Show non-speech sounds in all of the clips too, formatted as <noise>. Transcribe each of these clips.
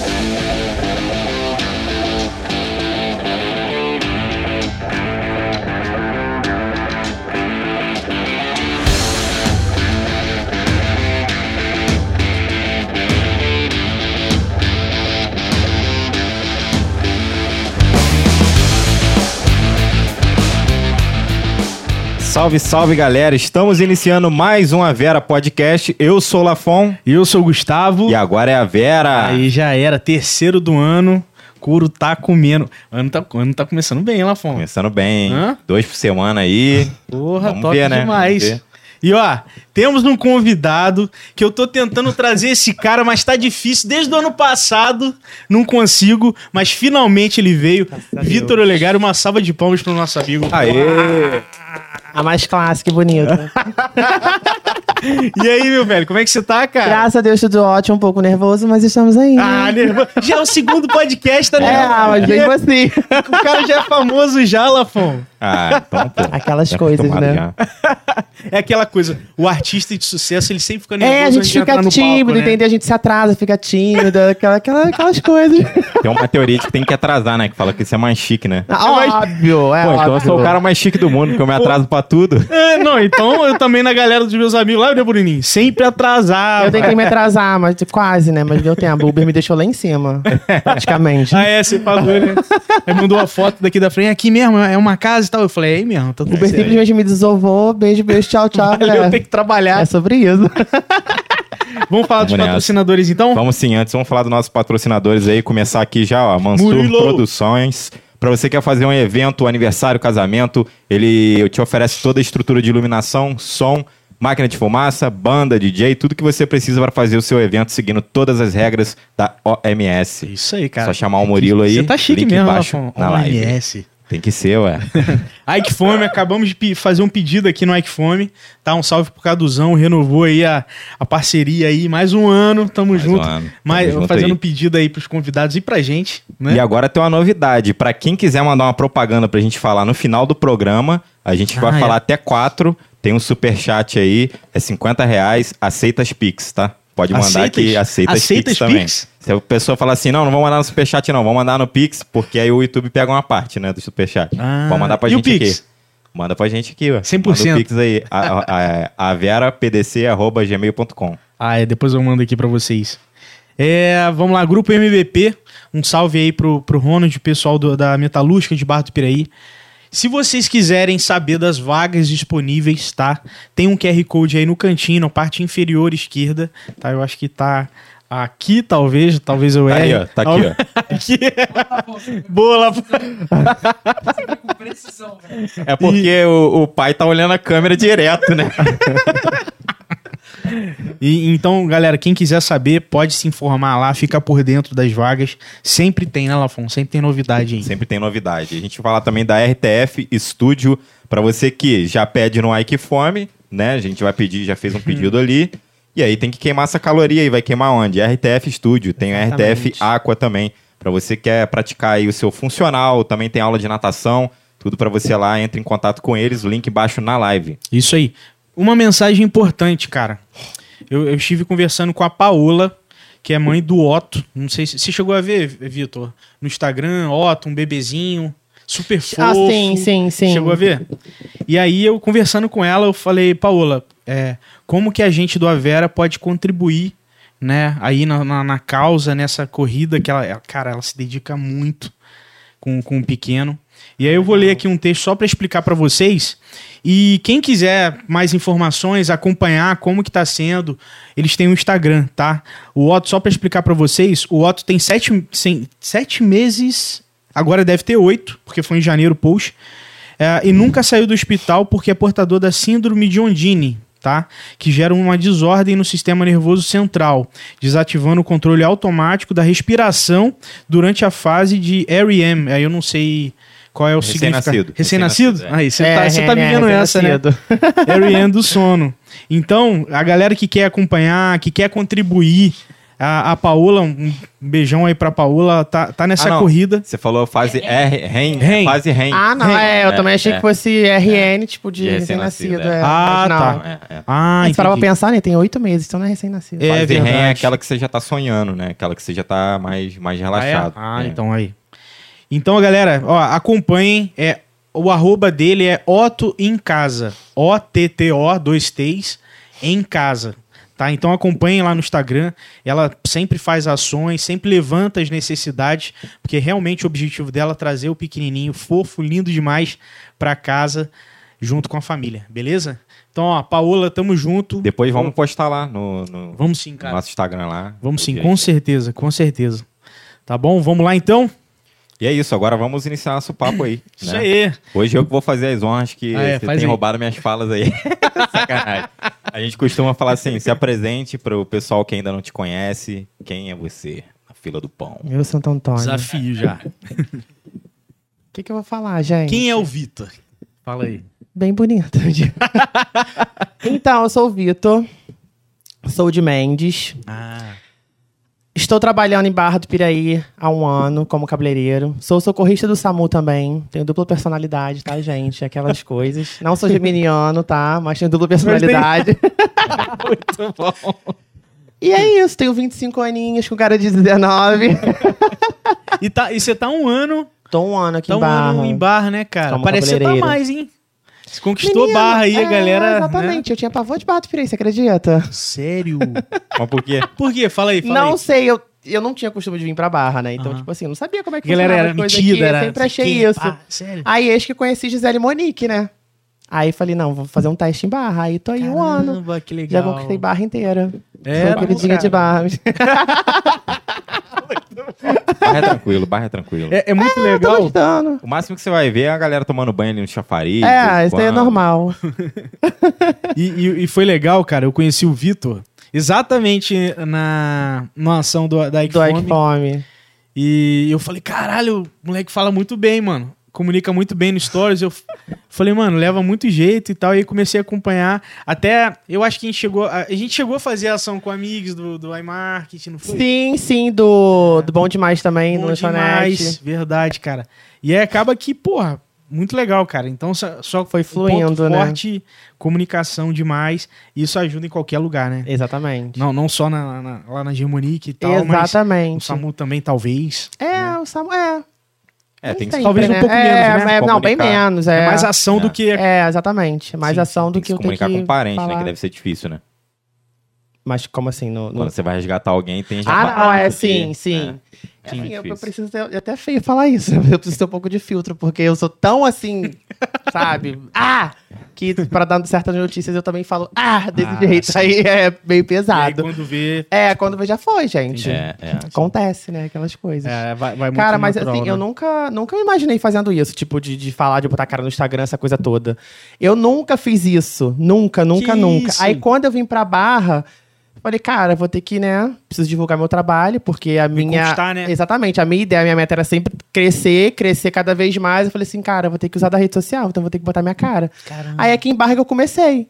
Thank you. Salve, salve galera! Estamos iniciando mais um A Vera Podcast. Eu sou o Lafon Eu sou o Gustavo. e agora é a Vera. Aí já era, terceiro do ano. Couro tá comendo. Ano tá, ano tá começando bem, hein, Lafon? Começando bem, Hã? dois por semana aí. Porra, Vamos top ver, né? demais. Vamos ver. E ó, temos um convidado que eu tô tentando trazer esse cara, mas tá difícil. Desde o ano passado, não consigo, mas finalmente ele veio. Vitor Olegário, uma salva de palmas pro nosso amigo. Aê! A mais clássica e bonita. <laughs> E aí, meu velho, como é que você tá, cara? Graças a Deus, tudo ótimo, um pouco nervoso, mas estamos aí. Ah, nervoso. Já é o segundo podcast, tá é, ah, mas mesmo assim. O cara já é famoso já, Lafon. Ah, então, pô. Aquelas já coisas, acostumado né? já. <laughs> É aquela coisa, o artista de sucesso, ele sempre fica nervoso É, a gente fica tímido, palco, né? entendeu? A gente se atrasa, fica tímida, aquela, aquela- aquelas coisas. Tem uma teoria de que tem que atrasar, né? Que fala que isso é mais chique, né? Ah, óbvio, é Pô, então eu óbvio. sou o cara mais chique do mundo, porque eu me atraso pra tudo. É, não, então eu também na galera dos meus amigos lá, né, Burininho? Sempre atrasava. Eu tentei me atrasar, mas quase, né? Mas deu tempo. O Uber me deixou lá em cima, praticamente. Ah, é, você falou, né? Aí mandou a foto daqui da frente, aqui mesmo, é uma casa e tal. Eu falei, é aí mesmo, tá O Uber simplesmente me desovou. Beijo, beijo, tchau, tchau. Valeu, galera. tem que trabalhar. É sobre isso. Vamos falar dos Vamos nessa. patrocinadores, então? Vamos sim, antes vamos falar dos nossos patrocinadores aí, começar aqui já, ó, Mansur Murilo. Produções. Pra você que quer fazer um evento, aniversário, casamento, ele te oferece toda a estrutura de iluminação, som, máquina de fumaça, banda, DJ, tudo que você precisa para fazer o seu evento seguindo todas as regras da OMS. Isso aí, cara. Só chamar o Murilo aí, Você tá chique link mesmo, embaixo na live. Tem que ser, ué. <laughs> Ike Fome, acabamos de fazer um pedido aqui no Ike Fome, tá? Um salve pro Caduzão, renovou aí a, a parceria aí, mais um ano, tamo Mais um junto. ano, tamo Mas junto fazendo aí. um pedido aí pros convidados e pra gente, né? E agora tem uma novidade. Pra quem quiser mandar uma propaganda pra gente falar no final do programa, a gente vai Ah, é. falar até quatro. Tem um super chat aí, é 50 reais, aceita as Pix, tá? Pode mandar Aceitas? que aceita Aceita Pix também. Pix? Se a pessoa falar assim, não, não vou mandar no superchat não, vou mandar no Pix, porque aí o YouTube pega uma parte, né, do superchat. Ah, Pode mandar pra gente aqui. Manda pra gente aqui, ó. 100%. Manda o Pix aí, a, a, a verapdc.gmail.com. Ah, é, depois eu mando aqui pra vocês. É, vamos lá, Grupo MVP, um salve aí pro, pro Ronald, pessoal do- da Metalúrgica de Barra do Piraí. Se vocês quiserem saber das vagas disponíveis, tá? Tem um QR Code aí no cantinho, na parte inferior esquerda, tá? Eu acho que tá aqui, talvez, talvez eu Tá erre. aí, ó, tá aqui, ó. <laughs> aqui. Boa, lá. É <laughs> porque o, o pai tá olhando a câmera direto, né? <laughs> E, então, galera, quem quiser saber, pode se informar lá, fica por dentro das vagas. Sempre tem, né, Lafon? Sempre tem novidade aí. Sempre tem novidade. A gente vai falar também da RTF Studio, para você que já pede no Ike Fome, né? A gente vai pedir, já fez um pedido ali. E aí tem que queimar essa caloria aí, vai queimar onde? RTF Studio, tem a RTF Exatamente. Aqua também, para você que quer praticar aí o seu funcional, também tem aula de natação, tudo para você lá, entre em contato com eles, o link embaixo na live. Isso aí. Uma mensagem importante, cara. Eu, eu estive conversando com a Paola, que é mãe do Otto. Não sei se você chegou a ver, Vitor, no Instagram, Otto, um bebezinho, super fofo. Ah, sim, sim, sim. Chegou a ver? E aí, eu conversando com ela, eu falei, Paola, é, como que a gente do Avera pode contribuir, né, aí na, na, na causa, nessa corrida que ela, cara, ela se dedica muito com, com o pequeno. E aí eu vou ler aqui um texto só para explicar para vocês. E quem quiser mais informações, acompanhar como que tá sendo, eles têm um Instagram, tá? O Otto, só para explicar para vocês, o Otto tem sete, sete meses, agora deve ter oito, porque foi em janeiro post, é, e nunca saiu do hospital porque é portador da síndrome de Ondine, tá? Que gera uma desordem no sistema nervoso central, desativando o controle automático da respiração durante a fase de REM. Aí eu não sei qual é o significado. Recém-nascido. É. Aí, você É, tá, você tá é, vivendo é, essa, né? <laughs> REM do sono. Então, a galera que quer acompanhar, que quer contribuir, A, a Paola, um beijão aí pra Paola, tá, tá nessa Ah, corrida. Você falou fase R, REM, REM. fase REM. Ah, não, é, eu também achei que fosse RN, tipo, de De recém-nascido. é. é. Ah, não. tá. É, é. Ah, Mas pra pensar, né? Tem oito meses, então não é recém-nascido. É Fase REM é aquela que você já tá sonhando, né? Aquela que você já tá mais, mais relaxado. Ah, é? Ah, É. então aí. Então, galera, ó, acompanhem. É, o arroba dele é Otto em casa. O-T-T-O, dois T's, em casa. Tá? Então acompanhem lá no Instagram. Ela sempre faz ações, sempre levanta as necessidades, porque realmente o objetivo dela é trazer o pequenininho, fofo, lindo demais, pra casa, junto com a família, beleza? Então, ó, Paola, tamo junto. Depois vamos postar lá no, no- Vamos sim, cara. nosso Instagram lá. Vamos sim, com certeza, com certeza. Tá bom? Vamos lá então? E é isso, agora vamos iniciar nosso papo aí. <laughs> Isso né? aí. Hoje eu que vou fazer as honras que Ah, é, você tem aí. roubado minhas falas aí. <laughs> <laughs> Sacanagem. A gente costuma falar assim, se apresente para o pessoal que ainda não te conhece. Quem é você na fila do pão? Meu Santo Antônio. O Desafio já. que, que eu vou falar, gente? Quem é o Vitor? Fala aí. Bem bonito. então, eu sou o Vitor. Sou de Mendes. Ah. Estou trabalhando em Barra do Piraí há um ano como cabeleireiro. Sou socorrista do SAMU também. Tenho dupla personalidade, tá, gente? Aquelas coisas. Não sou geminiano, tá? Mas tenho dupla personalidade. <laughs> Muito bom. E é isso. Tenho 25 aninhos com cara de 19. E, tá, e você tá um ano, Tô um ano aqui tá em um Barra. ano em barra, né, cara? Como Parece que você tá mais, hein? Você conquistou Menino, barra aí, a é, galera. né? Exatamente. Eu tinha pavor de Barra do Piraí, você acredita? Sério? <laughs> Mas por quê? Por quê? Fala aí, fala Não aí. sei, eu, eu não tinha costume de vir pra Barra, né? Então, Aham. tipo assim, eu não sabia como é A que galera funcionava era as coisas metida, aqui, era. Eu sempre achei quem, isso. pá, sério? Aí, eis que conheci Gisele Monique, né? Aí falei, não, vou fazer um teste em Barra. Aí tô aí um ano. Caramba, que Já legal. conquistei Barra inteira. É, Sou queridinha de Barra. <laughs> Barra é tranquilo, barra é tranquilo. É, é muito Tô legal. O máximo que você vai ver é a galera tomando banho ali no chafariz. É, isso aí é normal. <laughs> E, e- e foi legal, cara. Eu conheci o Vitor exatamente na, na ação do, da Ike Do Fome. Ike Fome. E eu falei, caralho, o moleque fala muito bem, mano. Comunica muito bem no Stories. Eu falei, mano, leva muito jeito e tal. E aí comecei a acompanhar. Até, eu acho que a gente chegou a, a gente chegou a fazer ação com amigos do, do iMarket, não foi? Sim, sim, do, do Bom Demais também, Bom demais, lanchonete. verdade, cara. E aí acaba que, porra, muito legal, cara. Então só, só Foi um fluindo, ponto né? forte, comunicação demais. Isso ajuda em qualquer lugar, né? Exatamente. Não, não só na, na- lá na Germanique e tal, mas o Exatamente. SAMU também, talvez. É, o Samu. É. É, tem que sempre, talvez um né? pouco é, menos, né? é, não, bem menos. É, É, mais ação do É. que. É, exatamente. Mais Sim, ação do tem que que se eu tenho comunicar que com parente, falar. né? Que deve ser difícil, né? Mas como assim? No, no- Quando você vai resgatar alguém, tem já Ah, não, é sim, sim. É, É, assim, eu, eu preciso ter, é até feio falar isso. <laughs> Eu preciso ter um pouco de filtro, porque eu sou tão assim, <laughs> sabe? Ah! Que pra dar certas notícias eu também falo, ah, desse Ah, jeito. sim. Aí é meio E aí, pesado. quando vê. É, quando vê já foi, gente. É, é. Acontece, né? Aquelas coisas. É, vai, vai muito Cara, mas natural, assim, né? eu nunca, nunca me imaginei fazendo isso, tipo, de, de falar, de botar cara no Instagram, essa coisa toda. Eu nunca fiz isso. Nunca, nunca, Que nunca. isso? Aí quando eu vim pra Barra, falei, cara, vou ter que, né? Preciso divulgar meu trabalho, porque a minha. conquistar, né? Exatamente. A minha ideia, a minha meta era sempre crescer, crescer cada vez mais. Eu falei assim, cara, vou ter que usar da rede social, então vou ter que botar minha cara. Caramba. Aí aqui em Barra que eu comecei.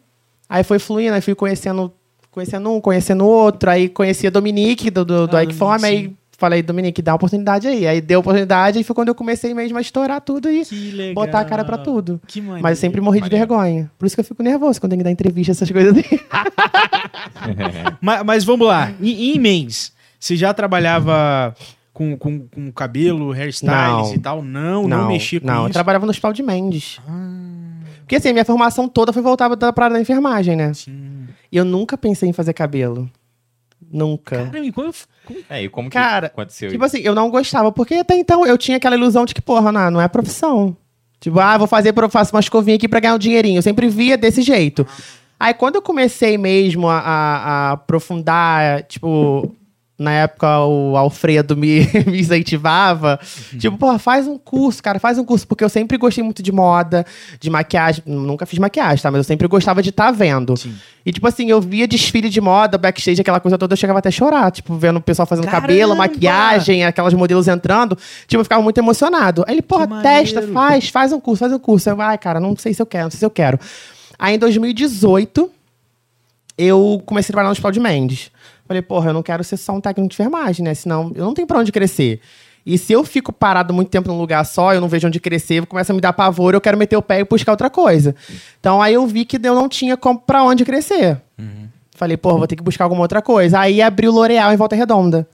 Aí foi fluindo, aí fui conhecendo, conhecendo um, conhecendo outro. Aí conheci a Dominique do, do, do Ah, Ike Fome, Dominique, aí falei, Dominique, dá uma oportunidade aí. Aí deu oportunidade, e foi quando eu comecei mesmo a estourar tudo e botar a cara pra tudo. Que maneiro. Mas eu sempre morri de maneiro. vergonha. Por isso que eu fico nervoso quando tem que dar entrevista, essas coisas assim. <laughs> Mas, mas vamos lá. Em, em Mendes, você já trabalhava com, com, com cabelo, hairstyles Não. e tal? Não, não, mexia com Não, eu isso. trabalhava no Hospital de Mendes. Ah, Porque assim, minha formação toda foi voltada da- pra área da enfermagem, né? sim. E eu nunca pensei em fazer cabelo. Nunca. Caramba, e como, como- É, e como que Cara, aconteceu Tipo assim, eu não gostava, porque até então eu tinha aquela ilusão de que, porra, não, não é profissão. Tipo, ah, vou fazer, eu faço uma escovinha aqui pra ganhar um dinheirinho. Eu sempre via desse jeito. Aí quando eu comecei mesmo a, a- a aprofundar, tipo, na época o Alfredo me, <laughs> me incentivava, tipo, porra, faz um curso, cara, faz um curso, porque eu sempre gostei muito de moda, de maquiagem. Nunca fiz maquiagem, tá? Mas eu sempre gostava de estar vendo. Sim. E, tipo assim, eu via desfile de moda, backstage, aquela coisa toda, eu chegava até a chorar. Tipo, vendo o pessoal fazendo Caramba! cabelo, maquiagem, aquelas modelos entrando. Tipo, eu ficava muito emocionado. Aí ele, porra, Que testa, maneiro. faz, faz um curso, faz um curso. Eu, ai, cara, não sei se eu quero, não sei se eu quero. Aí, em 2018, eu comecei a trabalhar no Hospital de Mendes. Falei, porra, eu não quero ser só um técnico de enfermagem, né? Senão eu não tenho pra onde crescer. E se eu fico parado muito tempo num lugar só, eu não vejo onde crescer, começa a me dar pavor, eu quero meter o pé e buscar outra coisa. Então aí eu vi que eu não tinha como, pra onde crescer. Falei, pô, vou ter que buscar alguma outra coisa. Aí abri o L'Oreal em Volta Redonda.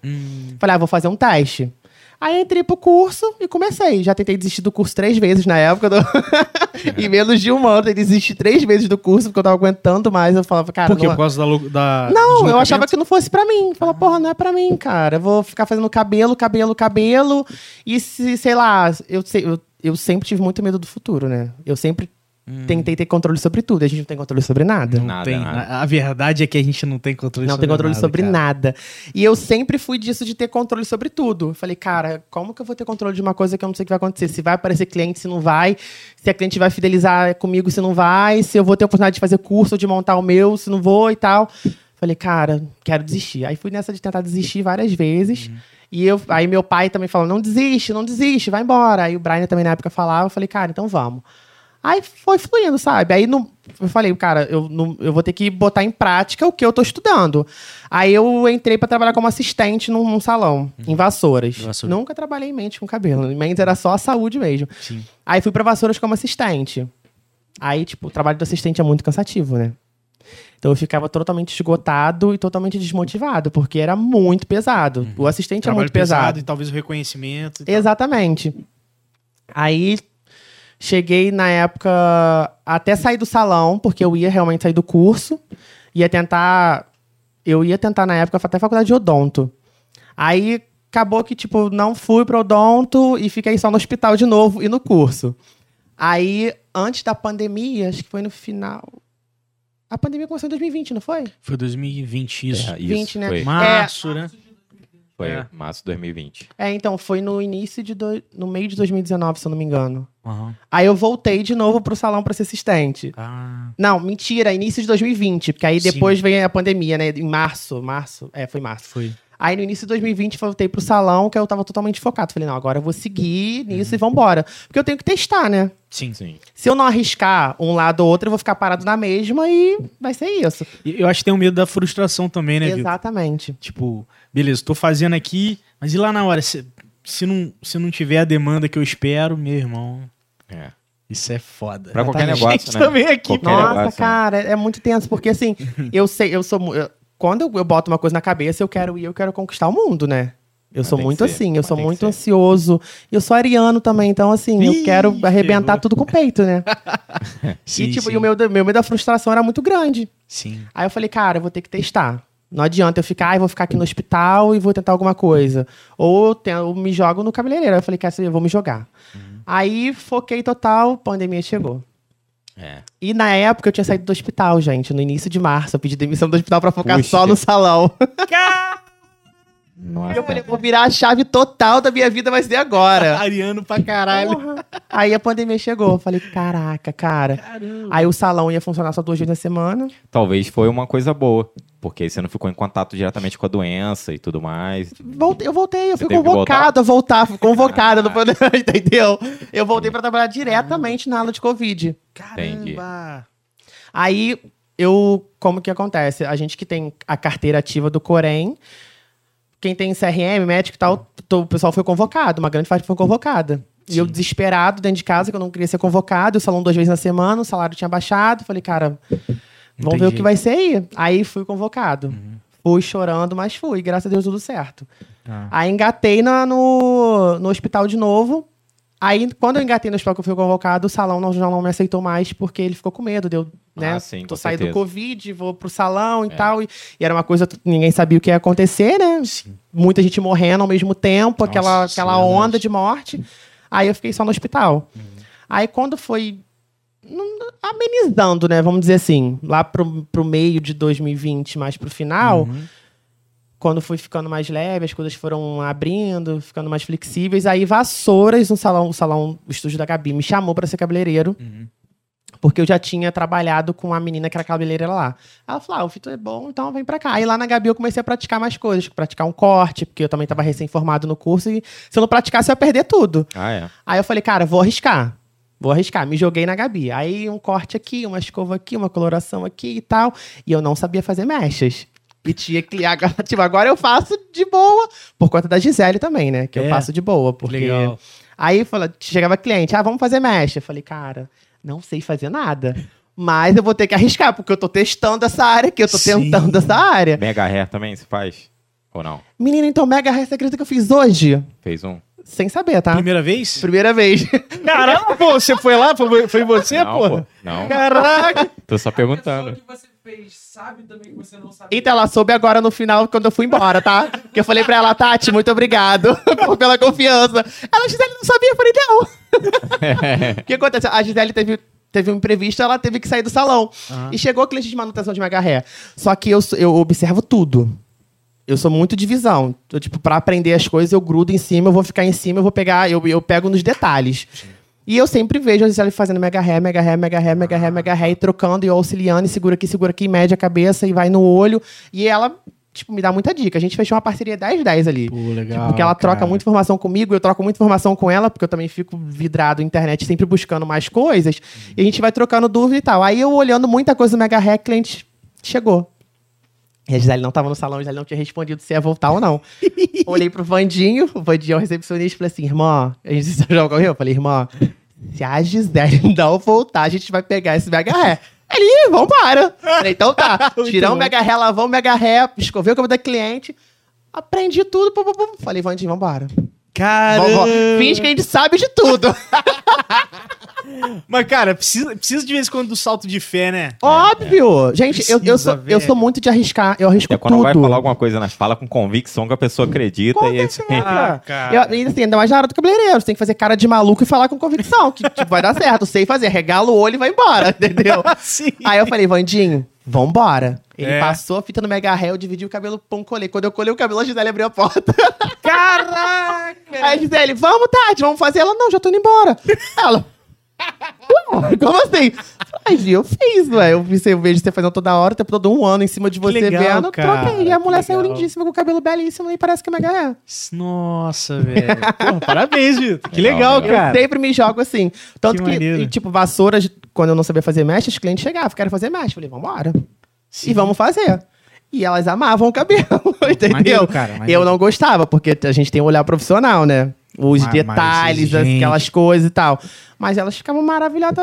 Falei, ah, vou fazer um teste. Aí entrei pro curso e comecei. Já tentei desistir do curso três vezes na época. Do... <laughs> em menos de um ano, eu desisti três vezes do curso, porque eu tava aguentando mais. Eu falava, cara. Por quê? não- Por causa da. da não, eu achava que não fosse pra mim. Falava, porra, não é pra mim, cara. Eu vou ficar fazendo cabelo, cabelo, cabelo. E se, sei lá, eu, sei- eu, eu sempre tive muito medo do futuro, né? Eu sempre tentei ter controle sobre tudo. A gente não tem controle sobre nada. Não Nada, tem. nada. A, verdade é que a gente não tem controle Não sobre tem controle nada, sobre cara. nada. E eu sempre fui disso de ter controle sobre tudo. Eu falei, cara, como que eu vou ter controle de uma coisa que eu não sei o que vai acontecer? Se vai aparecer cliente, se não vai. Se a cliente vai fidelizar comigo, se não vai. Se eu vou ter a oportunidade de fazer curso, de montar o meu, se não vou e tal. Falei, cara, quero desistir. Aí fui nessa de tentar desistir várias vezes. E eu, aí meu pai também falou, não desiste, não desiste, vai embora. Aí o Brian também na época falava, eu falei, cara, então vamos. Aí foi fluindo, sabe? Aí no, eu falei, cara, eu, não- eu vou ter que botar em prática o que eu tô estudando. Aí eu entrei pra trabalhar como assistente num, num salão, em Vassouras. Vassouras. Nunca trabalhei em mente com cabelo. Em mente era só a saúde mesmo. Sim. Aí fui pra Vassouras como assistente. Aí, tipo, o trabalho do assistente é muito cansativo, né? Então eu ficava totalmente esgotado e totalmente desmotivado, porque era muito pesado. O assistente é Trabalho muito pesado. e talvez o reconhecimento. e tal. Exatamente. Aí cheguei na época até sair do salão, porque eu ia realmente sair do curso, ia tentar eu ia tentar na época até faculdade de odonto. Aí acabou que tipo não fui pro odonto e fiquei só no hospital de novo e no curso. Aí antes da pandemia, acho que foi no final a pandemia começou em 2020, não foi? Foi 2020 isso. É, isso, 20, né? Foi, Março, né? Foi É. março de 2020. É, então foi no início de do... no meio de 2019, se eu não me engano. Aham. Aí eu voltei de novo pro salão pra ser assistente. Ah, Não, mentira, início de 2020, porque aí Sim. depois veio a pandemia, né? Em março, março, é, foi março. foi. Aí no início de 2020 voltei pro salão, que eu tava totalmente focado. Falei, não, agora eu vou seguir nisso e vambora. Porque eu tenho que testar, né? Sim. Sim. Se eu não arriscar um lado ou outro, eu vou ficar parado na mesma e vai ser isso. E eu acho que tem o medo da frustração também, né, Vitor? Exatamente. Tipo, beleza, tô fazendo aqui, mas e lá na hora? Se, se, não, se não tiver a demanda que eu espero, meu irmão, É. isso é foda. Pra qualquer negócio, Gente, né? <laughs> também aqui, Qualquer. Nossa, negócio, né? cara, é muito tenso, porque assim, <laughs> eu sei, eu sou. eu- quando eu, eu boto uma coisa na cabeça, eu quero ir, eu quero conquistar o mundo, né? Eu sou muito assim, eu sou muito ser. ansioso. Eu sou ariano também, então assim, Ih, eu quero arrebentar tudo com o peito, né? <laughs> Sim, e tipo, sim. e o meu, meu medo da frustração era muito grande. Sim. Aí eu falei, cara, eu vou ter que testar. Não adianta eu ficar, ah, eu vou ficar aqui no hospital e vou tentar alguma coisa. Ou eu, te- eu me jogo no cabeleireiro. Aí eu falei, quer saber, eu vou me jogar. Uhum. Aí foquei total, pandemia chegou. É. E na época eu tinha saído do hospital, gente, no início de março. Eu pedi demissão do hospital pra focar Puxa. só no salão. Nossa. eu falei, vou virar a chave total da minha vida, vai ser agora. <laughs> Ariano pra caralho. Porra. Aí a pandemia chegou. Eu falei, caraca, cara. Caramba. Aí o salão ia funcionar só duas vezes na semana. Talvez foi uma coisa boa. Porque aí você não ficou em contato diretamente com a doença e tudo mais. Voltei, eu voltei, eu Você fui convocada a voltar, fui convocada, <laughs> não foi- <laughs> entendeu? Eu voltei pra trabalhar diretamente na aula de Covid. Caramba. Aí, eu, como que acontece? A gente que tem a carteira ativa do Corém, quem tem CRM, médico e tal, o pessoal foi convocado, uma grande parte foi convocada. E eu desesperado dentro de casa, que eu não queria ser convocado, o salão duas vezes na semana, o salário tinha baixado, falei, cara, vamos ver o que vai ser aí. Aí fui convocado. Fui chorando, mas fui, graças a Deus tudo certo. Ah. Aí engatei na- no, no hospital de novo. Aí, quando eu engatei no hospital que eu fui convocado, o salão não, já não me aceitou mais porque ele ficou com medo. Deu, né? Ah, sim, Tô saindo do. Covid, vou pro salão e tal. E, e era uma coisa que ninguém sabia o que ia acontecer, né? Sim. Muita gente morrendo ao mesmo tempo, aquela, Nossa, aquela verdade. onda de morte. Aí eu fiquei só no hospital. Uhum. Aí quando foi amenizando, né? Vamos dizer assim, lá pro, pro meio de 2020, mais pro final, Uhum. quando foi ficando mais leve, as coisas foram abrindo, ficando mais flexíveis. Aí Vassouras, no salão, o salão, o estúdio da Gabi, me chamou para ser cabeleireiro, Uhum. porque eu já tinha trabalhado com a menina que era cabeleireira lá. Ela falou: ah, o Fito é bom, então vem pra cá. Aí lá na Gabi eu comecei a praticar mais coisas, praticar um corte, porque eu também estava recém-formado no curso, e se eu não praticasse, eu ia perder tudo. Ah, é. Aí eu falei, cara, vou arriscar. Vou arriscar. Me joguei na Gabi. Aí um corte aqui, uma escova aqui, uma coloração aqui e tal. E eu não sabia fazer mechas. E tinha que. Agora, <laughs> tipo, agora eu faço de boa. Por conta da Gisele também, né? Que É. eu faço de boa. Porque. Legal. Aí fala, chegava cliente, ah, vamos fazer mesh. Eu falei, cara, não sei fazer nada. Mas eu vou ter que arriscar, porque eu tô testando essa área aqui, eu tô Sim. tentando essa área. Mega hair também se faz? Ou não? Menina, então, Mega Hair, você acredita que eu fiz hoje? Fez um? Sem saber, tá? Primeira vez? Primeira vez. <laughs> Caramba, pô, você foi lá? Foi, foi você, não, pô? pô. Não, Caraca. tô só perguntando. que você fez sabe também que você não sabe. Então, ela soube agora no final, quando eu fui embora, tá? Que eu falei pra ela, Tati, muito obrigado <laughs> pela confiança. Ela, Gisele, não sabia? Eu falei, não. <laughs> O que acontece? A Gisele teve, teve um imprevisto, ela teve que sair do salão. E chegou o cliente de manutenção de Mega Hair. Só que eu, eu observo tudo. Eu sou muito de visão. Eu, tipo, pra aprender as coisas, eu grudo em cima, eu vou ficar em cima, eu vou pegar, eu, eu pego nos detalhes. E eu sempre vejo a Gisele fazendo mega ré, mega ré, mega ré, mega ré, mega ré, e trocando e eu auxiliando, e segura aqui, segura aqui, mede a cabeça e vai no olho. E ela, tipo, me dá muita dica. A gente fechou uma parceria 10-10 ali. Pô, legal. Tipo, porque ela troca cara. muita informação comigo, eu troco muita informação com ela, porque eu também fico vidrado na internet, sempre buscando mais coisas. E a gente vai trocando dúvida e tal. Aí eu olhando muita coisa do Mega Hack, cliente chegou. E a Gisele não tava no salão, a Gisele não tinha respondido se ia voltar ou não. <laughs> Olhei pro Vandinho, o Vandinho é o recepcionista, e falei assim, irmã, a gente já correu? Eu falei, irmã, se a Gisele <laughs> não voltar, a gente vai pegar esse Mega Hair. Ele, "Ih, vambora. Falei, então tá. <laughs> Tiramos o. Mega Hair, lavamos o Mega Hair, escovei o cabelo da cliente, aprendi tudo. Pum, pum, pum. Falei, Vandinho, vambora. Caramba. Vovó, finge que a gente sabe de tudo. <laughs> Mas, cara, precisa, precisa de vez em quando do salto de fé, né? Óbvio. Gente, eu, eu, sou, eu sou muito de arriscar. Eu arrisco É quando tudo. vai falar alguma coisa, né? Fala com convicção que a pessoa acredita e é isso aí. certeza. Ah, cara. Eu, e assim, ainda mais na hora do cabeleireiro. Você tem que fazer cara de maluco e falar com convicção, que tipo, vai dar certo. Sei fazer. Regala o olho e vai embora, <laughs> entendeu? Sim. Aí eu falei, Vandinho, vambora. Ele É. passou a fita no mega ré, eu dividi o cabelo, pum, colei. Quando eu colei o cabelo, a Gisele abriu a porta. <laughs> Caraca! Aí a Gisele, vamos, Tati, vamos fazer. Ela, não, já tô indo embora. Ela, "Ué, como assim? Ai, Gi, eu fiz, ué. Eu, vi, eu vejo você fazendo toda hora, o tempo todo um ano em cima de você legal, vendo. cara, Troquei. E a mulher saiu lindíssima com o cabelo belíssimo e parece que é mega ré. Nossa, velho. Parabéns, Vitor. Que Legal, legal, cara. Eu sempre me jogo assim. Tanto Que que, e, tipo, vassouras, quando eu não sabia fazer mesh, os clientes chegavam, querem fazer mesh. Eu falei, vambora. Sim. E vamos fazer. E elas amavam o cabelo, <laughs> entendeu? Maneiro, cara, maneiro. Eu não gostava, porque a gente tem um olhar profissional, né? Os Mas- detalhes, aquelas coisas e tal. Mas elas ficavam maravilhosas,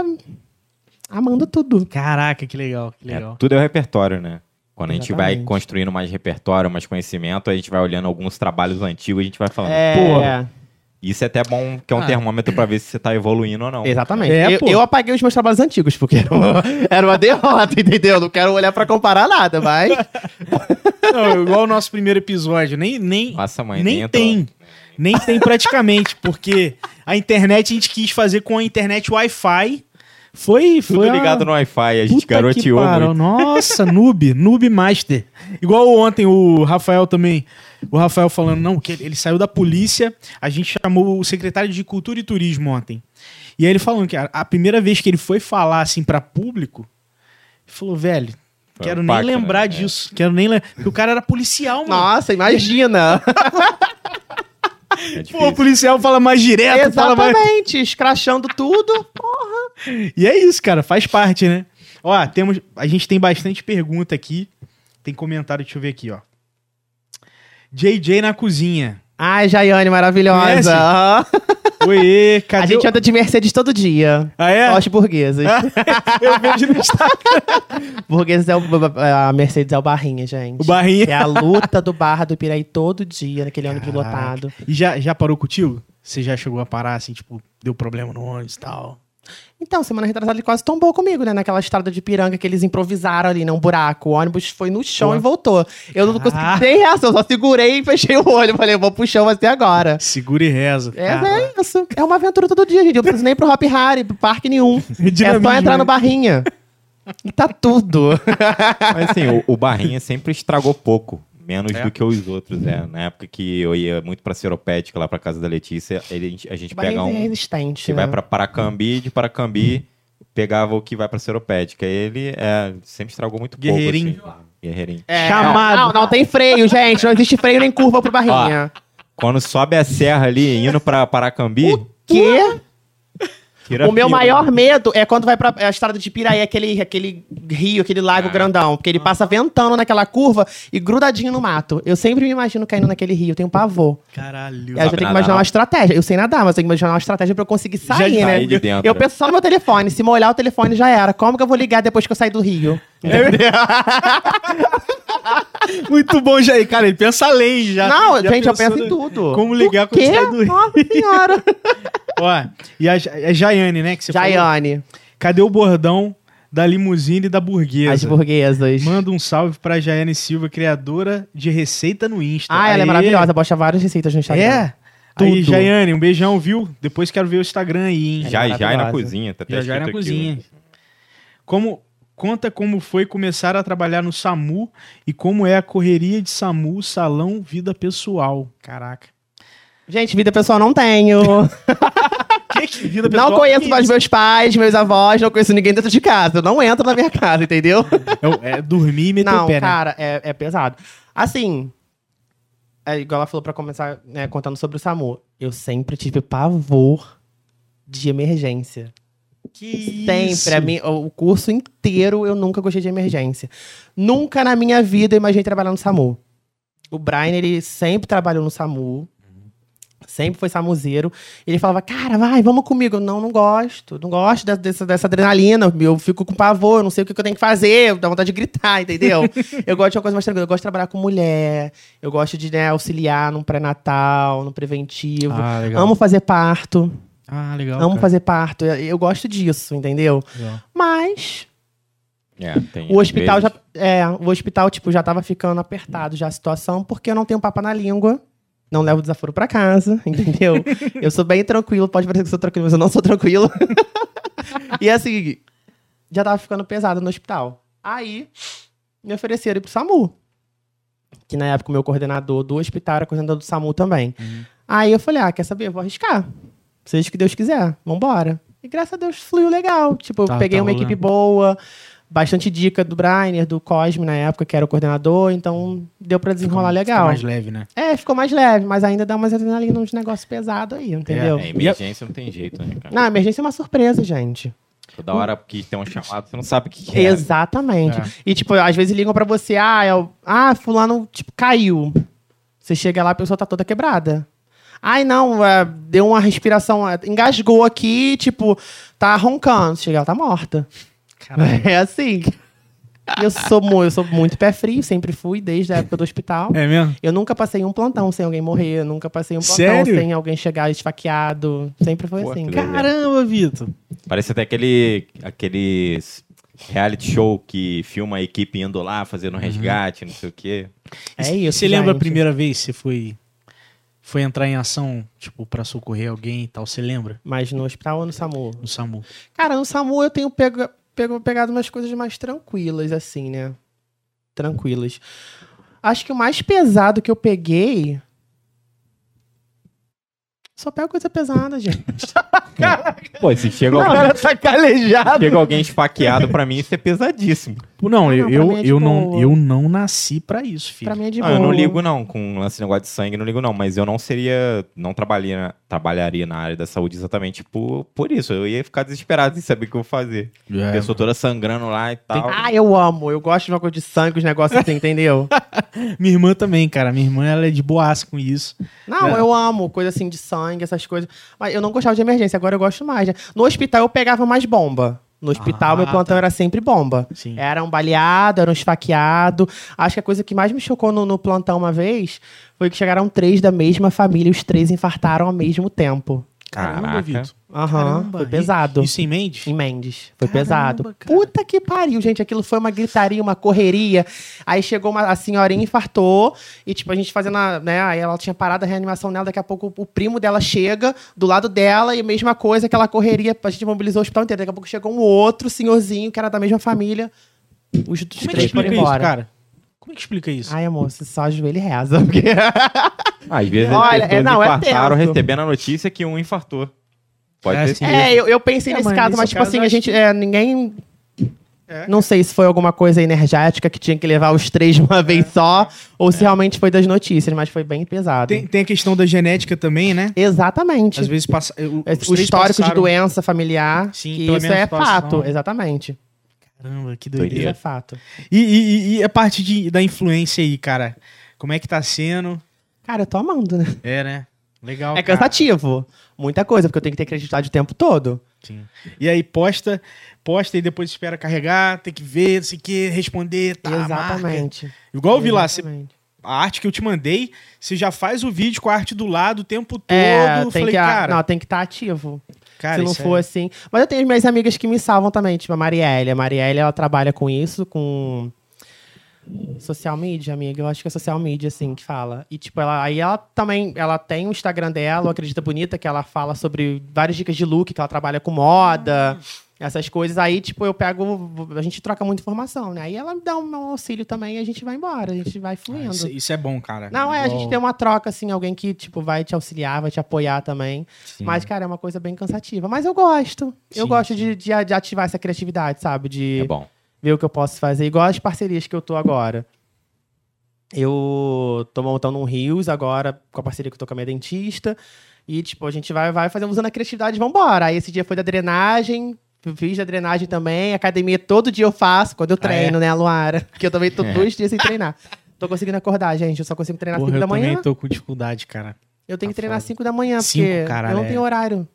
amando tudo. Caraca, que legal, que É, legal. tudo é o repertório, né? Quando a gente vai Exatamente. construindo mais repertório, mais conhecimento, a gente vai olhando alguns trabalhos antigos e a gente vai falando. É, Pô, isso é até bom, que é um Ah. termômetro pra ver se você tá evoluindo ou não. Exatamente. É, eu, eu apaguei os meus trabalhos antigos, porque era uma, <laughs> era uma derrota, entendeu? Não quero olhar pra comparar nada, mas. <laughs> Não, igual o nosso primeiro episódio, nem, nem, Nossa, mãe, nem tem. Nem tem praticamente, porque a internet a gente quis fazer com a internet Wi-Fi. Foi, Tudo foi a- ligado no Wi-Fi, a gente Puta garoteou muito. Nossa, noob, noob master. Igual ontem o Rafael também. O Rafael falando, não, que ele saiu da polícia, a gente chamou o secretário de Cultura e Turismo ontem. E aí ele falando que a, a primeira vez que ele foi falar assim pra público, ele falou, velho, quero um nem pacto, né? lembrar É. disso. Quero nem lembrar. Porque o cara era policial, mano. Nossa, imagina! É <laughs> Pô, o policial fala mais direto, fala mais... Exatamente, escrachando tudo. E é isso, cara, faz parte, né? Ó, temos, a gente tem bastante pergunta aqui. Tem comentário, deixa eu ver aqui, ó. JJ na cozinha. Ai, Jaiane, maravilhosa. Aham. Oiê, A cadê gente o... anda de Mercedes todo dia. Ah, é? Só as burguesas. Eu vejo no Instagram. <laughs> burguesas é o, a Mercedes é o Barrinha, gente. O Barrinha. É a luta do Barra do Piraí todo dia, naquele ônibus lotado. E já, já parou contigo? Você já chegou a parar, assim, tipo, deu problema no ônibus e tal? Então, semana retrasada ele quase tombou comigo, né? Naquela estrada de piranga que eles improvisaram ali, né? Um buraco. O ônibus foi no chão Pô. e voltou. Eu não Ah. consegui nem reação, só segurei e fechei o olho. Falei, vou pro chão, vai ser agora. Segura e reza. É, é isso. É uma aventura todo dia, gente. Eu não preciso nem pro Hop Harry, pro parque nenhum. <laughs> É só entrar no né? Barrinha. E tá tudo. Mas assim, o, o Barrinha sempre estragou pouco. Menos É? do que os outros, é. Na época que eu ia muito pra Seropédica, lá pra casa da Letícia, ele- a gente, a gente pega é um. resistente. que né? vai pra Paracambi, de Paracambi, pegava o que vai pra Seropédica. Ele é, sempre estragou muito Guerreirinho. pouco. Assim. Guerreirinho. É, Chamado. Não, não, não tem freio, gente. Não existe freio nem curva pro Barrinha. Quando sobe a serra ali, indo pra Paracambi, O quê? O meu fila. maior medo é quando vai pra a estrada de Piraí, aquele, aquele rio, aquele lago Ah. grandão. Porque ele passa ventando naquela curva e grudadinho no mato. Eu sempre me imagino caindo naquele rio, eu tenho pavor. Caralho. Aí eu já tenho que imaginar uma estratégia. Eu sei nadar, mas eu tenho que imaginar uma estratégia pra eu conseguir sair, Já né? sair de dentro, eu né? penso só no meu telefone. Se molhar o telefone já era. Como que eu vou ligar depois que eu sair do rio? <laughs> <laughs> Muito bom, Jair. Cara, ele pensa além já. Não, Já gente, eu penso em tudo. Como ligar O quando quê? sai do rio. Nossa senhora. <laughs> Ó, e a, Ja- é Jaiane, né? Que você falou. Jaiane, Cadê o bordão da limusine e da burguesa? as burguesas. Manda um salve pra Jaiane Silva, criadora de receita no Insta. Ah, ela é maravilhosa. Posta várias receitas no Instagram. É? Aí, Tudo. Jaiane, um beijão, viu? Depois quero ver o Instagram aí, hein? Já, já é na maravilhosa. cozinha. Tá até Já já na cozinha. ó. Como conta como foi começar a trabalhar no SAMU e como é a correria de SAMU, salão, vida pessoal. Caraca. Gente, vida pessoal não tenho. <laughs> Que que vida pessoal? não conheço mais meus pais, meus avós, não conheço ninguém dentro de casa. Eu não entro na minha casa, entendeu? É, é dormir e meter não, o pé, né? cara, é, é pesado. Assim, é igual ela falou pra começar né, contando sobre o SAMU. Eu sempre tive pavor de emergência. Que Sempre. isso? A mim, o curso inteiro eu nunca gostei de emergência. Nunca na minha vida eu imaginei trabalhar no SAMU. O Brian, ele sempre trabalhou no SAMU. Sempre foi samuzeiro. Ele falava, cara, vai, vamos comigo. Eu, não, não gosto. Não gosto dessa, dessa, adrenalina. Eu fico com pavor, eu não sei o que, eu tenho que fazer. Dá vontade de gritar, entendeu? <laughs> eu gosto de uma coisa mais tranquila. Eu gosto de trabalhar com mulher. Eu gosto de né, auxiliar no pré-natal, no preventivo. Ah. Amo fazer parto. Ah, legal. amo cara. fazer parto. Eu, eu gosto disso, entendeu? Legal. Mas É, tem, o hospital vezes- já. É, o hospital, tipo, já tava ficando apertado já a situação, porque eu não tenho papo na língua. Não levo desaforo pra casa, <laughs> entendeu? eu sou bem tranquilo, pode parecer que eu sou tranquilo, mas eu não sou tranquilo. <laughs> e assim, já tava ficando pesado no hospital. Aí, me ofereceram ir pro SAMU. Que na época o meu coordenador do hospital era coordenador do SAMU também. Uhum. Aí eu falei, ah, quer saber? Eu vou arriscar. Seja o que Deus quiser, vambora. E graças a Deus fluiu legal. Tipo, eu Tá- peguei tá uma equipe boa, bastante dica do Brainer, do Cosme na época, que era o coordenador, então deu pra desenrolar Fica legal. mais leve, né? É, ficou mais leve, mas ainda dá umas adrenalina uns negócios pesados aí, entendeu? É, emergência não tem jeito, né, cara? Não, emergência é uma surpresa, gente. Toda hora que tem um chamado, você não sabe o que, que é. Exatamente. É. E, tipo, às vezes ligam pra você, ah, é o- ah, fulano, tipo, caiu. Você chega lá, a pessoa tá toda quebrada. Ai, não, é, deu uma respiração, é, engasgou aqui, tipo, tá roncando. Chega, ela tá morta. Caralho. É assim. Eu sou, eu sou muito pé frio, sempre fui, desde a época do hospital. É mesmo? Eu nunca passei um plantão sem alguém morrer, eu nunca passei um plantão Sério? sem alguém chegar esfaqueado. Sempre foi Pô, assim. Caramba, Vitor. Parece até aquele aqueles reality show que filma a equipe indo lá, fazendo um resgate, não sei o quê. É isso. Você lembra a gente. primeira vez que você foi, foi entrar em ação, tipo, pra socorrer alguém e tal? Você lembra? Mas no hospital ou no SAMU? No SAMU. Cara, no SAMU eu tenho pego, pego- pegado umas coisas mais tranquilas, assim, né? Tranquilas. Acho que o mais pesado que eu peguei. Só pego coisa pesada, gente. <laughs> Pô, se chega, Não, alguém, cara tá calejado. chega alguém esfaqueado, pra mim isso é pesadíssimo. Não, eu, pra eu, é eu, não, eu não nasci pra isso, filho. Pra mim é de Não, boa. eu não ligo não com esse negócio de sangue, não ligo não, mas eu não seria, não trabalharia, trabalharia na área da saúde exatamente por, por isso. Eu ia ficar desesperado sem saber o que eu vou fazer. É. A pessoa toda sangrando lá e tal. Ah, eu amo. Eu gosto de uma coisa de sangue, os negócios assim, entendeu? <laughs> Minha irmã também, cara. Minha irmã, ela é de boaça com isso. Não, É. eu amo coisa assim de sangue, essas coisas. Mas eu não gostava de emergência, agora eu gosto mais. né? No hospital eu pegava mais bomba. No hospital, Ah, meu plantão tá. era sempre bomba. Sim. Era um baleado, era um esfaqueado. Acho que a coisa que mais me chocou no, no plantão uma vez foi que chegaram três da mesma família e os três infartaram ao mesmo tempo. Caramba, Caraca. Vitor. Aham, foi pesado. Isso em Mendes? Em Mendes. Foi Caramba, pesado. cara. Puta que pariu, gente. Aquilo foi uma gritaria, uma correria. Aí chegou uma, a senhorinha, infartou. E, tipo, a gente fazendo, a, né? Aí ela tinha parado a reanimação dela. Daqui a pouco o primo dela chega do lado dela. E a mesma coisa, aquela correria. A gente mobilizou o hospital inteiro. Daqui a pouco chegou um outro senhorzinho que era da mesma família. Os, é que três foram explica isso, embora. cara? Como é que explica isso? Ai, amor, você só ajoelha e reza. <laughs> Porque... Às vezes Olha, é, não, é infartaram tenso. recebendo a notícia que um infartou. Pode É, ter sido. É, eu, eu pensei É, nesse mas caso, nesse mas, tipo caso, assim, a gente. É, ninguém. É, Não sei se foi alguma coisa energética que tinha que levar os três de uma vez só, ou se realmente foi das notícias, mas foi bem pesado. Tem, tem a questão da genética também, né? Exatamente. Às vezes passa. o- os o histórico de passaram- doença familiar, Sim, que isso é fato, exatamente. Caramba, que Isso doideira. é fato. E, e- e a parte de- da influência aí, cara? Como é que tá sendo? Cara, eu tô amando, né? É, né? Legal. É cara. cansativo. Muita coisa, porque eu tenho que ter credibilidade o tempo todo. Sim. E aí posta, posta e depois espera carregar, tem que ver, não sei o que, responder, tá? marca. Exatamente. Igual eu vi lá, você- a arte que eu te mandei, você já faz o vídeo com a arte do lado o tempo todo. É, tem Falei, que, cara, não, tem que estar ativo. Cara, se não for é- assim. Mas eu tenho as minhas amigas que me salvam também, tipo a Marielle. A Marielle, ela trabalha com isso, com social media, amiga. Eu acho que é social media, assim, que fala. E, tipo, ela, aí ela também, ela tem o Instagram dela, o Acredita Bonita, que ela fala sobre várias dicas de look, que ela trabalha com moda, essas coisas. Aí, tipo, eu pego, a gente troca muita informação, né? Aí ela me dá um, auxílio também e a gente vai embora, a gente vai Ah, fluindo. isso, isso é bom, cara. Não, é, a gente Igual- tem uma troca, assim, alguém que, tipo, vai te auxiliar, vai te apoiar também. Sim. Mas, cara, é uma coisa bem cansativa. Mas eu gosto. eu Sim, gosto de, de, de ativar essa criatividade, sabe? De É bom. ver o que eu posso fazer. Igual as parcerias que eu tô agora. Eu tô montando um Rios agora, com a parceria que eu tô com a minha dentista. E, tipo, a gente vai, vai fazer usando a criatividade e vambora. Aí esse dia foi da drenagem. Fiz da drenagem também. Academia todo dia eu faço, quando eu Ah, é? treino, né, Luara? Que eu também tô <laughs> dois dias sem treinar. Tô conseguindo acordar, gente. Eu só consigo treinar às Porra, 5 eu da manhã. também tô com dificuldade, cara. Eu tenho que Tá treinar às foda. 5 da manhã, Cinco, porque caralho, eu não é. tenho horário.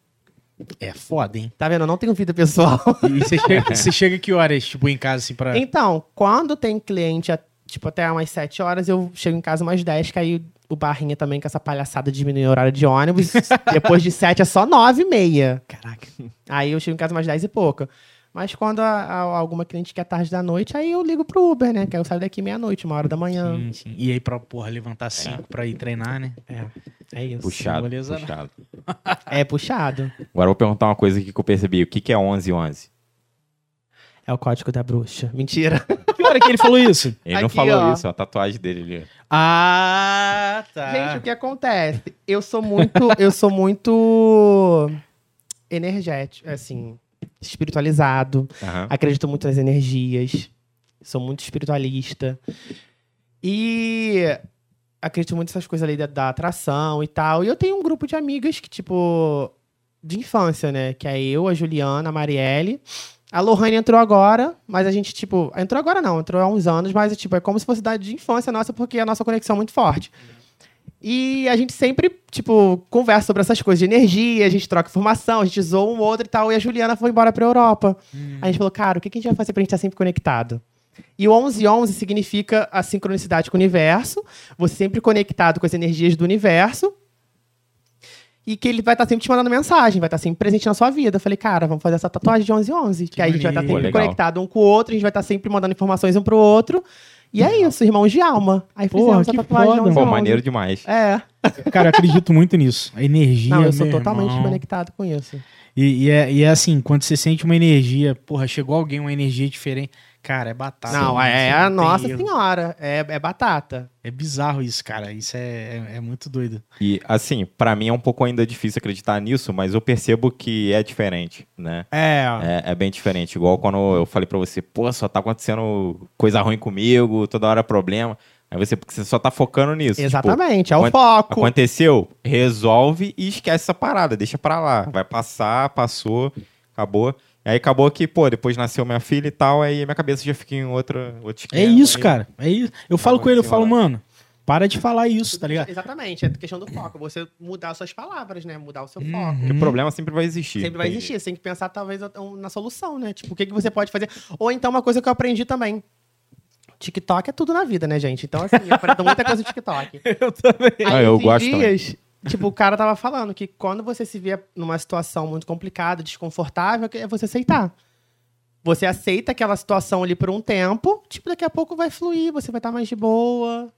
É foda, hein? Tá vendo? Eu não tenho vida pessoal. E você chega, <laughs> você chega que horas, tipo, em casa, assim, pra... Então, quando tem cliente, a- tipo, até umas 7 horas, eu chego em casa umas 10, que aí o Barrinha também, com essa palhaçada de diminuir o horário de ônibus. <laughs> Depois de 7 é só 9 e meia. Caraca. Aí eu chego em casa umas 10 e pouca. Mas quando a- a- alguma cliente quer tarde da noite, aí eu ligo pro Uber, né? Que aí eu saio daqui meia-noite, uma hora da manhã. Sim, sim. E aí pra, porra, levantar cinco pra ir treinar, né? É, é isso. Puxado, não. puxado. É puxado. Agora eu vou perguntar uma coisa aqui que eu percebi. O que, que é 1111? É o código da bruxa. Mentira. <laughs> Que hora que ele falou isso? Ele não Aqui, falou ó. isso, é a tatuagem dele ali. Ah, tá. Gente, o que acontece? Eu sou muito, eu sou muito energético, assim, espiritualizado. Aham. Acredito muito nas energias. Sou muito espiritualista. E acredito muito nessas coisas ali da, da atração e tal. E eu tenho um grupo de amigas que, tipo, de infância, né? Que é eu, a Juliana, a Marielle. A Lohane entrou agora, mas a gente, tipo. Entrou agora não, entrou há uns anos, mas tipo, é como se fosse da de infância nossa, porque a nossa conexão é muito forte. E a gente sempre, tipo, conversa sobre essas coisas de energia, a gente troca informação, a gente zoa um outro e tal. E a Juliana foi embora pra Europa. A gente falou, cara, o que que a gente vai fazer pra gente estar sempre conectado? E o 1111 significa a sincronicidade com o universo, você sempre conectado com as energias do universo, e que ele vai estar sempre te mandando mensagem, vai estar sempre presente na sua vida. Eu falei, cara, vamos fazer essa tatuagem de 1111, que aí a gente vai estar maneiro. sempre legal. conectado um com o outro, a gente vai estar sempre mandando informações um pro outro. E é isso, irmãos de alma. Aí Porra, fizemos a que tatuagem de foda. 1111. Pô, maneiro demais. É. <laughs> Cara, eu acredito muito nisso. A energia. Não, eu sou totalmente irmão. conectado com isso. E, e é, e é assim, quando você sente uma energia, porra, chegou alguém, uma energia diferente. Cara, é batata. não, é Isso a nossa erro. senhora. É, é batata. É bizarro isso, cara. Isso é, é, é muito doido. E, assim, pra mim é um pouco ainda difícil acreditar nisso, mas eu percebo que é diferente, né? É, É, é bem diferente. Igual quando eu falei pra você, pô, só tá acontecendo coisa ruim comigo, toda hora problema. Aí você, porque você só tá focando nisso. Tipo, Exatamente, é o foco. aconteceu, resolve e esquece essa parada, deixa pra lá. Vai passar, passou, acabou. E aí acabou que, pô, depois nasceu minha filha e tal, aí minha cabeça já fica em outra, outro é esquema, isso, aí- cara. É isso. Eu falo com ele, eu falo, lá. mano, para de falar isso, tá ligado? Exatamente, é questão do foco. Você mudar as suas palavras, né? Mudar o seu Uhum. foco. Porque o problema sempre vai existir. Sempre vai existir. Você tem que pensar, talvez, na solução, né? Tipo, o que, que você pode fazer. Ou então, uma coisa que eu aprendi também. TikTok é tudo na vida, né, gente? Então, assim, eu aprendo muita coisa no TikTok. <laughs> Eu também. Ah, eu gosto dias, tipo, o cara tava falando que quando você se vê numa situação muito complicada, desconfortável, é você aceitar. Você aceita aquela situação ali por um tempo, tipo, daqui a pouco vai fluir, você vai estar mais de boa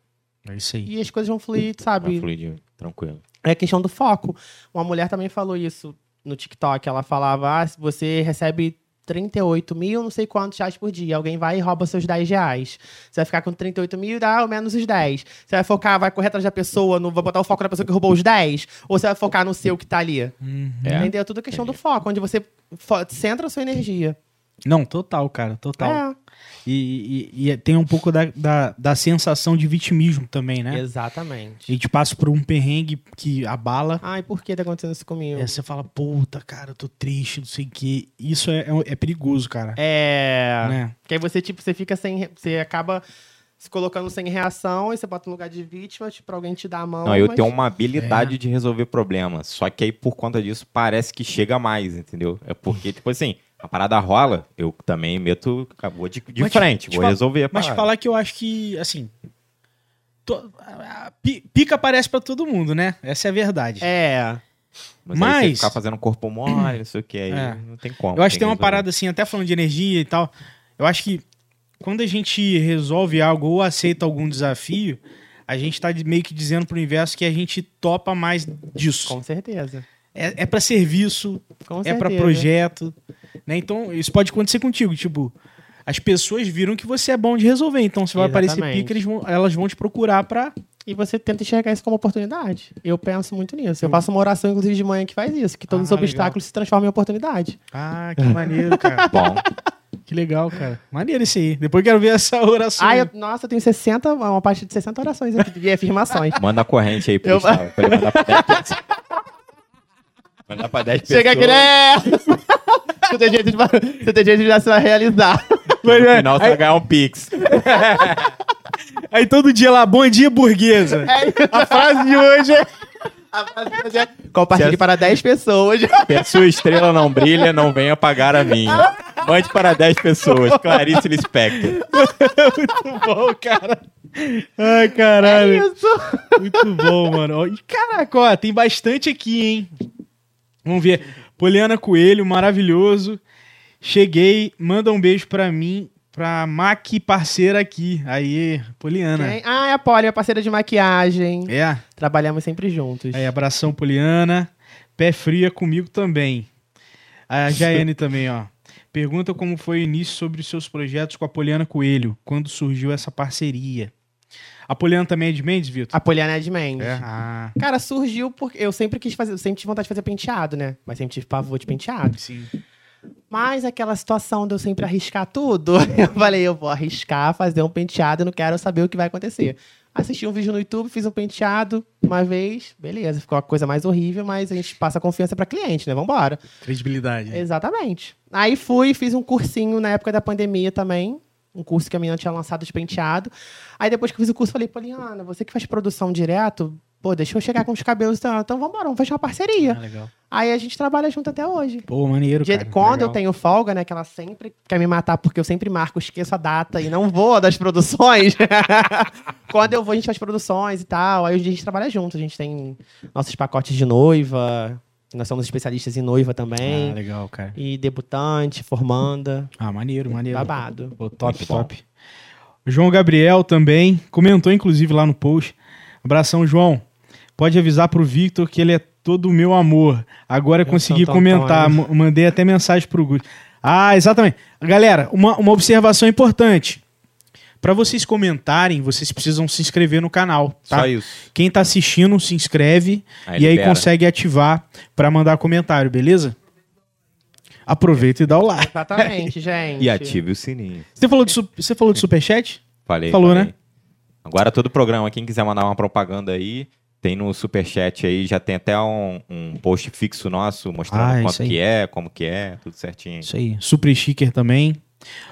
É isso aí. e as coisas vão fluir, Vai sabe? fluir de- tranquilo. É questão do foco. Uma mulher também falou isso no TikTok. Ela falava: ah, se você recebe 38 mil, não sei quantos reais por dia. Alguém vai e rouba seus 10 reais. Você vai ficar com 38 mil e dá ao menos os 10. Você vai focar, vai correr atrás da pessoa, no, vai botar o foco na pessoa que roubou os 10? Ou você vai focar no seu que tá ali? Uhum. É. Entendeu? Tudo questão do foco, onde você centra a sua energia. Não, total, cara, total. É, E, e- e tem um pouco da, da, da sensação de vitimismo também, né? A exatamente. gente passa por um perrengue que abala. Ai, por que tá acontecendo isso comigo? Aí você fala, puta, cara, eu tô triste, não sei o quê. Isso é, é, é perigoso, cara. É. Né? Que aí você, tipo, você fica sem. Você acaba se colocando sem reação e você bota no lugar de vítima, tipo, pra alguém te dar a mão. Não, eu mas- tenho uma habilidade É. de resolver problemas. Só que aí, por conta disso, parece que chega mais, entendeu? É porque, tipo assim, a parada rola, eu também meto, vou de, de Mas te- frente, te vou resolver a Mas parada. falar que eu acho que, assim. to- a- a pi- pica aparece pra todo mundo, né? Essa é a verdade. É. Mas, mas- ficar fazendo corpo mole, não sei o que, aí É. não tem como. Eu acho que tem uma resolver. parada assim, até falando de energia e tal. Eu acho que quando a gente resolve algo ou aceita algum desafio, a gente tá de- meio que dizendo pro universo que a gente topa mais disso. Com certeza. É, é para serviço, Com é pra projeto, né? Então, isso pode acontecer contigo, tipo, as pessoas viram que você é bom de resolver, então se vai aparecer Exatamente. pica, eles vão- elas vão te procurar pra... E você tenta enxergar isso como oportunidade. Eu penso muito nisso. Eu faço uma oração, inclusive, de manhã que faz isso. Que todos Ah, os obstáculos se transformam em oportunidade. Ah, que maneiro, cara. <laughs> Bom, que legal, cara. Maneiro esse aí. Depois eu quero ver essa oração. Ah, eu, nossa, eu tenho 60, uma parte de 60 orações aqui, de afirmações. manda a corrente aí pro Eu- Gustavo, pra ele mandar pra 10 pessoas. Mandar pra 10 pessoas. Chega aqui, né? Você tem jeito de, você tem jeito de já se realizar. Mas, No é, final você aí, vai ganhar um Pix. aí todo dia lá, bom dia, burguesa. A frase de hoje é... A frase de hoje é, Compartilhe Se para 10 pessoas. Se a sua estrela não brilha, não venha pagar a minha. Mande para 10 pessoas. Clarice Lispector. Muito bom, cara. Ai, caralho. É isso. Muito bom, mano. E caraca, ó, tem bastante aqui, hein? Vamos ver. Poliana Coelho, maravilhoso. Cheguei, manda um beijo pra mim, pra Maqui parceira aqui. Aí, Poliana. Quem? Ah, é a Polly, minha parceira de maquiagem. É. Trabalhamos sempre juntos. Aí, abração, Poliana. Pé fria comigo também. A Jaiane <laughs> também, ó. Pergunta como foi o início sobre os seus projetos com a Poliana Coelho. Quando surgiu essa parceria? A Poliana também é de Mendes, Vitor? A Poliana é de Mendes. É. Ah, Cara, surgiu porque eu sempre quis fazer, eu sempre tive vontade de fazer penteado, né? Mas sempre tive pavor de penteado. sim. Mas aquela situação de eu sempre arriscar tudo, <laughs> eu falei, eu vou arriscar, fazer um penteado, eu não quero saber o que vai acontecer. Assisti um vídeo no YouTube, fiz um penteado uma vez, beleza, ficou a coisa mais horrível, mas a gente passa confiança pra cliente, né? Vambora. Credibilidade. Exatamente. Aí fui, fiz um cursinho na época da pandemia também. Um curso que a menina tinha lançado de penteado. Aí depois que eu fiz o curso, falei, Poliana, você que faz produção direto, pô, deixa eu chegar com os cabelos. Então, então vambora, vamos fechar uma parceria. Ah, legal. Aí a gente trabalha junto até hoje. Pô, maneiro, De- cara. quando Legal. eu tenho folga, né? Que ela sempre quer me matar porque eu sempre marco, esqueço a data e não vou das produções. <laughs> quando eu vou, a gente faz produções e tal. Aí a gente trabalha junto. A gente tem nossos pacotes de noiva. Nós somos especialistas em noiva também. Ah, legal, cara. E debutante, formanda. Ah, maneiro, maneiro. Babado. Pô, top, top. João Gabriel também comentou, inclusive, lá no post. Abração, João. Pode avisar pro Victor que ele é todo o meu amor. Agora eu consegui comentar. Mandei até mensagem pro Gus. Ah, exatamente. Galera, uma, uma observação importante. Para vocês comentarem, vocês precisam se inscrever no canal, tá? Só isso. Quem tá assistindo, se inscreve Aí e aí libera. consegue ativar para mandar comentário, beleza? Aproveita e dá o like. Exatamente, <laughs> gente. E ative o sininho. Você falou de, su- você falou de superchat? Falei. Falou, falei. né? Agora todo programa, quem quiser mandar uma propaganda aí, tem no Superchat aí, já tem até um, um post fixo nosso mostrando Ah, quanto aí. que é, como que é, tudo certinho. Isso aí. Super sticker também.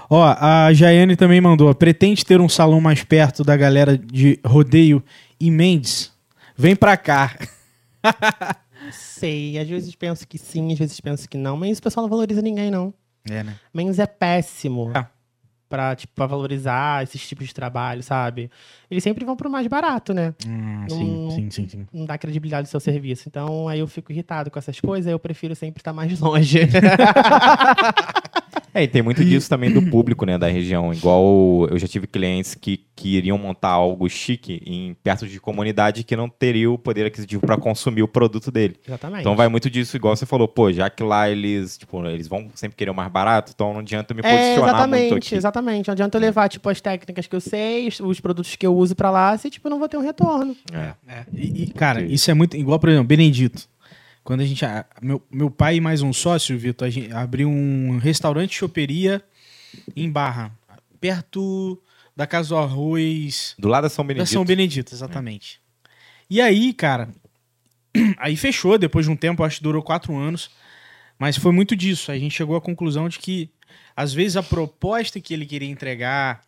Ó, a Jaiane também mandou. Pretende ter um salão mais perto da galera de rodeio e Mendes? Vem pra cá. <laughs> Sei, às vezes penso que sim, às vezes penso que não. Mas o pessoal não valoriza ninguém, não. É, né? Menos é péssimo Ah. pra, tipo, pra valorizar esses tipos de trabalho, sabe? Eles sempre vão pro mais barato, né? Hum, Não- sim, sim, sim, sim. Não dá credibilidade ao seu serviço. Então, aí eu fico irritado com essas coisas, aí eu prefiro sempre estar mais longe. <laughs> É, e tem muito disso também do <clears throat> público, né, da região. Igual eu já tive clientes que queriam montar algo chique em perto de comunidade que não teria o poder aquisitivo para consumir o produto dele. Exatamente. Então vai muito disso, igual você falou, pô, já que lá eles, tipo, eles vão sempre querer o mais barato, então não adianta eu me É, posicionar muito exatamente, aqui. exatamente. Não adianta eu levar, tipo, as técnicas que eu sei, os, os produtos que eu uso pra lá, se, tipo, eu não vou ter um retorno. É. É. E, e, cara, isso é muito. Igual, por exemplo, Benedito. Quando a gente. meu, meu pai e mais um sócio, Vitor, a gente abriu um restaurante choperia em Barra, perto da Casa do Arroz. Do lado da São Da Benedito. São Benedito, exatamente. E aí, cara, <clears throat> aí fechou, depois de um tempo, acho que durou quatro anos. Mas foi muito disso. A gente chegou à conclusão de que, às vezes, a proposta que ele queria entregar,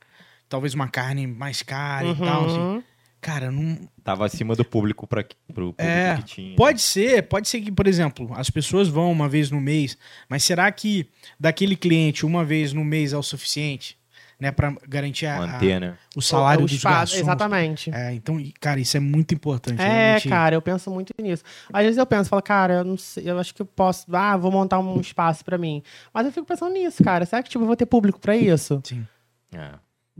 talvez uma carne mais cara e tal, assim, Uhum. Cara, não. Tava acima do público para pro público É, que tinha. Pode ser, pode ser que, por exemplo, as pessoas vão uma vez no mês, mas será que daquele cliente uma vez no mês é o suficiente? Né, para garantir a- Manter, né? o salário O dos espaço, garçons? Exatamente. É, então, cara, isso é muito importante. É, realmente. cara, eu penso muito nisso. Às vezes eu penso, falo, cara, eu não sei, eu acho que eu posso, ah, vou montar um espaço pra mim. Mas eu fico pensando nisso, cara. Será que tipo, eu vou ter público pra isso? Sim. É.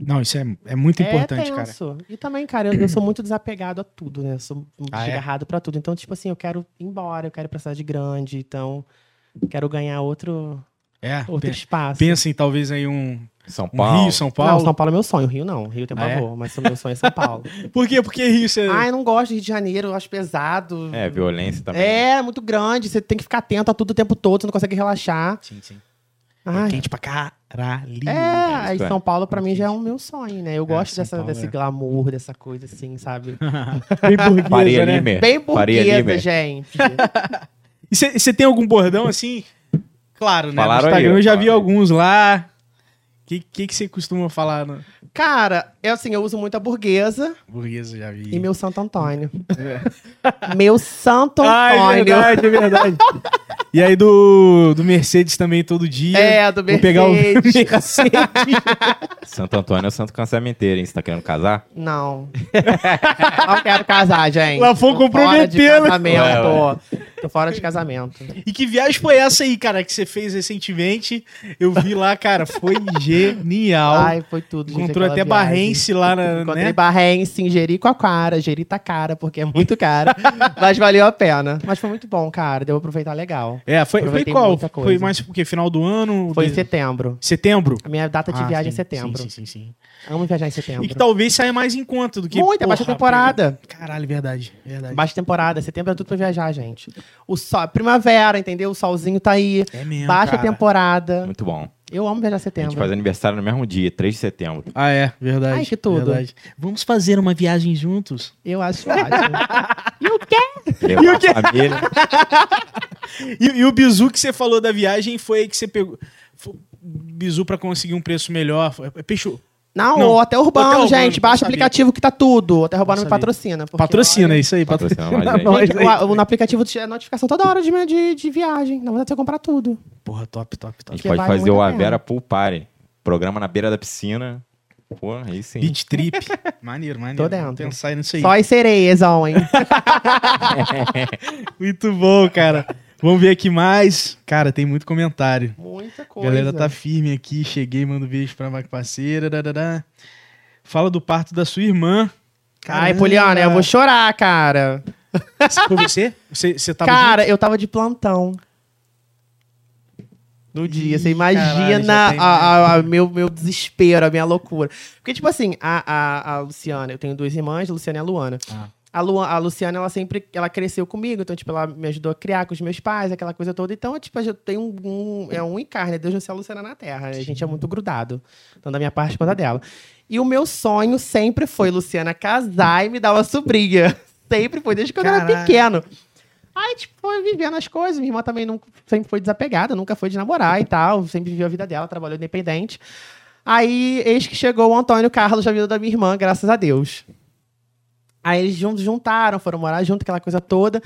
Não, isso é, é muito importante, é cara. tenso. E também, cara, eu, eu sou muito desapegado a tudo, né? Eu sou muito Ah, é? pra tudo. Então, tipo assim, eu quero ir embora, eu quero ir pra cidade grande, então quero ganhar outro, É, outro espaço. pensa em talvez aí um, São um Paulo. Rio, São Não, Paulo. São Paulo é meu sonho. Rio não. Rio tem Ah, é? pavor, mas o meu sonho é São Paulo. <laughs> Por quê? Porque Rio você... Ai, eu não gosto de Rio de Janeiro, eu acho pesado. É, violência também. É, muito grande. Você tem que ficar atento a tudo o tempo todo, você não consegue relaxar. Sim, sim. Ai, É quente pra caralho. É, aí é. São Paulo pra mim já é o meu sonho, né? Eu gosto São dessa, Paulo, desse é. glamour, dessa coisa assim, sabe? <laughs> Bem burguesa, Faria né? Limer. Bem burguesa, Limer. gente. E você tem algum bordão assim? Claro, né? Falaram no Instagram aí, eu já vi alguns lá. O que que que você costuma falar no Cara, eu assim, eu uso muito a burguesa burguesa? Já vi. e meu Santo Antônio. <laughs> meu Santo Ah, é Antônio. verdade, é verdade. <laughs> e aí do, do Mercedes também todo dia. É, do Vou pegar o Mercedes. <laughs> Mercedes. Santo Antônio é o santo casamenteiro, hein? Você tá querendo casar? Não. Não quero casar, gente. Lá foi Tô fora de comprometendo. casamento. Ué, Tô fora de casamento. E que viagem foi essa aí, cara, que você fez recentemente? Eu vi lá, cara, foi genial. Ai, foi tudo, gente. Encontrou até viagem. Barrense lá na. Encontrei Né? Barrense em Jericoacoara. Jeri tá cara, porque é muito cara. <laughs> mas valeu a pena. Mas foi muito bom, cara. Deu pra aproveitar legal. É, foi, foi qual? muita Foi mais porque final do ano? Foi em de- setembro. setembro? A minha data de Ah, viagem sim, é setembro. Sim, sim, sim, sim. Amo viajar em setembro. E que talvez saia mais em conta do que. Muito, é baixa porra, temporada. pega- Caralho, verdade. verdade. Baixa temporada. Setembro é tudo pra viajar, gente. O sol, primavera, entendeu? O solzinho tá aí. É mesmo. Baixa cara. temporada. Muito bom. Eu amo viajar em A gente setembro. faz aniversário no mesmo dia, 3 de setembro. Ah, é, verdade. Ai, que tudo. verdade. Vamos fazer uma viagem juntos. Eu acho ótimo. <laughs> e o quê? Levar a família. <laughs> E, e o bizu que você falou da viagem foi aí que você pegou. Foi, bizu pra conseguir um preço melhor. É Peixe. Não, Não, o Hotel Urbano, Hotel Urbano, gente. Baixa sabia. aplicativo que tá tudo. O Hotel Urbano me sabia. patrocina. porque, Patrocina, olha, isso aí. Patrocina Patrocina. nós aí. nós Gente, aí. o- no aplicativo tinha notificação toda hora de, de, de viagem. Não vontade de você comprar tudo. Porra, top, top, A top. gente Porque pode vale fazer muito o a pena. Avera Pool Party. Programa na beira da piscina. Pô, aí sim. Beat trip. <laughs> maneiro, maneiro. Tô dentro. Pensar nisso aí. Só as sereias, ó, hein? <laughs> Muito bom, cara. Vamos ver aqui mais. Cara, tem muito comentário. Muita A coisa. galera tá firme aqui. Cheguei, mando beijo pra minha parceira. dadadá. Fala do parto da sua irmã. Ai, Caramba. Poliana, eu vou chorar, cara. Foi você? Você, você tava cara, junto? eu tava de plantão. No dia, você Ih, imagina caralho, a, a- a meu, meu desespero, a minha loucura. Porque, tipo assim, a, a, a Luciana, eu tenho duas irmãs, a Luciana e a Luana. Ah. A, Lu, a Luciana, ela sempre ela cresceu comigo, então, tipo, ela me ajudou a criar com os meus pais, aquela coisa toda. Então, tipo, eu tenho um, um- é um encarne, Deus não sei a Luciana na Terra. né? A gente é muito grudado. Então, da minha parte quanto a dela. E o meu sonho sempre foi Luciana casar e me dar uma sobrinha. <laughs> Sempre foi, desde quando eu era pequeno. Aí, tipo, foi vivendo as coisas. Minha irmã também não, sempre foi desapegada, nunca foi de namorar e tal. Sempre viveu a vida dela, trabalhou independente. Aí, eis que chegou o Antônio Carlos da vida da minha irmã, graças a Deus. Aí eles juntaram, foram morar junto, aquela coisa toda.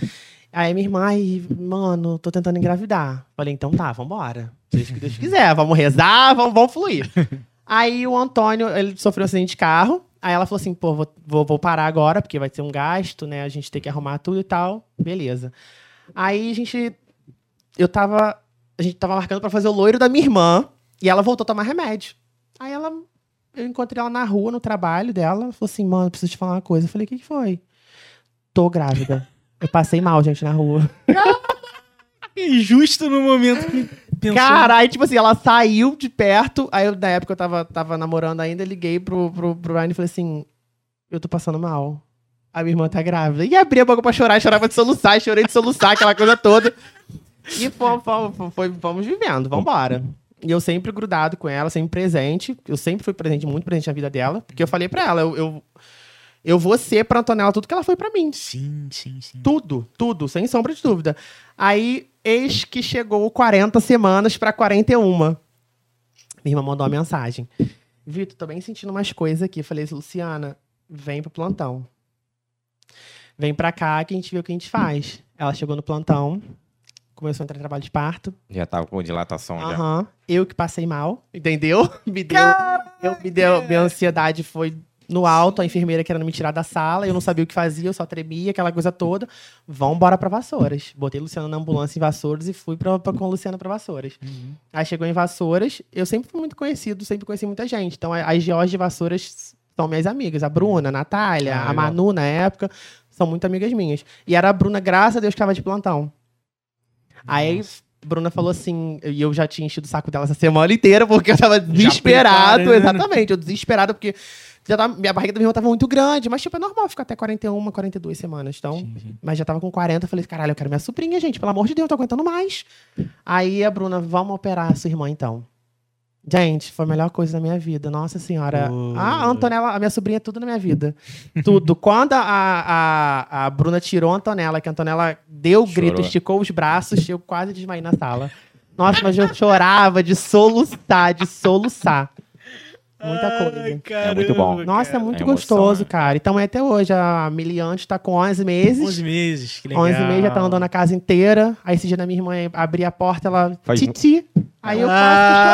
Aí minha irmã, ai, mano, tô tentando engravidar. Falei, então tá, vambora. Seja o que Deus quiser, vamos rezar, vamos, vamos fluir. <laughs> Aí o Antônio, ele sofreu um acidente de carro. Aí ela falou assim, pô, vou, vou, vou parar agora, porque vai ser um gasto, né? A gente tem que arrumar tudo e tal. Beleza. Aí a gente. Eu tava. A gente tava marcando pra fazer o loiro da minha irmã. E ela voltou a tomar remédio. Aí ela. Eu encontrei ela na rua, no trabalho dela. Ela falou assim, mano, preciso te falar uma coisa. Eu falei, o que, que foi? Tô grávida. Eu passei mal, gente, na rua. <laughs> Justo no momento que pensou... Cara, aí, tipo assim, ela saiu de perto. Aí, eu, na época, eu tava, tava namorando ainda, liguei pro, pro, pro Ryan e falei assim: Eu tô passando mal. A minha irmã tá grávida. E abri a boca pra chorar, chorava de soluçar, chorei de soluçar, aquela coisa toda. E fomos, fomos, foi- fomos vivendo, vambora. E eu sempre grudado com ela, sempre presente. Eu sempre fui presente, muito presente na vida dela. Porque eu falei pra ela, eu, eu, eu vou ser pra Antonella tudo que ela foi pra mim. Sim, sim, sim. Tudo, tudo, sem sombra de dúvida. Aí, eis que chegou 40 semanas pra 41. Minha irmã mandou uma mensagem. Vitor, tô bem sentindo umas coisas aqui. Falei, Luciana, vem pro plantão. Vem pra cá que a gente vê o que a gente faz. Ela chegou no plantão, começou a entrar em trabalho de parto. Já tava com dilatação já. Aham. Eu que passei mal, entendeu? <laughs> Me deu, eu, me deu. Minha ansiedade foi no alto, a enfermeira querendo me tirar da sala, eu não sabia o que fazia, eu só tremia, aquela coisa toda. Vão embora pra Vassouras. Botei Luciana na ambulância em Vassouras e fui pra, pra- com a Luciana pra Vassouras. Aí chegou em Vassouras, eu sempre fui muito conhecido, sempre conheci muita gente. Então, as George de Vassouras são minhas amigas. A Bruna, a Natália, Ah, a. Manu, na época, são muito amigas minhas. E era a Bruna, graças a Deus, que estava de plantão. Aí, Bruna falou assim, e eu já tinha enchido o saco dela essa semana inteira, porque eu tava desesperado. preparando. Exatamente, eu desesperado, porque já tava, minha barriga da minha irmã tava muito grande, mas tipo, é normal ficar até 41, 42 semanas. Então, mas já tava com 40, eu falei, caralho, eu quero minha sobrinha, gente, pelo amor de Deus, eu tô aguentando mais. Aí a Bruna, vamos operar a sua irmã então. Gente, foi a melhor coisa da minha vida. Nossa senhora. Oh. A Antonella, a minha sobrinha, é tudo na minha vida. Tudo. Quando a, a, a Bruna tirou a Antonella, que a Antonella deu o grito, esticou os braços, eu quase desmaiei na sala. Nossa, mas eu chorava de soluçar, de soluçar. Muita coisa. É muito bom. Nossa, é muito É emoção, gostoso, né? cara. Então é até hoje. A Miliante tá com 11 meses. 11 meses, que legal. 11 meses já tá andando a casa inteira. Aí esse dia da minha irmã abrir a porta, ela. Faz- Titi. Aí eu Ah,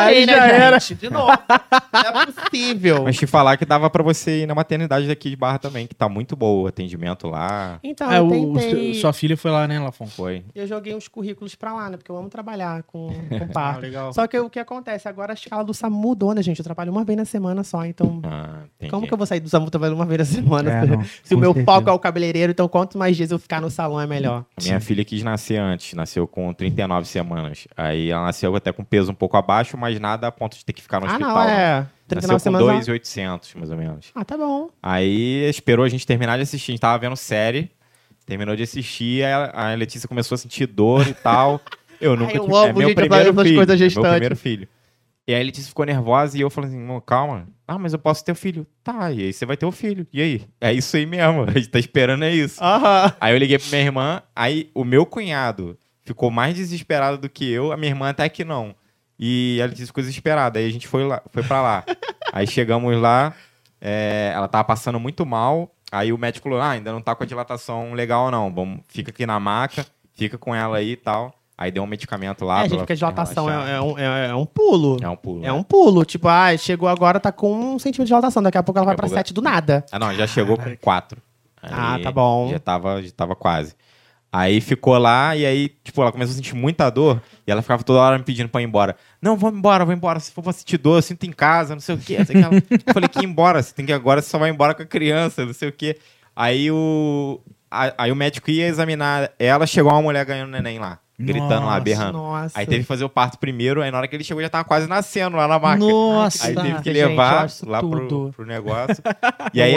quase chorei, já né, era. gente? De novo. Não é possível. Mas te falar que dava pra você ir na maternidade daqui de Barra também, que tá muito boa o atendimento lá. Então, É, eu o, o- tentei. sua filha foi lá, né, Lafon? Foi. Eu joguei uns currículos pra lá, né? Porque eu amo trabalhar com, <laughs> com Ah, parto. legal. Só que o que acontece? Agora a escala do SAMU mudou, né, gente? Eu trabalho uma vez na semana só, então. Ah. Como que eu vou sair do SAMU trabalhando uma vez na semana? É, não, <laughs> Se o meu certeza. foco é o cabeleireiro, então quanto mais dias eu ficar no salão é melhor. A Minha filha quis nascer antes, nasceu com 39 semanas. Aí ela nasceu até com peso um pouco abaixo, mas nada a ponto de ter que ficar no ah, hospital. não, é. Nasceu 39 com semanas. 2,800, mais ou menos. Ah, tá bom. Aí esperou a gente terminar de assistir. A gente tava vendo série, terminou de assistir, aí a Letícia começou a sentir dor e tal. <laughs> Eu nunca eu tive. amo, é meu gente, primeiro filho. coisas meu primeiro filho. E aí a Letícia ficou nervosa e eu falei assim, "Amor, calma. Ah, mas eu posso ter o filho. Tá, e aí você vai ter o filho. E aí? É isso aí mesmo. <laughs> A gente tá esperando é isso. Aham. Aí eu liguei pra minha irmã, aí o meu cunhado ficou mais desesperado do que eu, a minha irmã até que não. E ela disse ficou desesperada. Aí a gente foi, lá, foi pra lá. <laughs> aí chegamos lá, é, ela tava passando muito mal. Aí o médico falou: ah, ainda não tá com a dilatação legal, não. Vamos, fica aqui na maca, fica com ela aí e tal. Aí deu um medicamento lá. É, gente, porque a dilatação é, é um, é, é um pulo. É um pulo. É né? um pulo. Tipo, ah, chegou agora, tá com um centímetro de dilatação. Daqui a pouco ela vai Daqui pra pouco é- 7 do nada. Ah, não, já chegou com quatro. Ah, Aí tá bom. Já tava, já tava quase. Aí ficou lá e aí, tipo, ela começou a sentir muita dor e ela ficava toda hora me pedindo pra ir embora. Não, vamos embora, vamos embora. Se for pra sentir dor, eu sinto em casa, não sei o quê. Eu falei que ir embora, você tem que ir agora, você só vai embora com a criança, não sei o quê. Aí o, a- aí o médico ia examinar ela, chegou uma mulher ganhando neném lá, gritando lá, Nossa, berrando. Nossa. Aí teve que fazer o parto primeiro, aí na hora que ele chegou já tava quase nascendo lá na maca. Nossa. Aí teve que Gente, levar acho lá pro, pro negócio. E aí.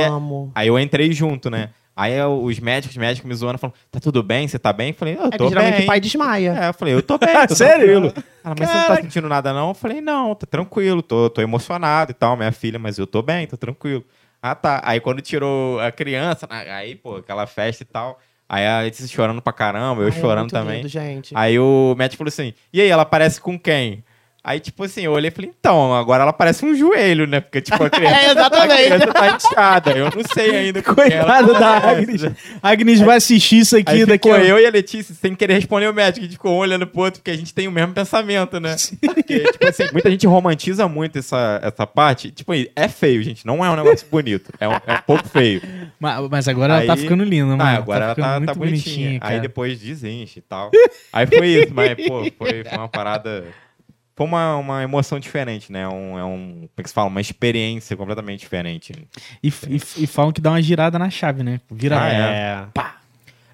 Aí eu entrei junto, né? Aí os médicos, os médicos me zoando, falando, tá tudo bem? Você tá bem? Eu falei, eu É que tô geralmente bem. o pai desmaia. É, eu falei, eu tô bem, <laughs> tô Sério? tranquilo. Ela, mas você não tá sentindo nada não? Eu falei, não, tá tranquilo, tô, tô emocionado e tal, minha filha, mas eu tô bem, tô tranquilo. Ah, tá. Aí quando tirou a criança, né, aí, pô, aquela festa e tal, aí a Letícia chorando pra caramba, eu Ai, é chorando muito também. lindo, gente. Aí o médico falou assim, e aí, ela parece com quem? Aí, tipo assim, eu olhei e falei, então, agora ela parece um joelho, né? Porque, tipo, a <laughs> criança, É, exatamente. a criança tá inchada. Eu não sei ainda ela Coitada da. Agnes. Agnes vai assistir isso aqui Aí daqui ficou a... eu e a Letícia sem querer responder o médico. A gente ficou um olhando pro outro, porque a gente tem o mesmo pensamento, né? Porque, tipo assim, muita gente romantiza muito essa, essa parte. Tipo, é feio, gente. Não é um negócio bonito. É um, é um pouco feio. Mas, mas agora ela tá Aí- ficando linda, mano. Ah, agora ela ficando tá, muito tá bonitinha. cara. Aí depois desenche e tal. Aí foi isso, mas, pô, foi, foi uma parada. Foi uma, uma emoção diferente, né? Um, é um. Como é que se fala? Uma experiência completamente diferente. E, e, e falam que dá uma girada na chave, né? Vira... Ah, é. É. Pá.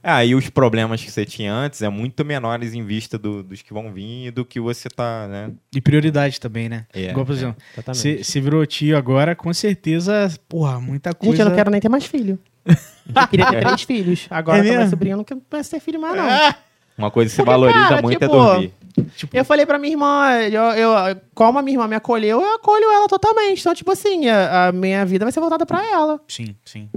Ah, e os problemas que você tinha antes é muito menores em vista do- dos que vão vir e do que você tá, né? E prioridade também, né? É, Igual, por é. exemplo, Exatamente. você você virou tio agora, com certeza, porra, muita coisa... Gente, eu não quero nem ter mais filho. Eu queria ter três <laughs> filhos. Agora É com a minha sobrinha eu não quero mais ter filho mais, não. Uma coisa que você Porque, valoriza cara, muito tipo, é dormir. Eu falei pra minha irmã, eu, eu, como a minha irmã me acolheu, eu acolho ela totalmente. Então, tipo assim, a, a minha vida vai ser voltada pra ela. Sim, sim.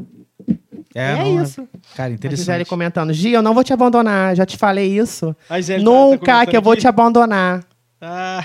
É, não, isso. Cara, A Gisele interessante. comentando, Gi, eu não vou te abandonar, já te falei isso. Tá- tá Nunca comentando que eu vou aqui. te abandonar. Ah,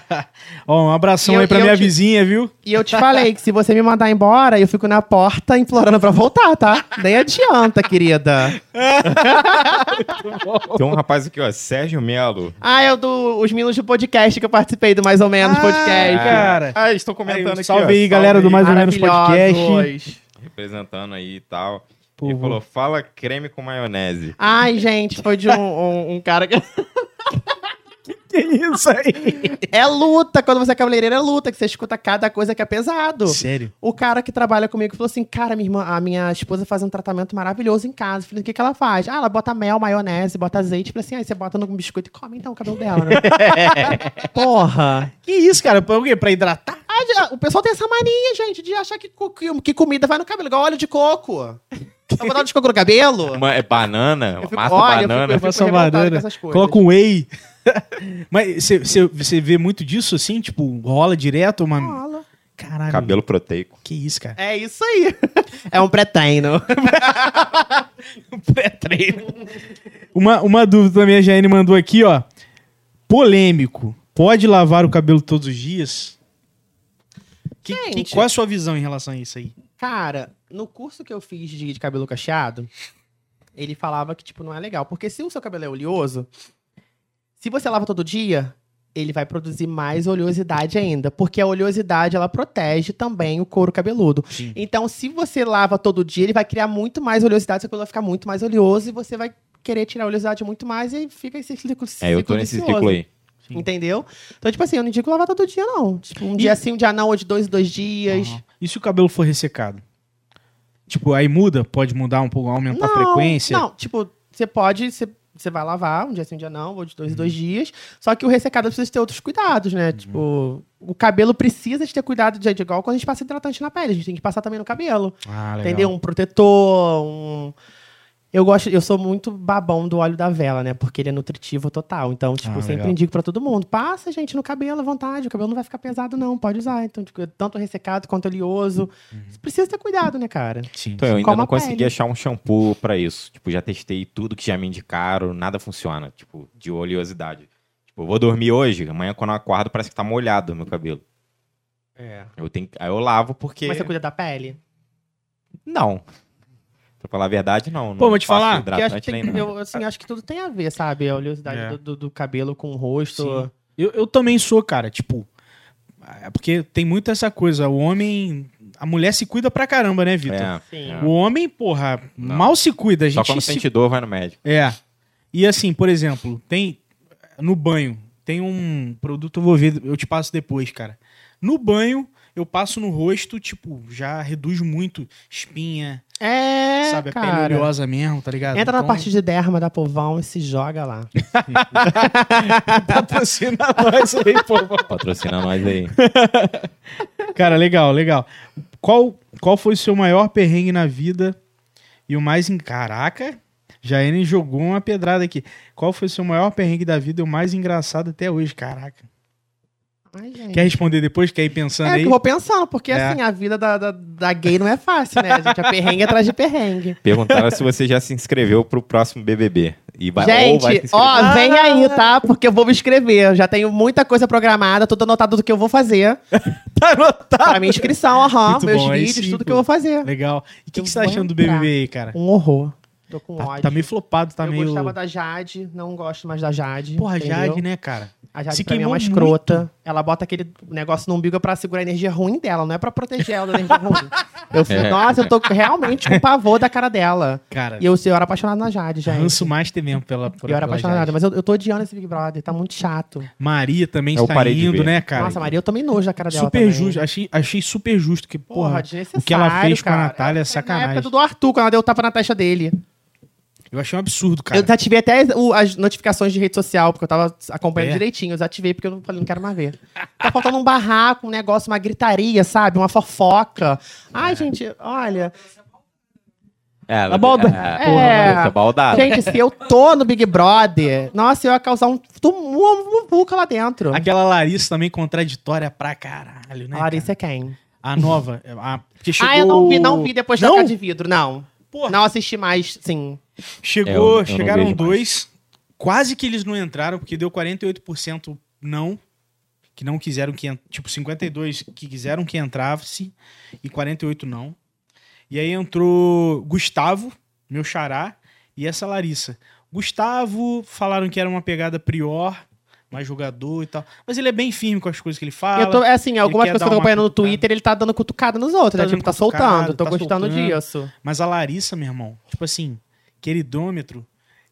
ó, um abração E eu- aí pra e minha te- vizinha, viu? E eu te falei que se você me mandar embora, eu fico na porta implorando pra voltar, tá? Nem adianta, querida. <laughs> Tem um rapaz aqui, ó, Sérgio Melo. Ah, é o do os minutos do podcast que eu participei do Mais ou Menos Ah, podcast. cara. Ah, estão Aí, comentando um aqui, salve ó, aí, galera do Mais ou Menos Podcast. Representando aí e tal. Pô, Ele vou- falou, fala creme com maionese. Ai, gente, foi de um, um- um cara que. <laughs> <laughs> Que isso aí? É luta, quando você é cabeleireiro, é luta, que você escuta cada coisa que é pesado. Sério? O cara que trabalha comigo falou assim: Cara, minha irmã, a minha esposa faz um tratamento maravilhoso em casa. Eu falei: O que, que ela faz? Ah, ela bota mel, maionese, bota azeite. Eu falei assim: Aí você bota no biscoito e come então o cabelo dela, né? <laughs> Porra! Que isso, cara? Pra, o quê? pra hidratar? Ah, o pessoal tem essa mania, gente, de achar que, que, que comida vai no cabelo, igual óleo de coco. <laughs> Tá botando óleo de coco no cabelo? Uma é banana, Eu fico- massa olha, eu fico- banana. eu fico banana, com essas coisas. Coloca um whey. <laughs> Mas você- vê muito disso assim? Tipo, rola direto uma. Rola. Caralho. Cabelo proteico. Que isso, cara? É isso aí. <laughs> É um pré-treino. <laughs> Pré-treino. uma, uma dúvida também a Jane mandou aqui, ó. Polêmico. Pode lavar o cabelo todos os dias? Que, que- qual é a sua visão em relação a isso aí? Cara, no curso que eu fiz de, de cabelo cacheado, ele falava que, tipo, não é legal. Porque se o seu cabelo é oleoso, se você lava todo dia, ele vai produzir mais oleosidade ainda. Porque a oleosidade, ela protege também o couro cabeludo. Sim. Então, se você lava todo dia, ele vai criar muito mais oleosidade, seu cabelo vai ficar muito mais oleoso e você vai querer tirar a oleosidade muito mais e fica esse ciclo, É, eu tô nesse vicioso. ciclo aí. Sim. Entendeu? Então, tipo assim, eu não indico lavar todo dia, não. Tipo, um E- dia sim, um dia não, ou de dois em dois dias. Aham. E se o cabelo for ressecado? Tipo, aí muda? Pode mudar um pouco, aumentar a frequência? Não, tipo, você pode, você, você vai lavar, um dia sim, um dia não, ou de dois em dois dias. Só que o ressecado precisa ter outros cuidados, né? Tipo, o cabelo precisa de ter cuidado, de, de igual quando a gente passa hidratante na pele, a gente tem que passar também no cabelo. Ah, legal. Entendeu? Um protetor, um. Eu gosto, eu sou muito babão do óleo da vela, né? Porque ele é nutritivo total. Então, tipo, Ah, sempre legal. indico pra todo mundo. Passa, gente, no cabelo à vontade. O cabelo não vai ficar pesado, não. Pode usar. Então, tipo, tanto ressecado quanto oleoso. Uhum. Você precisa ter cuidado, né, cara? Sim. Então, eu ainda Como não consegui achar um shampoo pra isso. Tipo, já testei tudo que já me indicaram, nada funciona. Tipo, de oleosidade. Tipo, eu vou dormir hoje, amanhã quando eu acordo parece que tá molhado o meu cabelo. É. Eu tenho, aí eu lavo porque... Mas você cuida da pele? Não. Pra falar a verdade, não. Pô, não vou te falar, eu acho, que tem- eu, assim, acho que tudo tem a ver, sabe? A oleosidade É. do, do- do cabelo com o rosto. Eu, eu também sou, cara, tipo. É porque tem muito essa coisa. O homem. A mulher se cuida pra caramba, né, Vitor? É, é. O homem, porra, Não. mal se cuida. A Só gente quando se sente dor, vai no médico. É. E assim, por exemplo, tem. No banho, tem um produto, eu vou ver, eu te passo depois, cara. No banho, eu passo no rosto, tipo, já reduz muito espinha, É, sabe? A pele cara. oleosa mesmo, tá ligado? Entra na Então, parte de derma da Povão e se joga lá. <laughs> Patrocina nós aí, pô. Patrocina nós aí. <laughs> Cara, legal, legal. Qual, qual foi o seu maior perrengue na vida e o mais. Em... Caraca! Jaene jogou uma pedrada aqui. Qual foi o seu maior perrengue da vida e o mais engraçado até hoje? Caraca. Ai. Quer responder depois? Quer ir pensando É aí? que eu vou pensando, porque É. assim, a vida da, da, da gay não é fácil, né? A gente é perrengue atrás de perrengue. Perguntaram se você já se inscreveu pro próximo BBB. E vai, ou vai se gente, inscrever. ó, vem aí, tá? Porque eu vou me inscrever. Eu já tenho muita coisa programada, tudo anotado do que eu vou fazer. <laughs> Tá anotado. Pra minha inscrição, aham, Muito meus bom, aí vídeos, sim, tudo que eu vou fazer. Legal. E o que, Eu que você tá achando do. BBB aí, cara? Um horror. Tô com Tá, ódio. tá meio flopado, tá eu meio. gostava da Jade, não gosto mais da Jade. Porra, entendeu? Jade, né, cara? A Jade Se pra mim é uma escrota. Ela bota aquele negócio no umbigo pra segurar a energia ruim dela, não é pra proteger ela da energia ruim. <laughs> Eu fico, É. nossa, eu tô realmente com pavor da cara dela. Cara, E eu, eu era apaixonado na Jade, gente. ranço master mesmo pela. por- eu era pela apaixonado, Jade. mas eu, eu tô odiando esse Big Brother, tá muito chato. Maria também Eu está indo, né, cara? Nossa, Maria, eu tomei nojo da cara dela super também. justo. Achei, achei super justo. Que, Porra, porra, o que ela fez com a cara. Natália é Na sacanagem. época do Arthur, quando ela deu o tapa na testa dele. Eu achei um absurdo, cara. Eu desativei até o- as notificações de rede social, porque eu tava acompanhando É? direitinho. Eu desativei porque eu não, falei, não quero mais ver. Tá faltando um barraco, um negócio, uma gritaria, sabe? Uma fofoca. Ai, É. gente, olha. É, A balda- é, É. Larissa Baldada. Gente, se eu tô no Big Brother, nossa, eu ia causar um tumulto lá dentro. Aquela Larissa também contraditória pra caralho, né? A Larissa cara? é quem? A nova. A, porque chegou... Ah, eu não vi, não vi depois da Não? Casa de Vidro, não. Porra. Não assisti mais, sim. Chegou, É, eu- eu chegaram vejo mais. dois. Quase que eles não entraram, porque deu 48% não. Que não quiseram que. Tipo, 52 que quiseram que entrasse e 48 não. E aí entrou Gustavo, meu xará, e essa Larissa. Gustavo falaram que era uma pegada prior, mais jogador e tal. Mas ele é bem firme com as coisas que ele fala. eu tô, é assim, algumas pessoas que eu acompanhando no. Twitter, ele tá dando cutucada nos outros, Tá né? Tipo, tá soltando, tô tá gostando soltando. disso. Mas a Larissa, meu irmão, tipo assim, queridômetro,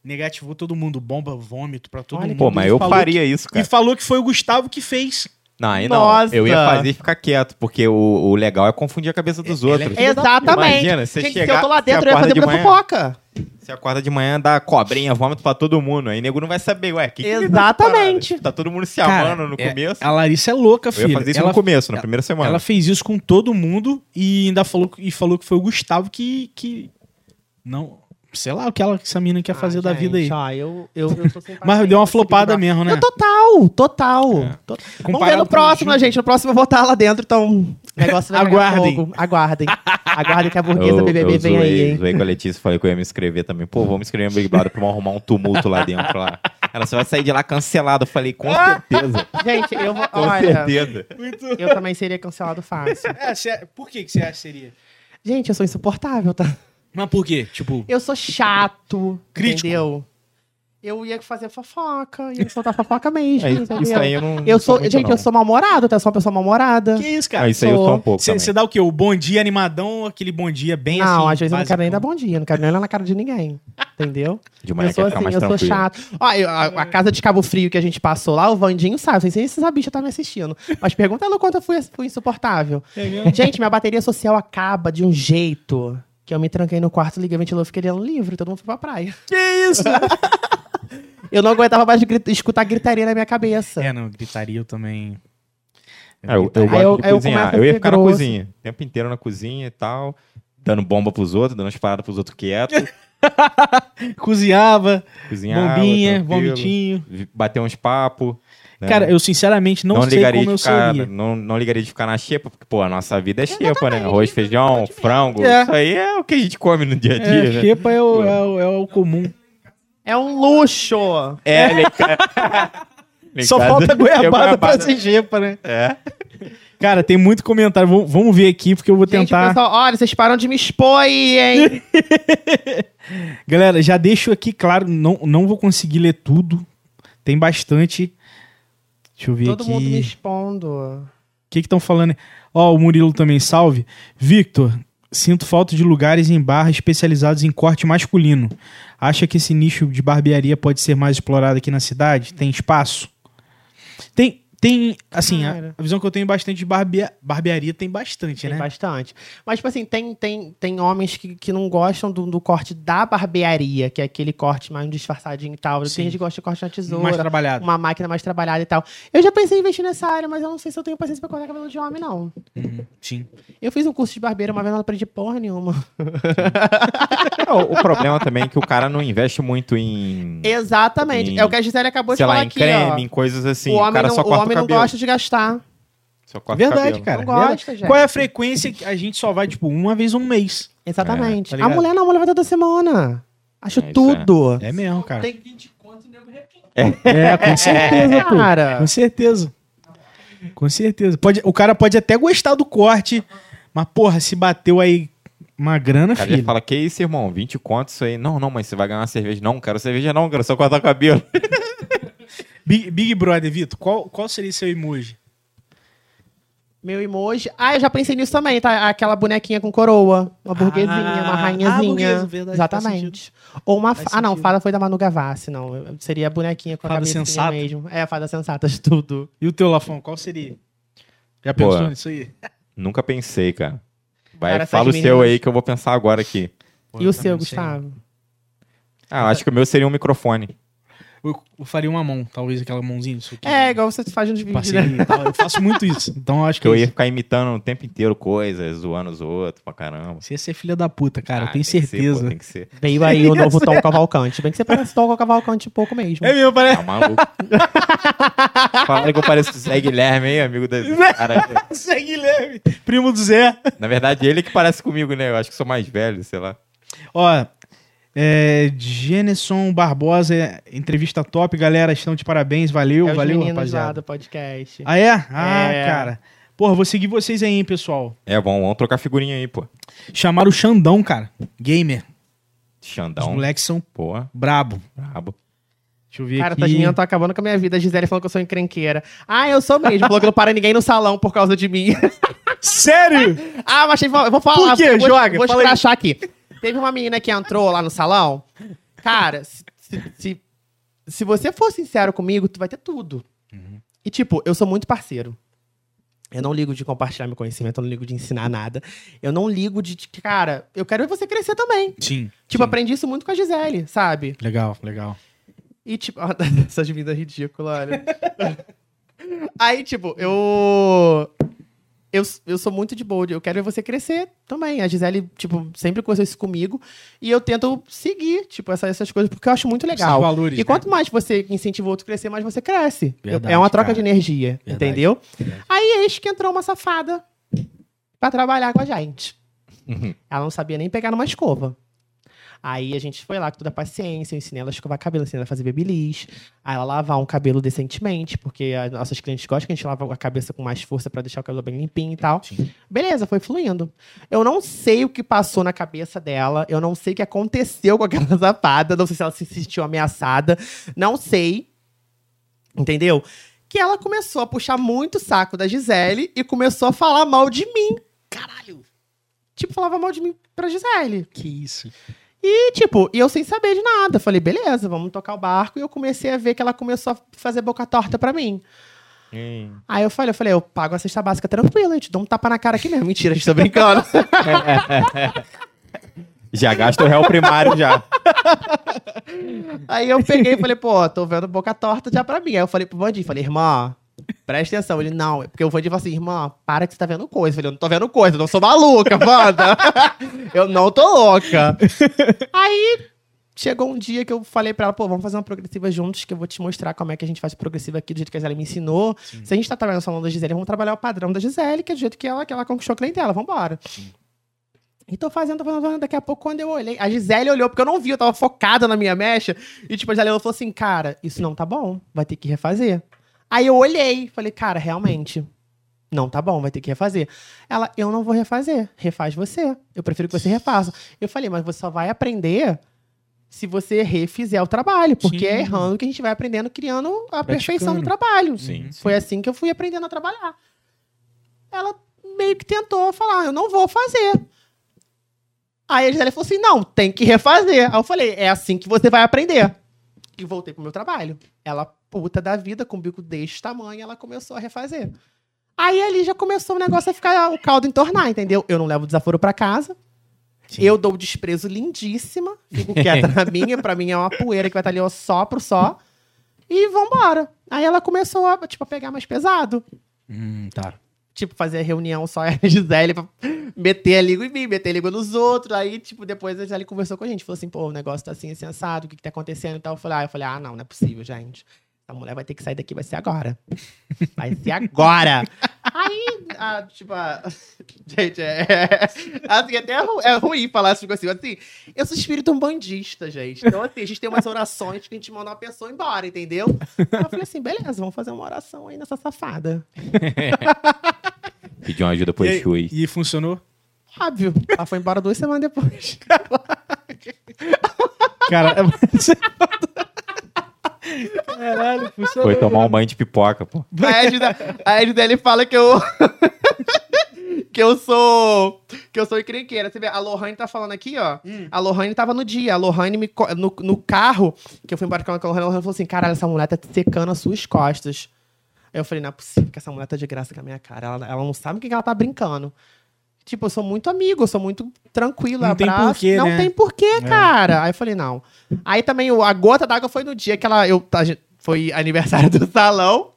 negativou todo mundo, bomba, vômito pra todo Olha mundo. Pô, mas eu faria isso, que- cara. E falou que foi o Gustavo que fez. Não, aí não. Nossa. Eu ia fazer e ficar quieto, porque o, o legal é confundir a cabeça dos Ele é outros. da Exatamente. Imagina, você Gente, se chegar- eu tô lá dentro, eu ia fazer muita fofoca. Você acorda de manhã, dá cobrinha, vômito pra todo mundo. Aí nego não vai saber, ué, que que ele Exatamente. tá, tá todo mundo se Cara, amando no é- começo. A Larissa é louca, Eu filho. ia fazer isso ela, no começo, na primeira semana. ela fez isso com todo mundo e ainda falou, e falou que foi o Gustavo que. que não. Sei lá o que ela, que essa mina quer fazer Ah, da vida aí. gente, Ó, eu, eu, eu tô sem Mas deu uma flopada Big mesmo, né? Eu, total, total. É. To- Vamos ver no próximo, gente? No próximo eu vou estar lá dentro, então o negócio vai pegar Aguardem. fogo. Aguardem. Aguardem que a burguesa eu, BBB eu vem zoei, aí, hein? zoei com a Letícia, falei que eu ia me inscrever também. Pô, vamos inscrever no Big Brother pra arrumar um tumulto lá dentro. Lá. Ela só vai sair de lá cancelado. Eu falei, com certeza. Gente, eu vou... Com Olha, certeza. eu também seria cancelado fácil. É, cê- por que, que você acha que seria? Gente, eu sou insuportável, tá? Mas por quê? Tipo, Eu sou chato, Crítico. entendeu? Eu ia fazer fofoca, ia soltar fofoca mesmo, É, isso, aí eu não. Eu não sou, muito, gente, não. eu sou mal-humorado, tá? Eu sou uma pessoa mal-humorada. que isso, cara? Ah, isso aí eu sou sou- um pouco. Você dá o quê? O bom dia animadão, aquele bom dia bem assim. Não, às vezes eu não quero nem dar bom dia, não quero nem olhar na cara de ninguém. Entendeu? De manhã eu sou ficar assim, mais eu sou tranquilo. chato. Ó, eu- a, a casa de Cabo Frio que a gente passou lá, o Vandinho sabe, não sei se essa bicha tá me assistindo. Mas pergunta ela quanto eu fui, fui insuportável. É? Gente, minha bateria social acaba de um jeito que eu me tranquei no quarto, liguei o ventilador, fiquei lendo livro e todo mundo foi pra praia. Que isso? <laughs> Eu não aguentava mais grit- escutar gritaria na minha cabeça. é, não, gritaria eu também. É, eu, eu eu- eu a Eu, ia ficar na grosso. cozinha. O tempo inteiro na cozinha e tal. Dando bomba pros outros, dando as paradas pros outros quietos. <laughs> Cozinhava, Cozinhava, bombinha, vomitinho. Bater uns papos. né? Cara, eu sinceramente não, sei ligaria como eu ficar, seria. não, não ligaria de ficar na xepa, porque, pô, a nossa vida é xepa, né? Arroz, feijão, frango. É. Isso aí é o que a gente come no dia a dia, É, né? xepa é o, é, o, é o comum. É um luxo! É, lá em Só casa falta tem goiabada pra ser né? É. Cara, tem muito comentário. Vamos, vamos ver aqui, porque eu vou Gente, tentar. pessoal, olha, vocês param de me expor aí, hein? <laughs> Galera, já deixo aqui claro, não, não vou conseguir ler tudo. Tem bastante. Deixa eu ver Todo aqui. mundo me O expondo. que que estão falando? Ó, o Murilo também, salve. Victor, sinto falta de lugares em barra especializados em corte masculino. Acha que esse nicho de barbearia pode ser mais explorado aqui na cidade? Tem espaço? Tem, tem assim, a, a visão que eu tenho bastante de barbea, barbearia tem bastante, Tem né? bastante. Mas, tipo assim, tem, tem, tem homens que, que não gostam do, do corte da barbearia, que é aquele corte mais disfarçadinho e tal. Sim. Tem gente que gosta de corte na tesoura. Mais trabalhado. Uma máquina mais trabalhada e tal. Eu já pensei em investir nessa área, mas eu não sei se eu tenho paciência pra cortar cabelo de homem, não. Uhum, sim. Eu fiz um curso de barbeiro uma vez, não aprendi porra nenhuma. <laughs> O, o problema também é que o cara não investe muito em, Exatamente. Em- É o que a Gisele acabou de sei falar lá, em aqui, creme, ó. em coisas assim. o O, homem, cara não, só o corta homem o não cabelo. gosta de gastar. Só corta Verdade, cabelo. cara. Não verdade. gosta, gente. Qual é a frequência que a gente só vai, tipo, uma vez um mês? Exatamente. É, tá a mulher não, a mulher vai toda semana. Acho É, tudo. É mesmo, cara. Tem 20 conto e nego repite. É, com <laughs> certeza, pô. Cara. Com certeza. Com certeza. Pode, o cara pode até gostar do corte, mas, porra, se bateu aí uma grana, O cara filho. fala, que isso, irmão? 20 contos isso aí. Não, não, mas você vai ganhar uma cerveja. Não, quero cerveja não, quero só cortar o cabelo. <laughs> Big, Big Brother, Vitor, qual, qual seria seu emoji? Meu emoji. Ah, eu já pensei nisso também, tá? Aquela bonequinha com coroa. Uma burguesinha, Ah, uma ah, rainhazinha. burguesa, verdade, Exatamente. Ou uma. Fa- Ah, não, fada foi da Manu Gavassi, não. Seria a bonequinha com a Fada sensata. mesmo. É, a fada sensata de tudo. E o teu, Lafon, qual seria? Já Pô. pensou nisso aí? Nunca pensei, cara. Vai, Cara, fala o essas seu aí que eu vou pensar agora aqui. Pô, e o seu. Gustavo? Ah, eu acho que o meu seria um microfone. Eu, faria uma mão, talvez aquela mãozinha. Isso aqui. É, igual você faz nos vídeos, Passinho né? e tal. Eu faço muito isso. Então eu acho que eu é ia ficar imitando o tempo inteiro coisas, zoando os outros pra caramba. Você ia ser filha da puta, cara. Ah, eu tenho tem que ser, certeza. pô, tem que ser. Veio aí o novo Tom Cavalcante. Bem que você parece Tom Cavalcante um pouco mesmo. É mesmo, parece. Tá maluco. <laughs> Falaram que eu pareço o Zé Guilherme, hein, amigo desse cara. <laughs> Zé Guilherme, primo do Zé. Na verdade, ele que parece comigo, né? Eu acho que sou mais velho, sei lá. Ó, é, Geneson Barbosa, é, entrevista top, galera. Estão de parabéns, valeu, É os valeu, meninos lá rapaziada. do podcast. Ah, é? Ah, É. cara. Porra, vou seguir vocês aí, hein, pessoal. É bom, vamos trocar figurinha aí, pô. Chamaram o Xandão, cara. Gamer. Os Xandão. moleques são Pô, brabo. brabo. Deixa eu ver Cara, aqui. tá meninas estão acabando com a minha vida. A Gisele falou que eu sou encrenqueira. Ah, eu sou mesmo. Falou que não para ninguém no salão por causa de mim. Sério? <laughs> ah, mas eu vou- falar. Por quê? Vou, Joga, Vou escrachar aqui. Teve uma menina que entrou lá no salão. Cara, se, se, se, se você for sincero comigo, tu vai ter tudo. Uhum. E, tipo, eu sou muito parceiro. Eu não ligo de compartilhar meu conhecimento, eu não ligo de ensinar nada. Eu não ligo de. de- Cara, eu quero ver você crescer também. Sim. Tipo, sim. aprendi isso muito com a Gisele, sabe? Legal, legal. E, tipo, <laughs> essas vidas ridículas, olha. <laughs> Aí, tipo, eu. Eu, eu sou muito de boa, eu quero ver você crescer também. A Gisele, tipo, sempre conversou isso comigo. E eu tento seguir, tipo, essa- essas coisas, porque eu acho muito legal. Valores, e né? quanto mais você incentiva o outro a crescer, mais você cresce. Verdade, é uma troca cara. de energia, Verdade, entendeu? verdade. Aí, eis que entrou uma safada pra trabalhar com a gente. Uhum. Ela não sabia nem pegar numa escova. Aí a gente foi lá com toda a paciência, eu ensinei ela a escovar cabelo, ensinei ela a fazer babyliss, aí ela lavar um cabelo decentemente, porque as nossas clientes gostam que a gente lava a cabeça com mais força pra deixar o cabelo bem limpinho e tal. Sim. Beleza, foi fluindo. Eu não sei o que passou na cabeça dela, eu não sei o que aconteceu com aquela <laughs> safada, não sei se ela se sentiu ameaçada, não sei. Entendeu? Que ela começou a puxar muito o saco da Gisele e começou a falar mal de mim. Caralho. Tipo, falava mal de mim pra Gisele. Que isso. E, tipo, e eu sem saber de nada. Falei, beleza, vamos tocar o barco. E eu comecei a ver que ela começou a fazer boca torta pra mim. Hum. Aí eu falei, eu falei, eu pago a cesta básica tranquila, a gente dá um tapa na cara aqui mesmo. Mentira, a gente tá brincando. <laughs> Já gasta o réu primário já. Aí eu peguei e falei, pô, tô vendo boca torta já pra mim. Aí eu falei pro Vandir, falei, irmã, presta atenção. Ele, não, é porque o Vandir falou assim, irmã, para que você tá vendo coisa. Eu falei, eu não tô vendo coisa, eu não sou maluca, Wanda. <laughs> eu não tô louca. Aí chegou um dia que eu falei pra ela, pô, vamos fazer uma progressiva juntos, que eu vou te mostrar como é que a gente faz progressiva aqui, do jeito que a Gisele me ensinou. Se a gente tá trabalhando no salão da Gisele, vamos trabalhar o padrão da Gisele, que é do jeito que ela, que ela conquistou a clientela, vambora. E tô fazendo, tô fazendo, tô fazendo. Daqui a pouco, quando eu olhei, a Gisele olhou, porque eu não vi, eu tava focada na minha mecha. E, tipo, a Gisele falou assim: Cara, isso não tá bom, vai ter que refazer. Aí eu olhei, falei: Cara, realmente, não tá bom, vai ter que refazer. Ela, eu não vou refazer, refaz você. Eu prefiro que você refaça. Eu falei: Mas você só vai aprender se você refizer o trabalho, porque Sim. é errando que a gente vai aprendendo, criando a perfeição do Praticando. trabalho. Sim. Foi assim que eu fui aprendendo a trabalhar. Ela meio que tentou falar, eu não vou fazer. Aí a Gisele falou assim, não, tem que refazer. Aí eu falei, é assim que você vai aprender. E voltei pro meu trabalho. Ela, puta da vida, com o bico deste tamanho, ela começou a refazer. Aí ali já começou o negócio a ficar, o caldo entornar, entendeu? Eu não levo desaforo pra casa. Sim. Eu dou o desprezo lindíssima. Fico <laughs> quieta na minha. Pra mim é uma poeira que vai estar ali ó, só pro só. E vambora. Aí ela começou a, tipo, a pegar mais pesado. Hum, tá. Tipo, fazer reunião só a <laughs> Gisele pra meter a língua em mim, meter a língua nos outros. Aí, tipo, depois a Gisele conversou com a gente. Falou assim, pô, o negócio tá assim, assim, assado. O que que tá acontecendo e tal. Eu falei, ah, eu falei, ah, não, não é possível, gente. Essa mulher vai ter que sair daqui, vai ser agora. <laughs> Vai ser agora. Aí, a, tipo, a... <laughs> gente, é... Assim, até é ru- é ruim falar coisas assim. assim. Eu sou espírito umbandista, gente. Então, assim, a gente tem umas orações que a gente manda uma pessoa embora, entendeu? Aí eu falei assim, beleza, vamos fazer uma oração aí nessa safada. <laughs> Pedir uma ajuda pro Exu aí. e funcionou? Óbvio. Ela foi embora duas semanas depois. Cara, Caralho, funcionou. Foi tomar um banho de pipoca, pô. A Ed, a Ed dele fala que eu. <laughs> que eu sou. Que eu sou encrenqueira. Você vê, a Lohane tá falando aqui, ó. A Lohane tava no dia. A Lohane me, no, no carro, que eu fui embora com a Lohane, a Lohane falou assim: caralho, essa mulher tá secando as suas costas. Aí eu falei, não é possível que essa mulher tá de graça com a minha cara. Ela, ela não sabe o que que ela tá brincando. Tipo, eu sou muito amigo, eu sou muito tranquilo, Não tem porquê, Não né? tem porquê, cara. Aí eu falei, não. Aí também a gota d'água foi no dia que ela. Eu, foi aniversário <laughs> do salão.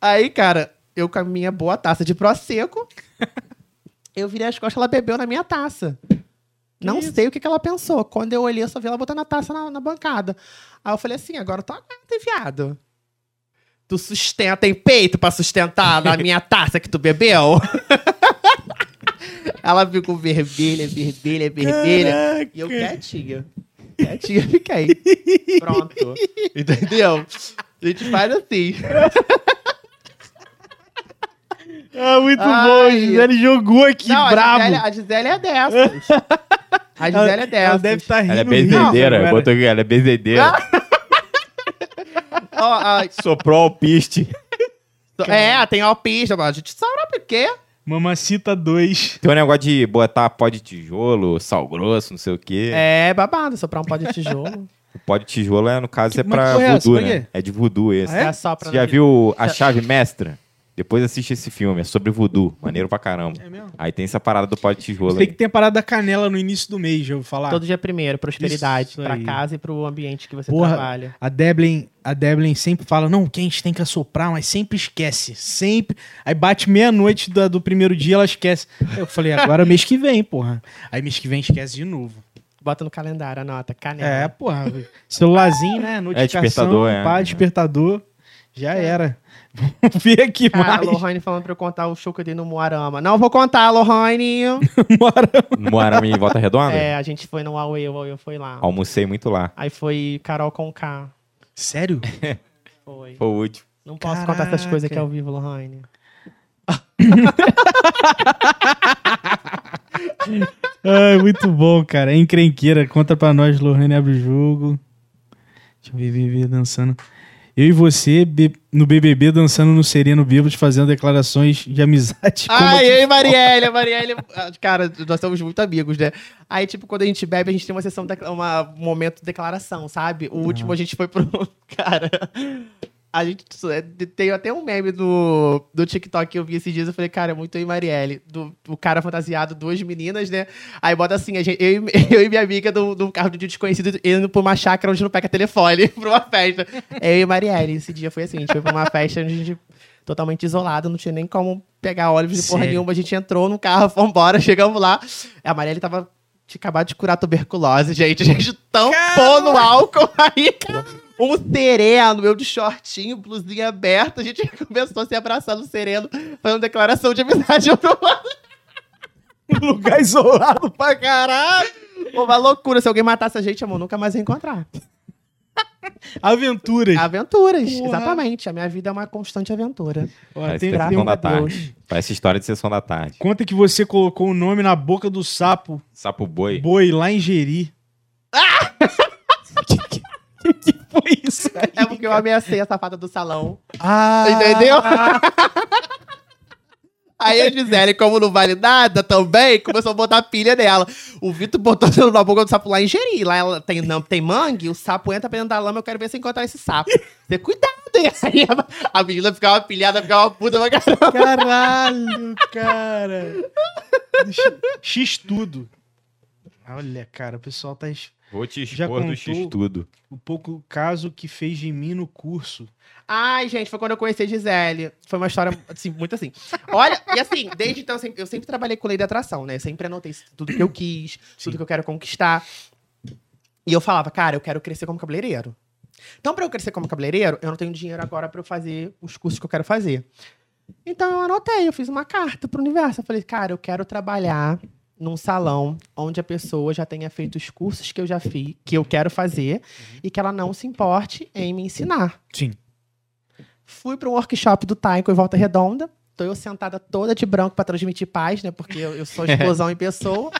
Aí, cara, eu com a minha boa taça de Prosecco, <laughs> eu virei as costas, ela bebeu na minha taça. não isso? sei o que, que ela pensou. Quando eu olhei, eu só vi ela botando a taça na, na bancada. Aí eu falei assim, agora tu aguenta, viado. Tu sustenta, tem peito pra sustentar na <laughs> minha taça que tu bebeu? Ela ficou vermelha, vermelha, vermelha. E eu quietinha. Quietinha fiquei. Pronto. Entendeu? A gente faz assim. Ah, muito Ai. bom. Gisele jogou aqui, Não, brabo. A Gisele, a Gisele é dessas. A Gisele é dessas. Ela deve estar rindo. Ela é agora. Botou aqui, ela é bezedeira. <laughs> Ó, a- Soprou alpiste. é, tem alpista. A gente sabe por quê? Mamacita 2. Tem um negócio de botar pó de tijolo, sal grosso, não sei o quê. É babado, soprar um pó de tijolo. <laughs> O pó de tijolo é, no caso, é Mas pra é voodoo, Pra né? quê? É de voodoo esse. Ah, é? É só pra Você já viu A Chave Mestra? Depois assiste esse filme, é sobre voodoo. Maneiro pra caramba. É mesmo? Aí tem essa parada do pó de tijolo. Aí. que tem a parada da canela no início do mês, já ouviu falar? Todo dia primeiro, prosperidade. Isso pra aí. casa e pro ambiente que você Porra, trabalha. A Deblin, a Deblin sempre fala, não, que a gente tem que assoprar, mas sempre esquece. Sempre. Aí bate meia-noite do, do primeiro dia, ela esquece. Eu falei, agora mês que vem, porra. Aí mês que vem esquece de novo. Bota no calendário, anota. Canela. É, porra. Celularzinho, né? Notificação, despertador, é. pá, despertador. Já era. <laughs> Ver aqui Ah, a mais. Lohane falando pra eu contar o show que eu dei no Moarama. Não vou contar, Lohane. <laughs> No Moarama em Volta Redonda? é, a gente foi no Huawei, o Huawei foi lá. Almocei muito lá. Aí foi Carol com K. Sério? <laughs> Foi. Foi o último. Não posso contar essas coisas aqui Caraca. ao vivo, Lohane. Ai, muito bom, cara. É encrenqueira. Conta pra nós, Lohane abre o jogo. Deixa eu ver, ver, ver, dançando. Eu e você no BBB dançando no Sereno Bêbados, fazendo declarações de amizade. aqui eu e <laughs> Marielle, a Marielle. ah, Cara, nós somos muito amigos, né? Aí, tipo, quando a gente bebe, a gente tem uma sessão, de, uma, um momento de declaração, sabe? O último a gente foi pro. <laughs> Cara. A gente é, tem até um meme do, do TikTok que eu vi esses dias. Eu falei, cara, é muito eu e Marielle. Do, o cara fantasiado, duas meninas, né? Aí bota assim, a gente, eu, e- <laughs> eu e minha amiga do, do carro de desconhecido indo pra uma chácara onde não pega telefone, <laughs> pra uma festa. É eu e Marielle. Esse dia foi assim, a gente foi pra uma festa onde a gente totalmente isolado, não tinha nem como pegar ônibus de porra Sério? nenhuma. A gente entrou no carro, <laughs> fomos embora, chegamos lá. A Marielle tava tinha acabado de curar tuberculose, gente. A gente tampou no álcool aí, um sereno, eu de shortinho, blusinha aberta. A gente <laughs> começou a se abraçar no sereno, fazendo declaração de amizade um pro outro. um lugar isolado. Pra caralho! Pô, uma loucura. Se alguém matasse a gente, amor, nunca mais ia encontrar. Aventuras. Aventuras, Porra. exatamente. A minha vida é uma constante aventura. Tem- graças tem sessão da tarde. Parece história de sessão da tarde. Conta que você colocou o nome na boca do sapo Sapo boi. boi lá em Jeri. que, <laughs> <laughs> que, foi isso aí? É porque eu ameacei a safada do salão. Ah, Entendeu? <laughs> Aí a Gisele, como não vale nada também, começou a botar pilha nela. O Vitor botou <laughs> na boca do sapo lá em Jeri. Lá ela tem, não, tem mangue, o sapo entra pra dentro da lama, eu quero ver se encontrar esse sapo. Ter cuidado, hein? Aí a, a menina ficava pilhada, ficava puta pra caramba. Caralho, cara. X, X tudo. Olha, cara, o pessoal tá es- Vou te Já expor do contou? X-Tudo. o pouco caso que fez de mim no curso. Ai, gente, foi quando eu conheci a Gisele. Foi uma história, assim, muito assim. Olha, e assim, desde então, eu sempre, eu sempre trabalhei com lei da atração, né? Sempre anotei tudo que eu quis, tudo que eu quero conquistar. E eu falava, cara, eu quero crescer como cabeleireiro. Então, pra eu crescer como cabeleireiro, eu não tenho dinheiro agora pra eu fazer os cursos que eu quero fazer. Então, eu anotei, eu fiz uma carta pro universo. Eu falei, cara, eu quero trabalhar num salão onde a pessoa já tenha feito os cursos que eu já fiz, que eu quero fazer, e que ela não se importe em me ensinar. Sim. Fui para um workshop do Taiko em Volta Redonda. Tô eu sentada toda de branco para transmitir paz, né? Porque eu, eu sou <laughs> explosão em pessoa.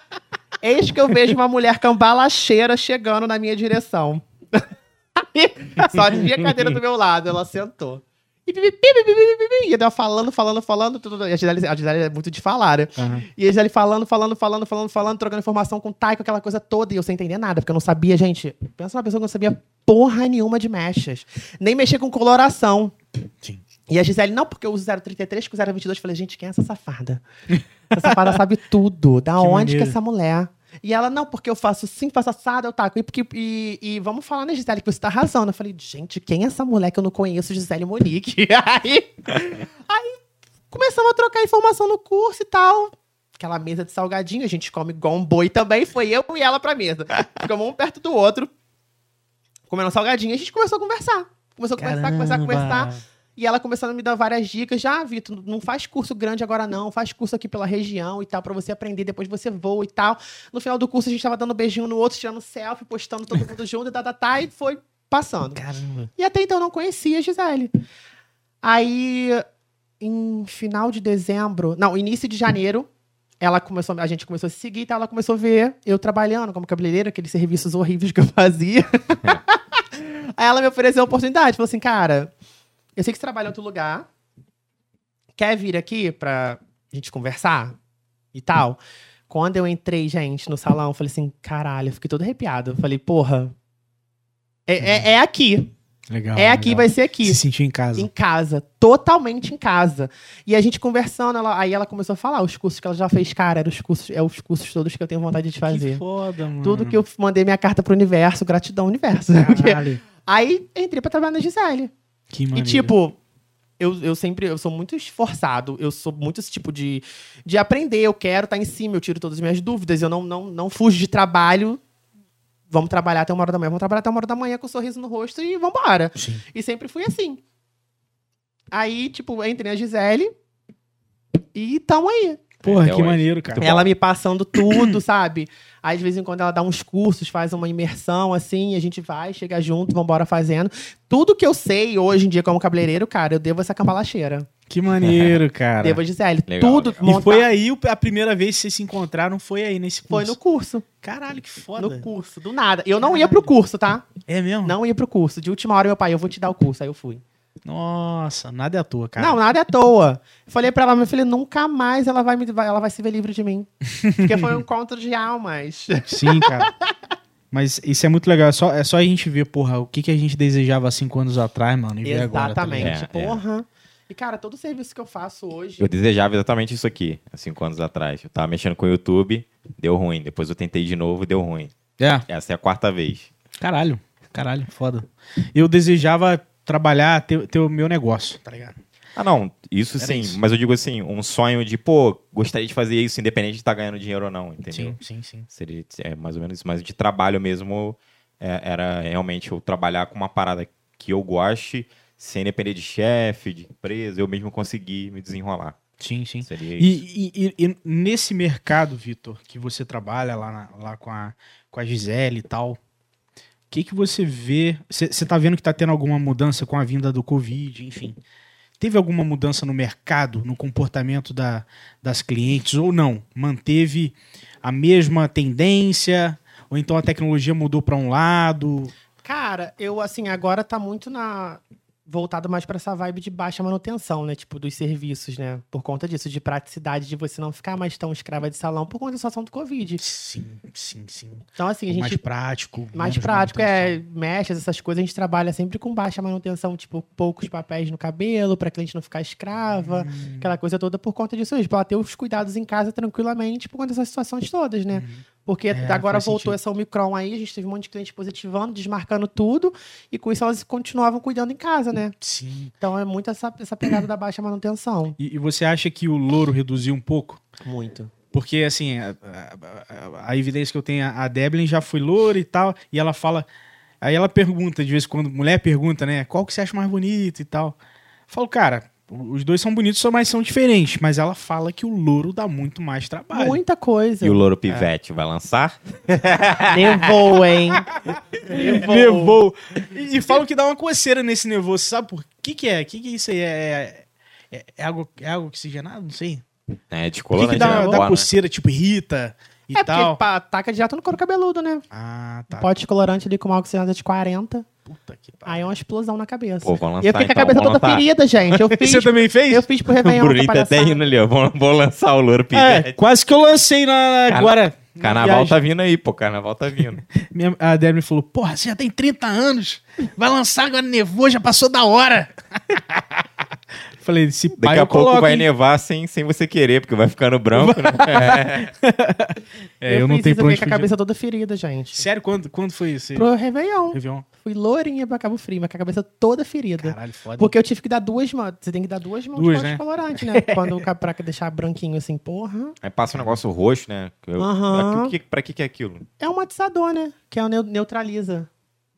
Eis que eu vejo uma mulher cambalacheira chegando na minha direção. <laughs> Só tinha a cadeira do meu lado, ela sentou. E pipi, pipi, pipi, pipi, pipi, e ela falando, falando, falando, tudo. E a Gisele, a Gisele é muito de falar, né? Aham. E a Gisele falando, falando, falando, falando, falando, trocando informação com o Taiko, aquela coisa toda, e eu sem entender nada, porque eu não sabia, gente. Pensa numa pessoa que não sabia porra nenhuma de mechas. Nem mexer com coloração. Sim. E a Gisele, não, porque eu uso 033 com 022. Eu falei, gente, quem é essa safada? Essa safada sabe tudo. Da onde maneiro. que é essa mulher? E ela, não, porque eu faço assim, faço assado, eu taco. E, porque, e, e vamos falar, né, Gisele, que você tá arrasando. Eu falei, gente, quem é essa mulher que eu não conheço, Gisele Monique? <laughs> aí, aí começamos a trocar informação no curso e tal. Aquela mesa de salgadinho, a gente come igual um boi também. Foi eu e ela pra mesa. Ficamos um perto do outro, comendo salgadinho. A gente começou a conversar. Começou a conversar, conversar, Caramba. conversar. E ela começando a me dar várias dicas. Já, Vitor, não faz curso grande agora não. Faz curso aqui pela região e tal, pra você aprender. Depois você voa e tal. No final do curso, a gente tava dando beijinho no outro, tirando selfie, postando todo mundo <laughs> junto, e tá, tá, tá, e foi passando. Caramba. E até então eu não conhecia a Gisele. Aí, em final de dezembro, não, início de janeiro, ela começou, a gente começou a se seguir, então ela começou a ver eu trabalhando como cabeleireira, aqueles serviços horríveis que eu fazia. <laughs> Aí ela me ofereceu a oportunidade, falou assim, cara, eu sei que você trabalha em outro lugar, quer vir aqui pra gente conversar e tal? Quando eu entrei, gente, no salão, eu falei assim, caralho, eu fiquei todo arrepiado. Eu falei, porra, é, é- é aqui. Legal. É aqui, legal. vai ser aqui. Se sentiu em casa. Em casa, totalmente em casa. E a gente conversando, ela- aí ela começou a falar os cursos que ela já fez, cara, eram os cursos, é os cursos todos que eu tenho vontade de Que fazer. foda, mano. Tudo que eu mandei minha carta pro universo, gratidão, universo. Porque- Caralho. <laughs> aí entrei pra trabalhar na Gisele. Que E maneiro. tipo, eu, eu sempre, eu sou muito esforçado, eu sou muito esse tipo de, de aprender, eu quero estar em cima, eu tiro todas as minhas dúvidas, eu não, não, não fujo de trabalho. Vamos trabalhar até uma hora da manhã, vamos trabalhar até uma hora da manhã com um sorriso no rosto e vambora. Sim. E sempre fui assim. Aí, tipo, entrei na Gisele e tamo aí. Porra, que hoje. maneiro, cara. Ela me passando tudo, <clears throat> sabe? Aí, de vez em quando, ela dá uns cursos, faz uma imersão, assim, e a gente vai, chega junto, vambora fazendo. Tudo que eu sei hoje em dia como cabeleireiro, cara, eu devo essa cambalacheira. Que maneiro, <laughs> cara. Devo a Gisele. Legal, tudo legal. E montar- foi aí a primeira vez que vocês se encontraram, foi aí nesse curso. Foi no curso. Caralho, que foda. No curso, do nada. Eu não ia pro curso, tá? É mesmo? Não ia pro curso. De última hora, meu pai, eu vou te dar o curso. Aí eu fui. Nossa, nada é à toa, cara. Não, nada é à toa. Eu falei pra ela, meu filho, nunca mais ela vai, me, ela vai se ver livre de mim. Porque foi um <laughs> encontro de almas. Sim, cara. Mas isso é muito legal. É só, é só a gente ver, porra, o que, que a gente desejava há cinco anos atrás, mano, e ver agora. tá? Exatamente? É, porra. E, cara, todo o serviço que eu faço hoje. Eu desejava exatamente isso aqui, há cinco anos atrás. Eu tava mexendo com o YouTube, deu ruim. Depois eu tentei de novo, deu ruim. é. Essa é a quarta vez. Caralho, caralho, foda. Eu desejava trabalhar, ter, ter o meu negócio, tá ligado? Ah, não, isso Era sim. isso. Mas eu digo assim, um sonho de, pô, gostaria de fazer isso, independente de estar ganhando dinheiro ou não, entendeu? Sim, sim, sim. Seria é, mais ou menos isso. Mas de trabalho mesmo, é, era realmente eu trabalhar com uma parada que eu goste, sem depender de chefe, de empresa, eu mesmo conseguir me desenrolar. Sim, sim. Seria isso. E, e- e- nesse mercado, Vitor, que você trabalha lá, na- lá com, a, com a Gisele e tal, que, que você vê? Você tá vendo que tá tendo alguma mudança com a vinda do Covid, enfim. Teve alguma mudança no mercado, no comportamento da, das clientes ou não? Manteve a mesma tendência? Ou então a tecnologia mudou para um lado? Cara, eu, assim, agora tá muito na. Voltado mais pra essa vibe de baixa manutenção, né? Tipo, dos serviços, né? Por conta disso, de praticidade, de você não ficar mais tão escrava de salão por conta da situação do Covid. Sim, sim, sim. Então, assim, a gente. mais prático. Mais prático, é mechas, essas coisas, a gente trabalha sempre com baixa manutenção, tipo, poucos papéis no cabelo, pra cliente não ficar escrava, Hum. aquela coisa toda por conta disso mesmo, pra ela ter os cuidados em casa tranquilamente por conta dessas situações todas, né? Porque É, agora voltou sentido. essa Omicron aí, a gente teve um monte de cliente positivando, desmarcando tudo, e com isso elas continuavam cuidando em casa, né? Sim. Então é muito essa, essa pegada da baixa manutenção. E, e você acha que o louro reduziu um pouco? Muito. Porque, assim, a, a- a- a evidência que eu tenho, a Deblin já foi loura e tal, e ela fala. Aí ela pergunta, de vez em quando, mulher pergunta, né? Qual que você acha mais bonito e tal. Eu falo, cara, os dois são bonitos, só mas são diferentes. Mas ela fala que o louro dá muito mais trabalho. Muita coisa. E o Louro Pivete vai lançar? <laughs> Nevou, hein? Nevou. E, e falam que dá uma coceira nesse nevou. Você sabe por que que é? O que que é isso aí? É, é, é água, é água oxigenada? Não sei. É, de Por que, que dá, né? dá Boa, né? coceira, tipo, irrita e É tal? porque pá, taca direto no couro cabeludo, né? Ah, tá. Pote de colorante ali com uma oxigenada de 40. Puta que pariu. Aí é uma explosão na cabeça. Pô, vão e eu lançar, fiquei com a então, cabeça toda lançar. ferida, gente. Eu <laughs> fiz, Você também fez? eu fiz pro O Réveillon. Bruninho tá até rindo ali, ó. Vou, vou lançar o Louro É, quase que eu lancei na, Carna- agora. na Carnaval viagem. tá vindo aí, pô. Carnaval tá vindo. <laughs> Minha, a Débora me falou: Porra, você já tem 30 anos, vai lançar agora nevou, já passou da hora. <laughs> Falei, se Daqui eu a pouco coloco, vai hein? nevar sem, sem você querer, porque vai ficando branco, né? <laughs> É, eu, não fiz tenho pra eu onde com a cabeça toda ferida, gente. Sério, quando, quando foi isso? aí? Pro Réveillon. Réveillon? Fui lourinha pra Cabo Frio, mas com a cabeça toda ferida. Caralho, foda. Porque eu tive que dar duas mãos. Você tem que dar duas mãos Duas, de né? colorante, né? <laughs> Quando pra deixar branquinho assim, porra. Aí passa um negócio roxo, né? Eu, pra, que, pra que que é aquilo? É um matizador, né? Que é o neu-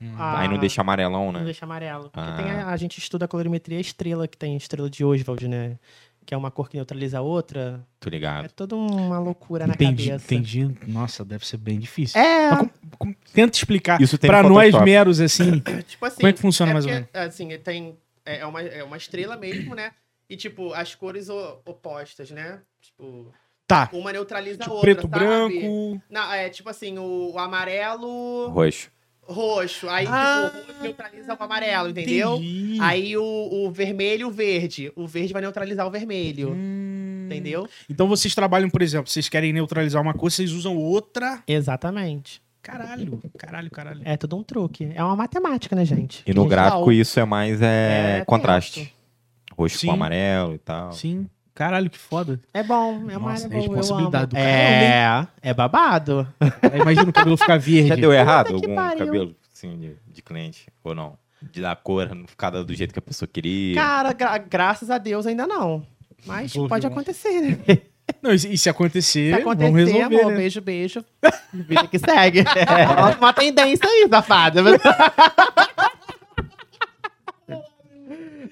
neutraliza. a- Aí não deixa amarelão, né? Não deixa amarelo. Porque Ah. tem a, a gente estuda a colorimetria estrela, que tem estrela de Oswald, né? Que é uma cor que neutraliza a outra. Tô É ligado. toda uma loucura na Entendi, cabeça. entendi. Nossa, deve ser bem difícil. É, Mas como- como- tenta explicar Isso tem pra nós meros, assim. <coughs> tipo assim. Como é que funciona é mais ou porque, Assim, tem. É é uma, é uma estrela mesmo, né? E, tipo, as cores opostas, né? Tipo, Tá. uma neutraliza a Tipo, outra. preto, sabe? branco. Não, é tipo assim, o, o amarelo Roxo. Roxo. Aí, Ah, tipo, o roxo neutraliza o amarelo, entendeu? Entendi. Aí o, o vermelho e o verde. O verde vai neutralizar o vermelho. Hum. Entendeu? Então vocês trabalham, por exemplo, vocês querem neutralizar uma coisa, vocês usam outra. Exatamente. Caralho, caralho, caralho. É tudo um truque. É uma matemática, né, gente? E no gráfico isso é mais é, É contraste. Roxo Sim. com amarelo e tal. Sim. Caralho, que foda. É bom, é uma Nossa, área é boa, eu responsabilidade amo. do É, é babado. Aí imagina o cabelo ficar <laughs> verde. Já deu errado algum pariu. cabelo assim, de, de cliente? Ou não? De dar cor, não ficar do jeito que a pessoa queria. Cara, gra- graças a Deus ainda não. Mas Ouve, pode acontecer, né? <laughs> Não, e se, e se acontecer, Se acontecer, vamos resolver, amor, né? beijo, beijo. Vida que segue. É <laughs> uma tendência aí, safada.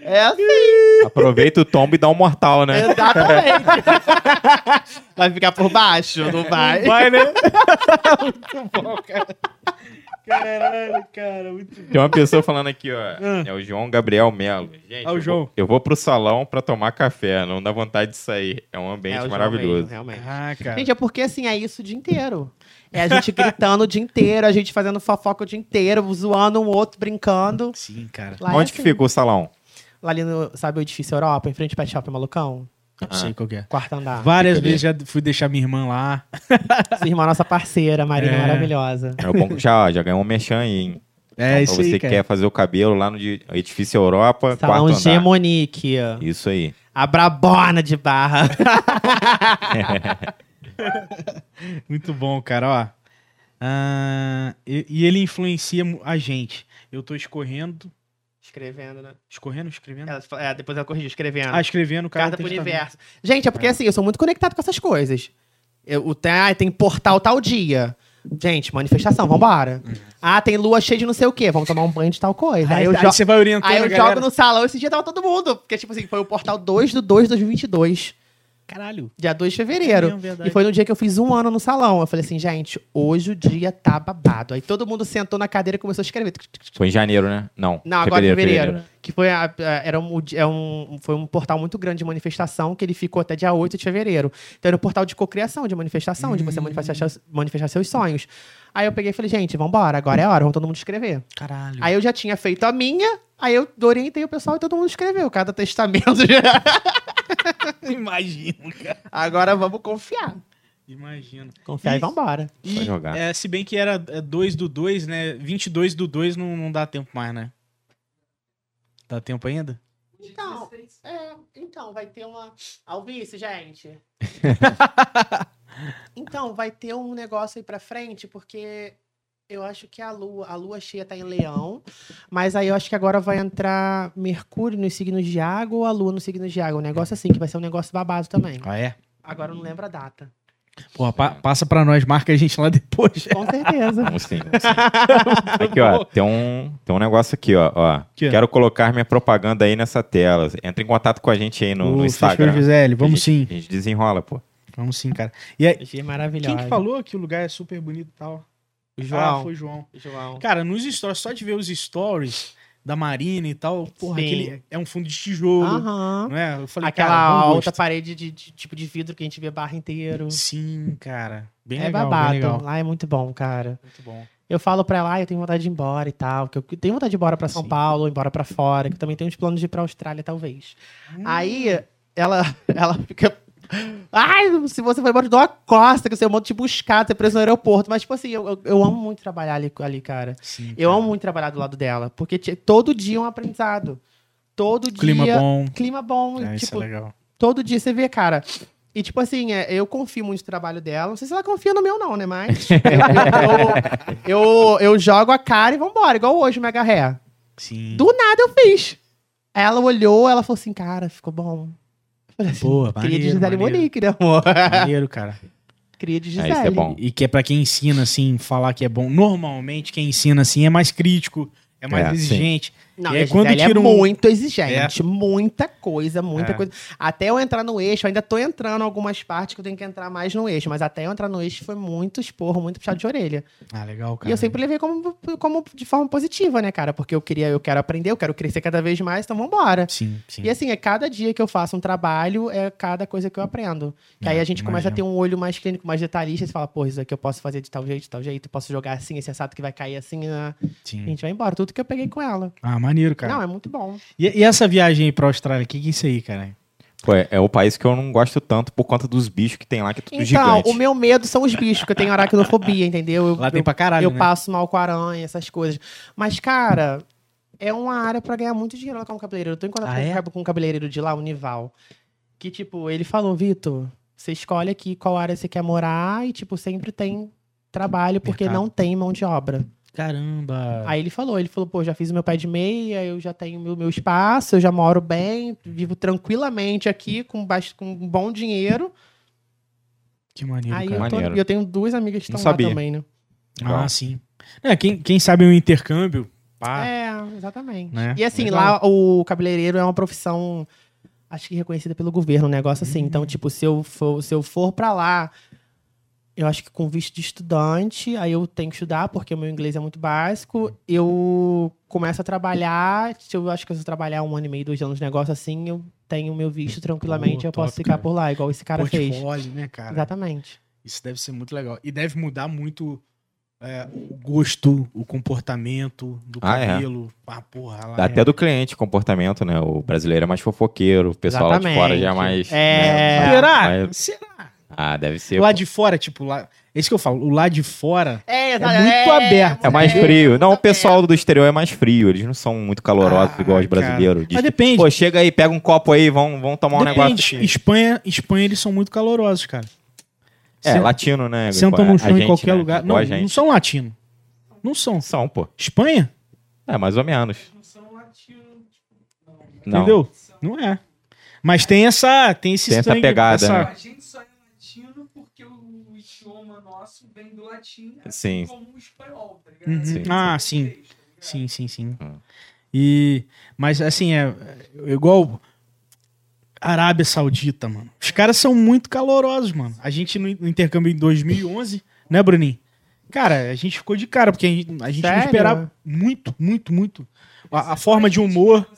É assim, Aproveita o tombo e dá um mortal, né? exatamente. <laughs> Vai ficar por baixo, não vai? Vai, né? <laughs> muito bom, cara. Caralho, cara, muito bom. Tem uma pessoa falando aqui, ó. Ah. É o João Gabriel Melo. Gente, Ah, o eu, João. Vou, eu vou pro salão pra tomar café. Não dá vontade de sair. É um ambiente É, o João maravilhoso. mesmo, realmente. Ah, cara. Gente, é porque assim, é isso o dia inteiro. É a gente gritando o dia inteiro, a gente fazendo fofoca o dia inteiro, zoando um outro, brincando. Sim, cara. Lá é Onde que assim. fica o salão? Lá ali no, sabe o edifício Europa, em frente ao Pet Shop Malucão? Não sei qual que é. Quarto andar. Várias vezes já fui deixar minha irmã lá. <laughs> Sua irmã, nossa parceira, Marina, É. maravilhosa. É o bom que já, já ganhou um merchan aí, hein? É Pra isso você aí, quer fazer o cabelo lá no de- edifício Europa, Salão quarto andar. Gemonique. Isso aí. A brabona de barra. <laughs> <laughs> Muito bom, cara, ó. Ah, e, e ele influencia a gente. Eu tô escorrendo. Escrevendo, né? Escorrendo, escrevendo? Ela- é, depois ela corrigiu, escrevendo. Ah, escrevendo, cara. Carta pro universo. Gente, é porque assim, eu sou muito conectado com essas coisas. Eu, o, tem, ah, tem portal tal dia. Gente, manifestação, vambora. Ah, tem lua cheia de não sei o quê. Vamos tomar um banho de tal coisa. Aí, Aí, eu, aí você vai orientando aí eu jogo no salão, esse dia tava todo mundo. Porque, tipo assim, foi o portal 2 do 2 de 2022. Caralho. Dia 2 de fevereiro. É mesmo, e foi no dia que eu fiz um ano no salão. Eu falei assim, gente, hoje o dia tá babado. Aí todo mundo sentou na cadeira e começou a escrever. Foi em janeiro, né? Não. Não, agora em fevereiro. Que foi, a- a- era um, é um, foi um portal muito grande de manifestação que ele ficou até dia 8 de fevereiro. Então era um portal de cocriação, de manifestação, de você manifestar, manifestar seus sonhos. Aí eu peguei e falei, gente, vambora, agora é a hora, vamos todo mundo escrever. Caralho. Aí eu já tinha feito a minha, aí eu orientei o pessoal e todo mundo escreveu, cada testamento. já- <laughs> Imagino, cara. agora vamos confiar. Imagino. Confiar e Isso. vambora. Vai jogar. É, se bem que era 2 do 2, né? 22 do 2 não, não dá tempo mais, né? Dá tempo ainda? Então, é, então, vai ter uma. Alvice, gente. <laughs> então, vai ter um negócio aí pra frente, porque eu acho que a lua, a lua cheia tá em leão, mas aí eu acho que agora vai entrar Mercúrio nos signos de água ou a lua nos signos de água. Um negócio assim, que vai ser um negócio babado também. Ah, é? Agora eu não lembro a data. Porra, pa- passa pra nós, marca a gente lá depois. Com certeza. Vamos sim, vamos sim. Aqui, ó, tem um, tem um negócio aqui, ó. ó. Que é? Quero colocar minha propaganda aí nessa tela. Entra em contato com a gente aí no, no Ô, Instagram. Gisele, vamos a sim. gente, A gente desenrola, pô. Vamos sim, cara. E aí, Achei maravilhoso. quem que falou que o lugar é super bonito e tal? O Ah, João. foi João. João. Cara, nos stories, só de ver os stories da Marina e tal, porra, Sim. aquele é um fundo de tijolo, Aham. não é? Eu falei, Aquela cara, alta parede de, de tipo de vidro que a gente vê barra inteiro. Sim, cara. Bem é legal, bem babado. legal. Lá é muito bom, cara. Muito bom. Eu falo pra ela, ah, eu tenho vontade de ir embora e tal. Que eu tenho vontade de ir embora pra São Sim. Paulo, ou embora pra fora, que eu também tenho uns planos de ir pra Austrália, talvez. Hum. Aí ela, <laughs> ela fica. Ai, se você for embora, eu dou uma costa, que eu eu mando te buscar, você preso no aeroporto. Mas, tipo assim, eu, eu, eu amo muito trabalhar ali, ali cara. Sim, Eu cara. amo muito trabalhar do lado dela, porque todo dia é um aprendizado. todo dia. Clima bom. Clima bom. É, isso tipo, é legal. todo dia você vê, cara. E, tipo assim, é, eu confio muito no trabalho dela. Não sei se ela confia no meu, não, né? Mas <laughs> eu, eu, eu, eu jogo a cara e vambora, igual hoje, o Mega Ré. Sim. Do nada eu fiz. Ela olhou, ela falou assim, cara, ficou bom. Falei assim, Boa, Cria de maneiro, Gisele maneiro. Monique, né, amor? Maneiro, cara. Cria de É, Gisele. isso é bom. E que é pra quem ensina, assim, falar que é bom. Normalmente, quem ensina, assim, é mais crítico, é mais É, sim. Não, E aí, a quando Gisele tira é um- muito exigente. Muita coisa, muita É. coisa. Até eu entrar no eixo, eu ainda tô entrando em algumas partes que eu tenho que entrar mais no eixo. Mas até eu entrar no eixo foi muito esporro, muito puxado de orelha. Ah, legal, cara. E eu sempre levei como, como de forma positiva, né, cara? Porque eu queria, eu quero aprender, eu quero crescer cada vez mais, então vambora. Sim, sim. E assim, é cada dia que eu faço um trabalho, é cada coisa que eu aprendo. Que aí É, a gente começa a ter um olho mais clínico, mais detalhista, e fala, pô, isso aqui eu posso fazer de tal jeito, de tal jeito, posso jogar assim, esse assado que vai cair assim, né? a sim. gente vai embora. Tudo que eu peguei com ela. Ah, maneiro, cara. Não, é muito bom. E, e essa viagem aí pra Austrália, o que, que é isso aí, cara? Pô, é, é o país que eu não gosto tanto por conta dos bichos que tem lá, que é tudo Então, gigante. o meu medo são os bichos, que eu tenho aracnofobia, <laughs> entendeu? Eu, Lá tem pra caralho, eu né? passo mal com aranha, essas coisas. Mas, cara, é uma área pra ganhar muito dinheiro lá como cabeleireiro. Eu tô em contato Ah, com, é? um- com um cabeleireiro de lá, o Nival. Que, tipo, ele falou, Vitor, você escolhe aqui qual área você quer morar e, tipo, sempre tem trabalho porque Mercado. não tem mão de obra. Caramba. Aí ele falou, ele falou, pô, já fiz o meu pé de meia, eu já tenho meu, meu espaço, eu já moro bem, vivo tranquilamente aqui, com, bast- com um bom dinheiro. Que maneiro, Aí cara. eu, tô, Maneiro. e eu tenho duas amigas que Não estão lá também, né? Ah, sim. É, quem, quem sabe um intercâmbio, pá. É, exatamente. Né? E assim, Legal. lá o cabeleireiro é uma profissão, acho que reconhecida pelo governo, um negócio assim. Então, tipo, se eu for, se eu for pra lá, eu acho que com visto de estudante, aí eu tenho que estudar, porque o meu inglês é muito básico. Eu começo a trabalhar, se eu acho que se eu trabalhar um ano e meio, dois anos, negócio assim, eu tenho o meu visto tranquilamente, Pô, eu posso top, ficar cara. por lá, igual esse cara fez. Portfólio, né, cara? Exatamente. Isso deve ser muito legal. E deve mudar muito é, o gosto, o comportamento do Ah, é. cabelo. Ah, porra, lá Até do cliente, comportamento, né? O brasileiro é mais fofoqueiro, o pessoal lá de fora já é mais. É. né, Será? Ah, deve ser. Lá pô. de fora, tipo, lá. É isso que eu falo. O lá de fora. É, É muito aberto. É mais frio. Não, o pessoal do exterior é mais frio. Eles não são muito calorosos Ah, igual os brasileiros. Diz Mas depende. Pô, chega aí, pega um copo aí, vão, vão tomar um negócio. Depende. aqui. Espanha, Espanha, eles são muito calorosos, cara. É, latino, né? Sentam no chão gente, em qualquer né? lugar. Não, não são latinos. Não são. São, pô. Espanha? É, mais ou menos. Não são latinos. Não. Entendeu? Não é. Mas tem essa. Tem esse Tem essa pegada, essa- né? A gente só é latino porque o idioma nosso vem do latim, Sim. assim como o espanhol, tá ligado? Uhum. Sim, ah, sim. sim. Sim, sim, sim. Hum. E, mas assim, é, é igual Arábia Saudita, mano. Os caras são muito calorosos, mano. A gente no intercâmbio em 2011, né, Bruninho? Cara, a gente ficou de cara, porque a gente, a gente não esperava muito, muito, muito. A, a forma de humor,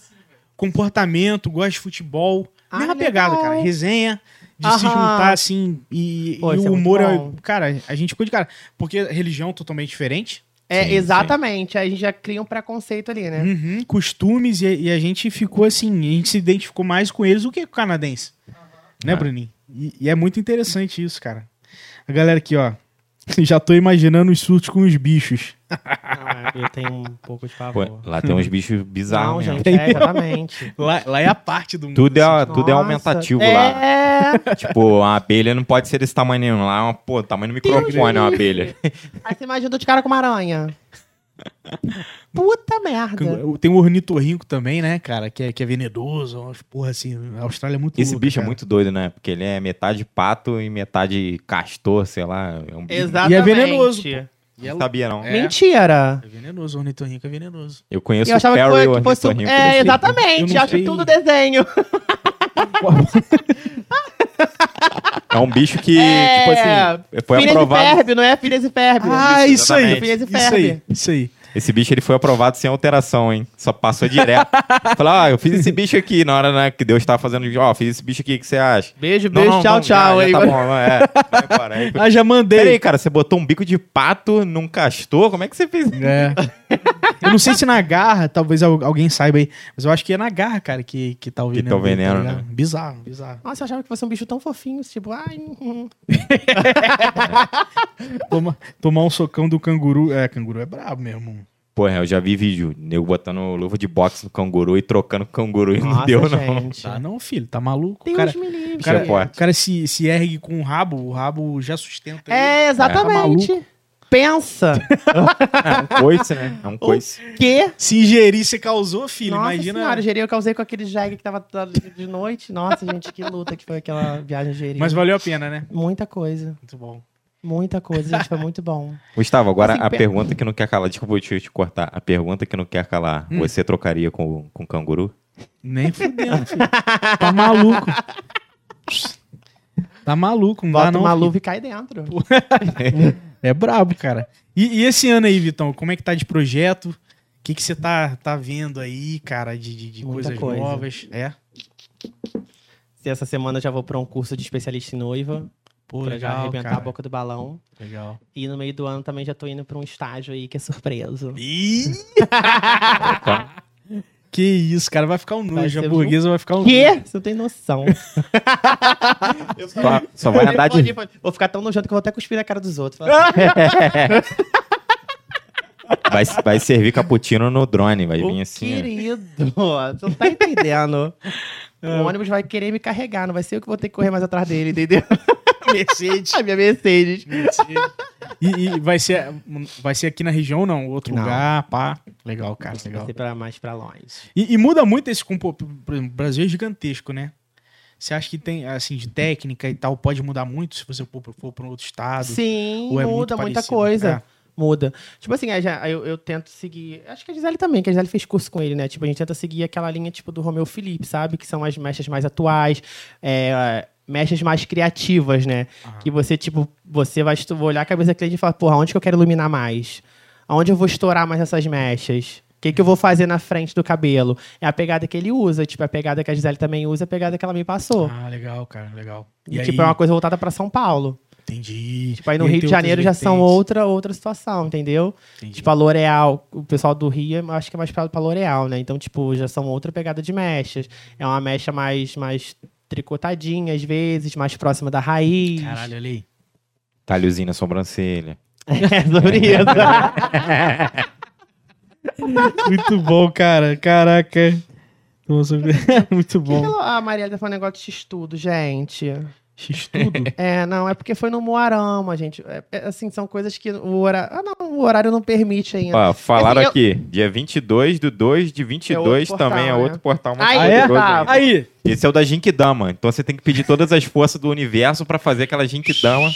comportamento, gosta de futebol. Ah, mesma legal. pegada, cara. Resenha, de se Aham. juntar assim. E, Pô, e é o muito humor é. Cara, a gente ficou de cara. Porque religião é totalmente diferente. É, Sim, exatamente. Aí a gente já cria um preconceito ali, né? Uhum, costumes, e, e a gente ficou assim, a gente se identificou mais com eles do que com o canadense. Né, É. Bruninho? E, e é muito interessante isso, cara. A galera aqui, ó. <laughs> Já tô imaginando os surtos com os bichos. Não, eu tenho um pouco de Pô, favor. lá tem uns bichos Não, bizarros mesmo. gente, é, exatamente. <laughs> Lá, lá é a parte do mundo. Tudo é, assim. tudo é aumentativo lá. É. <laughs> Tipo, a abelha não pode ser desse tamanho lá. É uma, pô, tamanho do microfone é uma abelha. <laughs> Aí você imagina de cara com uma aranha. Puta merda. Tem o ornitorrinco também, né, cara? Que é, que é venenoso. Porra, assim, a Austrália é muito Esse louca, bicho é cara. muito doido, né? Porque ele é metade pato e metade castor, sei lá. É um bicho. Exatamente. E é venenoso, pô. E é, Não sabia, não. É. Mentira. é venenoso, o ornitorrinco é venenoso. Eu conheço Eu achava o que, Perry foi, que fosse. ornitorrinco. É, Eu exatamente. não Acho sei. tudo desenho. <laughs> É um bicho que, É. tipo assim, foi Filhas e aprovado. Ferb, não é Filhas e Ferb. Ah, isso aí. Isso aí, isso aí. Esse bicho ele foi aprovado sem alteração, hein? Só passou direto. Falou, ah, eu fiz esse bicho aqui na hora né, que Deus tava fazendo. Ó, fiz esse bicho aqui, o que você acha? Beijo, Não, beijo, não, tchau, tchau. já, aí. já tá bom, é. Vai embora. Aí, <laughs> Ah, já mandei. Peraí, cara, você botou um bico de pato num castor? Como é que você fez? É. Eu não sei se na garra, talvez al- alguém saiba aí, mas eu acho que é na garra, cara, que, que tá o Que veneno. tá o dele, veneno, né? Bizarro, bizarro. Nossa, eu achava que fosse um bicho tão fofinho, tipo, ai. hum. <laughs> Toma- tomar um socão do canguru. É, canguru é brabo mesmo. Porra, eu já vi vídeo, nego botando luva de boxe no canguru e trocando canguru e não Nossa, deu, não. gente. Tá não, filho, tá maluco? Deus o cara, me livre. o cara, é o cara se, se ergue com o rabo, o rabo já sustenta ele. É, exatamente. Pensa. É um coice, né? É um coice. que? Se ingerir, você causou, filho. Nossa imagina. senhora, Jeri, eu causei com aquele jegue que tava de noite. Nossa, gente, que luta que foi aquela viagem Jeri. Mas valeu a pena, né? Muita coisa. Muito bom. Muita coisa, gente. Foi muito bom. Gustavo, agora Assim, a pe- pergunta que não quer calar. Desculpa eu te, te cortar. A pergunta que não quer calar. Hum. Você trocaria com, com canguru? Nem fudendo, filho. Tá maluco. Tá maluco, não dá Bota não. uma filho. luva e cai dentro. <laughs> É brabo, cara. E, e esse ano aí, Vitão, como é que tá de projeto? O que que você tá, tá vendo aí, cara, de, de, de coisas coisa. novas? É? Se essa semana eu já vou pra um curso de especialista em noiva. Pô, pra já legal, arrebentar cara. a boca do balão. Legal. E no meio do ano também já tô indo pra um estágio aí que é surpresa. Ih! <laughs> que isso, cara. Vai ficar um nojo. A ser burguesa vai ficar um Quê? nojo. Você não tem noção. Só, só vai andar de. Vou ficar tão nojento que eu vou até cuspir na cara dos outros. <laughs> <laughs> Vai, vai servir cappuccino no drone. Vai Ô, vir assim. ó. querido, você não tá entendendo. <laughs> O ônibus vai querer me carregar, não vai ser eu que vou ter que correr mais atrás dele, entendeu? <laughs> Mercedes. A minha Mercedes. E, e vai, ser, vai ser aqui na região ou não? Outro Não. lugar, pá. Legal, cara, Vai legal. ser pra mais pra longe. E, e muda muito esse compo... Por exemplo, o Brasil é gigantesco, né? Você acha que tem, assim, de técnica e tal, pode mudar muito se você for, for para um outro estado? Sim, Ou é muito muda muita parecido? coisa. É. Muda. Tipo assim, aí já- eu, eu tento seguir. Acho que a Gisele também, que a Gisele fez curso com ele, né? Tipo, a gente tenta seguir aquela linha tipo do Romeu Felipe, sabe? Que são as mechas mais atuais, é, mechas mais criativas, né? Aham. Que você, tipo, você vai olhar a cabeça do cliente e falar, porra, onde que eu quero iluminar mais? Aonde eu vou estourar mais essas mechas? O que, que eu vou fazer na frente do cabelo? É a pegada que ele usa, tipo, é a pegada que a Gisele também usa, é a pegada que ela me passou. Ah, legal, cara, legal. e, tipo, é uma coisa voltada pra São Paulo. Entendi. Tipo, aí no E Rio de Janeiro já são outra, outra situação, entendeu? Entendi. Tipo, a L'Oreal, o pessoal do Rio, eu acho que é mais pra, pra L'Oreal, né? Então, tipo, já são outra pegada de mechas. É uma mecha mais, mais tricotadinha, às vezes, mais próxima da raiz. Caralho, olha aí. Talhozinho na sobrancelha. <laughs> É sobre isso. <laughs> Muito bom, cara. Caraca. Nossa, <laughs> muito bom. a Maria tá falando negócio de X-Tudo, gente. X-tudo. <laughs> É, não, é porque foi no Moarama, gente. É, é, assim, são coisas que o horário... Ah, não, o horário não permite ainda. Ó, falaram Assim, eu- aqui, dia 22 do 2 de 22 portal, também é né? outro portal Aí, Ah, é? tá. Aí. Esse é o da Jinkidama, então você tem que pedir todas as forças do universo pra fazer aquela Jinkidama.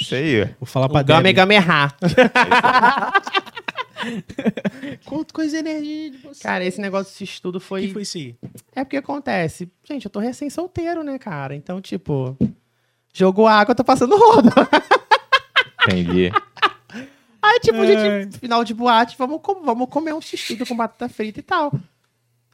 Isso aí. Vou falar pra Game Debbie. Gamerra. <laughs> <laughs> Quanto coisa energia de você. Cara, esse negócio de estudo O foi... que foi isso aí? É porque acontece. Gente, eu tô recém-solteiro, né, cara? Então, tipo... Jogou água, eu tô passando rodo. Entendi. <laughs> Aí, tipo, Ai. gente, final de boate, vamos, com- vamos comer um x-tudo com batata frita e tal.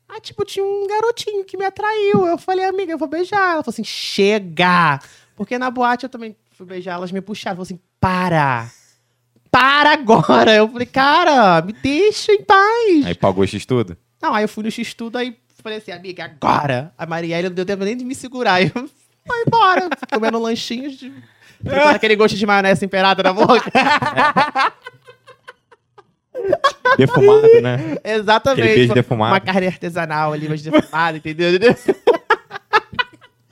Aí, tipo, tinha um garotinho que me atraiu. Eu falei, amiga, eu vou beijar. Ela falou assim, chega! Porque na boate eu também fui beijar, elas me puxaram. Falou assim, para! Para agora! Eu falei, cara, me deixa em paz. Aí pagou X tudo? Não, aí eu fui no x-tudo, aí falei assim, amiga, agora! A Marielle não deu tempo nem de me segurar. Aí eu fui embora, <laughs> comendo lanchinhos de... Trocando aquele gosto de maionese temperada na boca. <laughs> Defumado, né? Exatamente. Uma carne artesanal ali, mas defumada, entendeu?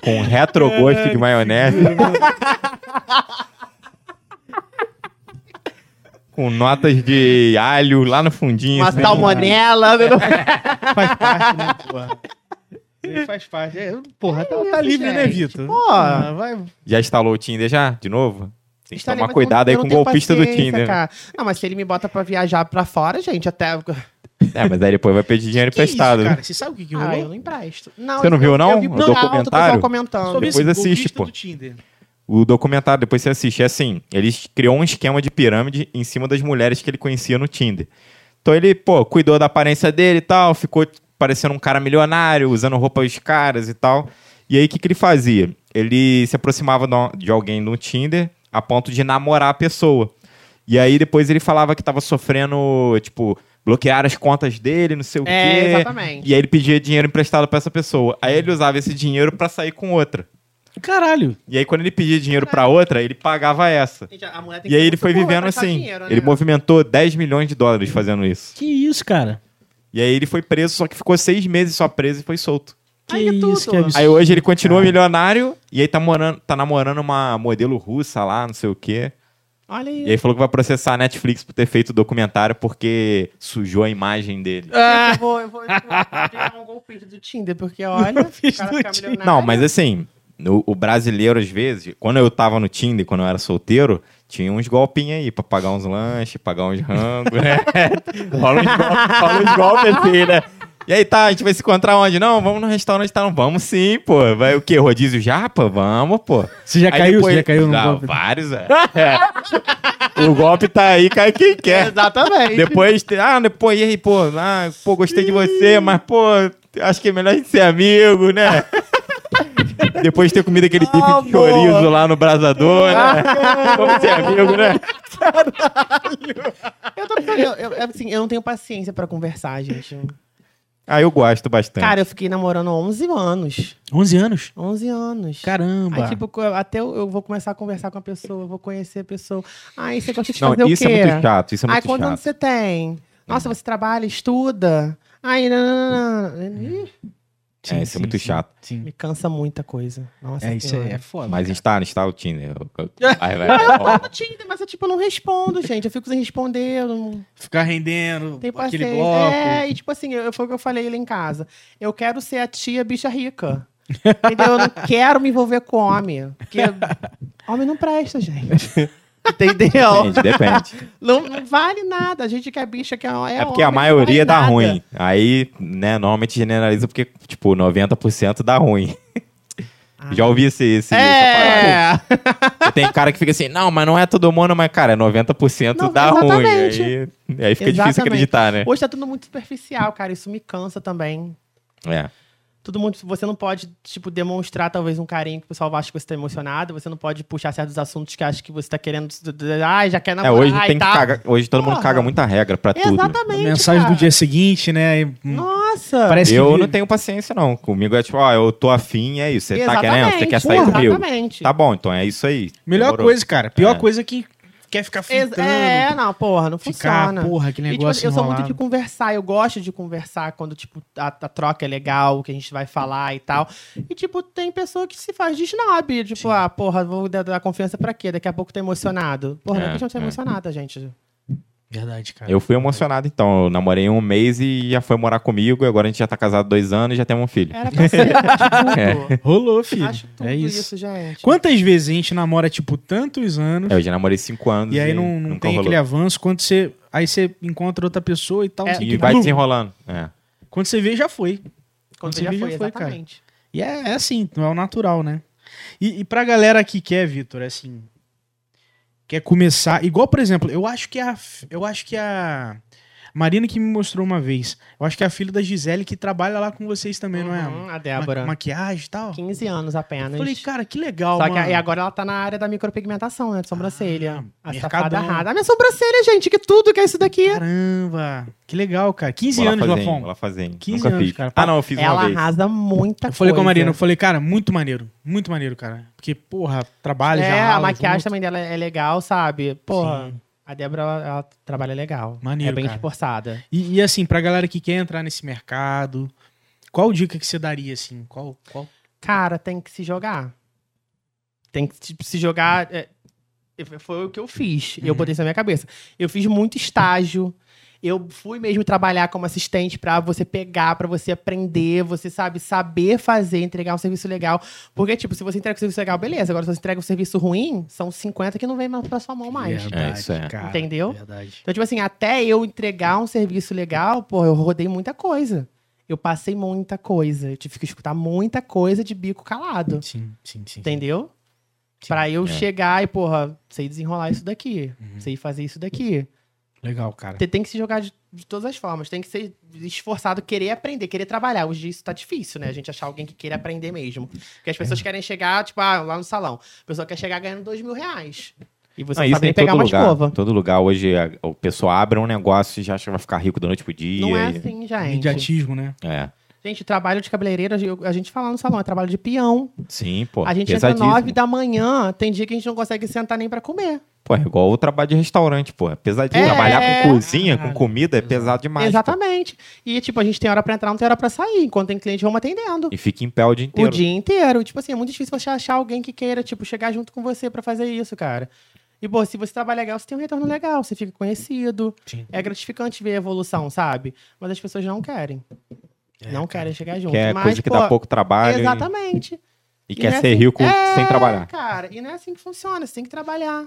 Com retrogosto de maionese. <laughs> Com notas de alho lá no fundinho. Uma assim. salmonela. né? <laughs> Faz parte, né, porra? Ele faz parte. É, porra, tá, tá livre, né, gente? Vitor? Pô. Ah, vai. Já instalou o Tinder já? De novo? Tem que tomar cuidado aí não com o golpista do Tinder. cara. Não, mas se ele me bota pra viajar pra fora, gente, até. <laughs> É, mas aí depois vai pedir dinheiro Que isso, emprestado. né? cara? Você sabe o que, que Ah, rolou? eu não empresto. Não, Você não eu- viu, não? Eu vi O por alto, o pessoal documentário? comentando. Só vi Depois esse assiste, pô. do Tinder. O documentário, depois você assiste, é assim, ele criou um esquema de pirâmide em cima das mulheres que ele conhecia no Tinder. Então ele, pô, cuidou da aparência dele e tal, ficou parecendo um cara milionário, usando roupas caras e tal. E aí, o que, que ele fazia? Ele se aproximava de alguém no Tinder a ponto de namorar a pessoa. E aí, depois ele falava que tava sofrendo, tipo, bloquear as contas dele, não sei o É, quê. exatamente. E aí ele pedia dinheiro emprestado pra essa pessoa. Aí ele usava esse dinheiro pra sair com outra. Caralho. E aí, quando ele pedia dinheiro pra outra, ele pagava essa. Gente, a mulher tem E aí ele foi vivendo assim. dinheiro, né? Ele movimentou 10 milhões de dólares fazendo isso. Que isso, cara? E aí ele foi preso, só que ficou seis meses só preso e foi solto. Que que isso, que absurdo. Aí hoje ele continua milionário e aí tá, morando, tá namorando uma modelo russa lá, não sei o quê. Olha aí. E aí falou que vai processar a Netflix por ter feito o documentário porque sujou a imagem dele. Eu vou, eu vou, eu vou pegar um golpista do Tinder, porque olha, o cara do fica Tinder. milionário. Não, mas assim, o, o brasileiro, às vezes, quando eu tava no Tinder, quando eu era solteiro, tinha uns golpinhos aí pra pagar uns lanches, pagar uns rangos, né? <laughs> rola, uns golpes, rola uns golpes assim, né? E aí, tá, a gente vai se encontrar onde? Não, vamos no restaurante, tá? Não, vamos sim, pô. Vai o quê? Rodízio japa? Vamos, pô. Você já Aí caiu? depois- Você já caiu no golpe? Vários, é. É. O golpe tá aí, cai quem <laughs> quer. Exatamente. Depois, ah, depois, e aí, pô, ah, pô, gostei de você, mas, pô, acho que é melhor a gente ser amigo, né? <laughs> Depois de ter comido aquele bife Ah, de chorizo lá no brasador, né? Vamos ser amigo, né? Eu, tô, eu, eu, assim, eu não tenho paciência pra conversar, gente. Ah, eu gosto bastante. Cara, eu fiquei namorando 11 anos. 11 anos? 11 anos. Caramba. Aí, tipo, até eu, eu vou começar a conversar com a pessoa, eu vou conhecer a pessoa. Ai, você gosta de não, fazer isso o quê? é muito chato, isso é Ai, muito quantos anos chato. você tem? Nossa, você trabalha, estuda? Ai, não, não, não, não. Ih, É, isso é muito chato. Sim. Me cansa muita coisa. Nossa É, isso é, é foda. Mas cara. instala, instala o Tinder. <laughs> Aí vai. Eu tô no Tinder, mas eu, tipo, não respondo, gente. Eu fico sem responder, não Ficar rendendo tenho aquele bloco. É, e tipo assim, eu, foi o que eu falei lá em casa. Eu quero ser a tia bicha rica. Entendeu? Eu não <laughs> quero me envolver com homem. Porque <laughs> homem não presta, gente. Entendeu? Depende, depende. <laughs> Não, não vale nada. A gente que é bicha, que é, é É porque a homem, não maioria dá nada. ruim. Aí, né, normalmente generaliza porque, tipo, 90% dá ruim. Ah. Já ouvi esse, esse essa parada. É. <laughs> E Tem cara que fica assim, não, mas não é todo mundo, mas, cara, 90% Não, dá ruim. exatamente. Aí, aí fica difícil Exatamente. acreditar, né? Hoje tá tudo muito superficial, cara. Isso me cansa também. É. Tudo muito. Você não pode, tipo, demonstrar talvez um carinho que o pessoal acha que você tá emocionado. Você não pode puxar certos assuntos que acha que você tá querendo. Ai, já quer É, namorar. hoje e tem que tal. cagar. Hoje todo mundo Porra. caga muita regra pra tudo. Exatamente. Mensagem cara. do dia seguinte, né? E, hum, Nossa! Parece Eu que não tenho paciência, não. Comigo é tipo, ó, eu tô afim, é isso. Você tá querendo? Você quer sair Exatamente, comigo? Exatamente. Tá bom, então é isso aí. Melhor Demorou. coisa, cara. Pior É. coisa que quer ficar Ex- fritando. É, não, porra, não ficar, funciona. porra, aquele E, tipo, negócio eu sou muito de conversar, eu gosto de conversar quando, tipo, a, a troca é legal, que a gente vai falar e tal. E, tipo, tem pessoa que se faz de snob. Tipo, ah, porra, vou dar, dar confiança pra quê? Daqui a pouco tá emocionado. Porra, não É, é questão de ser é. emocionada, gente. Verdade, cara. Eu fui emocionado, então. Eu namorei um mês e já foi morar comigo. E agora a gente já tá casado dois anos e já temos um filho. Era pra ser. acho <laughs> tudo. Rolou, filho. Acho tudo é isso. isso. gente. Quantas vezes a gente namora, tipo, tantos anos É, eu já namorei cinco anos. e aí não, não tem rolou. aquele avanço quando você. Aí você encontra outra pessoa e tal. É, E que. vai desenrolando. É. Quando você vê, já foi. Quando você já vê, foi, já foi, cara. exatamente. E é, é assim, não é o natural, né? E, e pra galera que quer, Vitor, assim. Quer começar. Igual, por exemplo, eu acho que a. Eu acho que a. Marina que me mostrou uma vez. Eu acho que é a filha da Gisele que trabalha lá com vocês também, não é? Uhum, a Ma- Débora. maquiagem e tal. 15 anos apenas. Falei, cara, que legal, Só que mano. e agora ela tá na área da micropigmentação, né? De sobrancelha. Ah, a mercadão. safada rada. A minha sobrancelha, gente, que tudo que é isso daqui. Caramba, que legal, cara. 15 Vou lá anos, Lafon. Lá fazer. 15 Nunca anos, fiz. cara. Ah, não, eu fiz uma Ela vez. arrasa muita Eu falei com a coisa. Marina, eu falei, cara, muito maneiro. Muito maneiro, cara. Porque, porra, trabalho já. É, a maquiagem junto. também dela é legal, sabe? Porra, Sim. A Débora, ela, ela trabalha legal. Maneiro, É bem cara. esforçada. E, e, assim, pra galera que quer entrar nesse mercado, qual dica que você daria, assim? Qual, qual... Cara, tem que se jogar. Tem que tipo, se jogar. é, foi o que eu fiz. Eu Uhum. botei isso na minha cabeça. Eu fiz muito estágio. Eu fui mesmo trabalhar como assistente pra você pegar, pra você aprender, você sabe, saber fazer, entregar um serviço legal. Porque, tipo, se você entrega um serviço legal, beleza. Agora, se você entrega um serviço ruim, são 50 que não vem mais pra sua mão mais. Verdade, É, isso é. cara. Entendeu? Verdade. Então, tipo assim, até eu entregar um serviço legal, pô, eu rodei muita coisa. Eu passei muita coisa. Eu tive que escutar muita coisa de bico calado. Sim, sim, sim. Entendeu? Sim. Pra eu É. chegar e, porra, sei desenrolar isso daqui. Uhum. Sei fazer isso daqui. Legal, cara. Você tem que se jogar de, de todas as formas. Tem que ser esforçado, querer aprender, querer trabalhar. Hoje isso tá difícil, né? A gente achar alguém que queira aprender mesmo. Porque as É. pessoas querem chegar, tipo, ah, lá no salão. A pessoa quer chegar ganhando dois mil reais. E você Não, não, sabe nem em pegar uma lugar. escova. Todo lugar hoje a- o pessoal abre um negócio e já acha que vai ficar rico da noite pro dia. Não é e- assim, gente. Mediatismo, né? É. Gente, trabalho de cabeleireira, eu- a gente fala no salão, é trabalho de peão. Sim, pô. a gente entra. 9 da manhã, tem dia que a gente não consegue sentar nem pra comer. Pô, é igual o trabalho de restaurante, pô. É pesadinho. É. Trabalhar com cozinha, com Caralho. comida, é pesado demais. pô. Exatamente. E, tipo, a gente tem hora pra entrar, não tem hora pra sair. Enquanto tem cliente, vamos atendendo. E fica em pé o dia O inteiro. dia inteiro. Tipo assim, é muito difícil você achar alguém que queira, tipo, chegar junto com você pra fazer isso, cara. E, pô, se você trabalha legal, você tem um retorno legal, você fica conhecido. Sim. É gratificante ver a evolução, sabe? Mas as pessoas não querem. não querem chegar junto. Que é Mas, coisa que pô, dá pouco trabalho Exatamente. e, E quer é ser assim- rico É, sem trabalhar. Cara, e não é assim que funciona, você tem que trabalhar.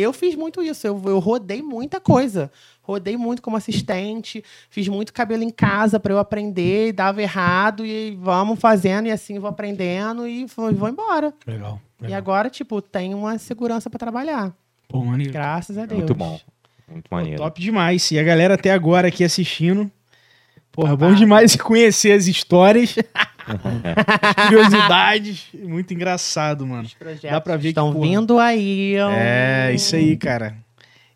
Eu fiz muito isso, eu, eu rodei muita coisa. Rodei muito como assistente, fiz muito cabelo em casa pra eu aprender, e dava errado, e vamos fazendo, e assim vou aprendendo, e vou, vou embora. Legal. E agora, tipo, tem uma segurança pra trabalhar. Pô, maneiro. Graças a Deus. Muito bom. Muito Pô, maneiro. top demais. E a galera até agora aqui assistindo. Porra, bom demais <laughs> conhecer as histórias, as <laughs> curiosidades. Muito engraçado, mano. Os projetos Dá pra ver que, estão porra, vindo aí. ó. É, isso aí, cara.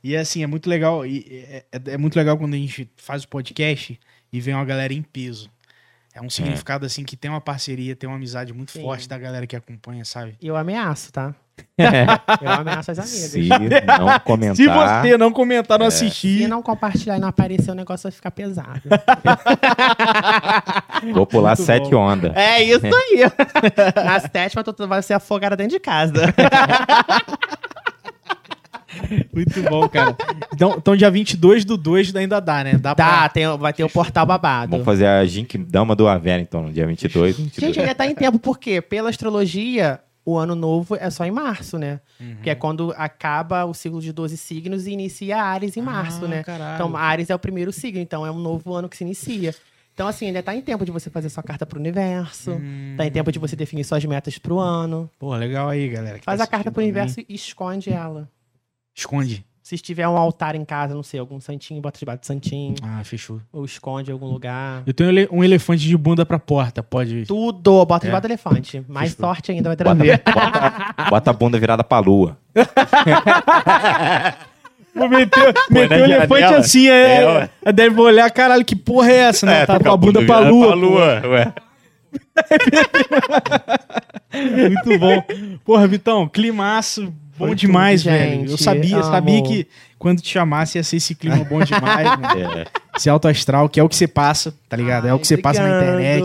E assim, é muito legal. e é, é- é muito legal quando a gente faz o podcast e vem uma galera em peso. É um significado, assim, que tem uma parceria, tem uma amizade muito Sim. forte da galera que acompanha, sabe? E eu ameaço, tá? Eu ameaço as amigas. Se não <laughs> comentar. Se você não comentar, É. não Se assistir. não compartilhar e não aparecer, o negócio vai ficar pesado. <laughs> Vou pular Muito sete bom. ondas. É isso aí. <laughs> Na sétima, tu vai ser afogada dentro de casa. Muito bom, cara. Então, então dia 22 do 2 ainda dá, né? Dá Tá, pra... tem, vai ter o portal babado. Vamos fazer a Gink Dama do Avera, então, no dia 22. 22. Gente, ainda tá em tempo, porque pela astrologia, o ano novo é só em março, né? Que é quando acaba o ciclo de 12 signos e inicia Ares em março, Ah, né? caralho. Então, Ares é o primeiro signo, então é um novo ano que se inicia. Então, assim, ainda tá em tempo de você fazer sua carta pro universo. Hum. Tá em tempo de você definir suas metas pro ano. Pô, legal aí, galera. Faz tá a carta pro também. universo e esconde ela. Esconde. Se tiver um altar em casa, não sei, algum santinho, bota debaixo do santinho. Ah, fechou. Ou esconde em algum lugar. Eu tenho ele- um elefante de bunda pra porta, pode. Tudo, bota É. debaixo do elefante. Mais Fechou. sorte ainda vai Bota, trazer. bota- bota a bunda virada pra lua. <laughs> Vou meter, meter na o elefante janela. assim, É, é. ué. é deve olhar, caralho, que porra é essa, né? tá com a bunda pra lua. pô. ué. <laughs> Muito bom. Porra, Vitão, climaço bom Foi demais, velho. Eu gente. sabia, Amo. sabia que quando te chamasse ia ser esse clima bom demais, <laughs> né? É. Esse alto astral, que é o que você passa, tá ligado? é o que você passa na internet.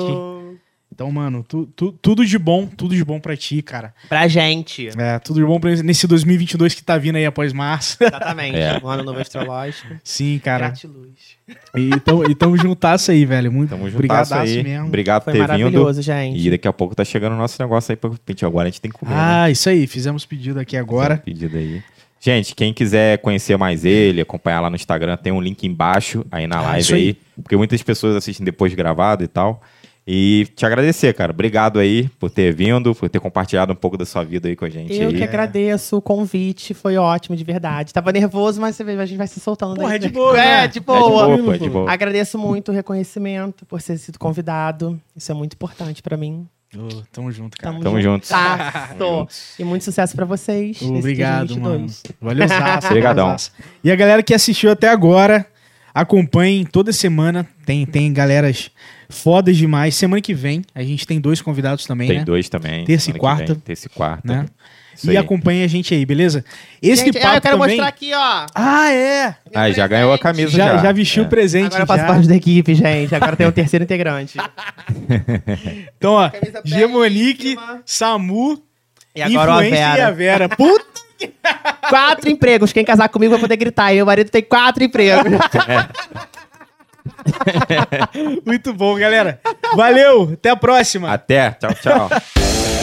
Então, mano, tu- tu- tudo de bom, tudo de bom pra ti, cara. Pra gente. É, tudo de bom pra nesse 2022 que tá vindo aí após março. <laughs> Exatamente. É. Um ano novo astrológico. Sim, cara. Gratiluz. E tamo, e tamo juntasso aí, velho. Muito Tamo juntasso obrigadaço aí. mesmo. Obrigado por ter vindo. maravilhoso, gente. E daqui a pouco tá chegando o nosso negócio aí pra gente. Agora a gente tem que comer. né? Ah, isso aí. Fizemos pedido aqui agora. Pedido aí. Gente, quem quiser conhecer mais ele, acompanhar lá no Instagram, tem um link embaixo aí na Ah, live aí. aí. Porque muitas pessoas assistem depois de gravado e tal. E te agradecer, cara. Obrigado aí por ter vindo, por ter compartilhado um pouco da sua vida aí com a gente. Eu aí. que agradeço o convite, foi ótimo, de verdade. Tava nervoso, mas a gente vai se soltando. Porra, aí. é de boa, É, né? de É de boa. boa, pô, é de boa. Agradeço muito o reconhecimento por ter sido convidado. Isso é muito importante pra mim. Ô, tamo junto, cara. Tamo, Tamo juntos. juntasso. E muito sucesso pra vocês. Obrigado, 2022. mano. Valeu. Obrigadão. E a galera que assistiu até agora, acompanhem toda semana. Tem, tem galeras fodas demais. Semana que vem, a gente tem dois convidados também, Tem né? dois também. Terça e quarta. vem, Terça e quarta. Né? Isso E aí. acompanhem a gente aí, beleza? Esse Gente, papo ah, eu quero também... mostrar aqui, ó. Ah, é! Ah, já ganhou a camisa Já, já. já vestiu É. o presente. Agora eu faço já. parte da equipe, gente. Agora tem um terceiro integrante. <laughs> Então, ó, Gemonique. Samu, E agora o Vera. e a Vera. Puta! <laughs> Quatro empregos. Quem casar comigo vai poder gritar. E meu marido tem quatro empregos. <laughs> Muito bom, galera. Valeu, até a próxima. Até. Tchau, tchau. <laughs>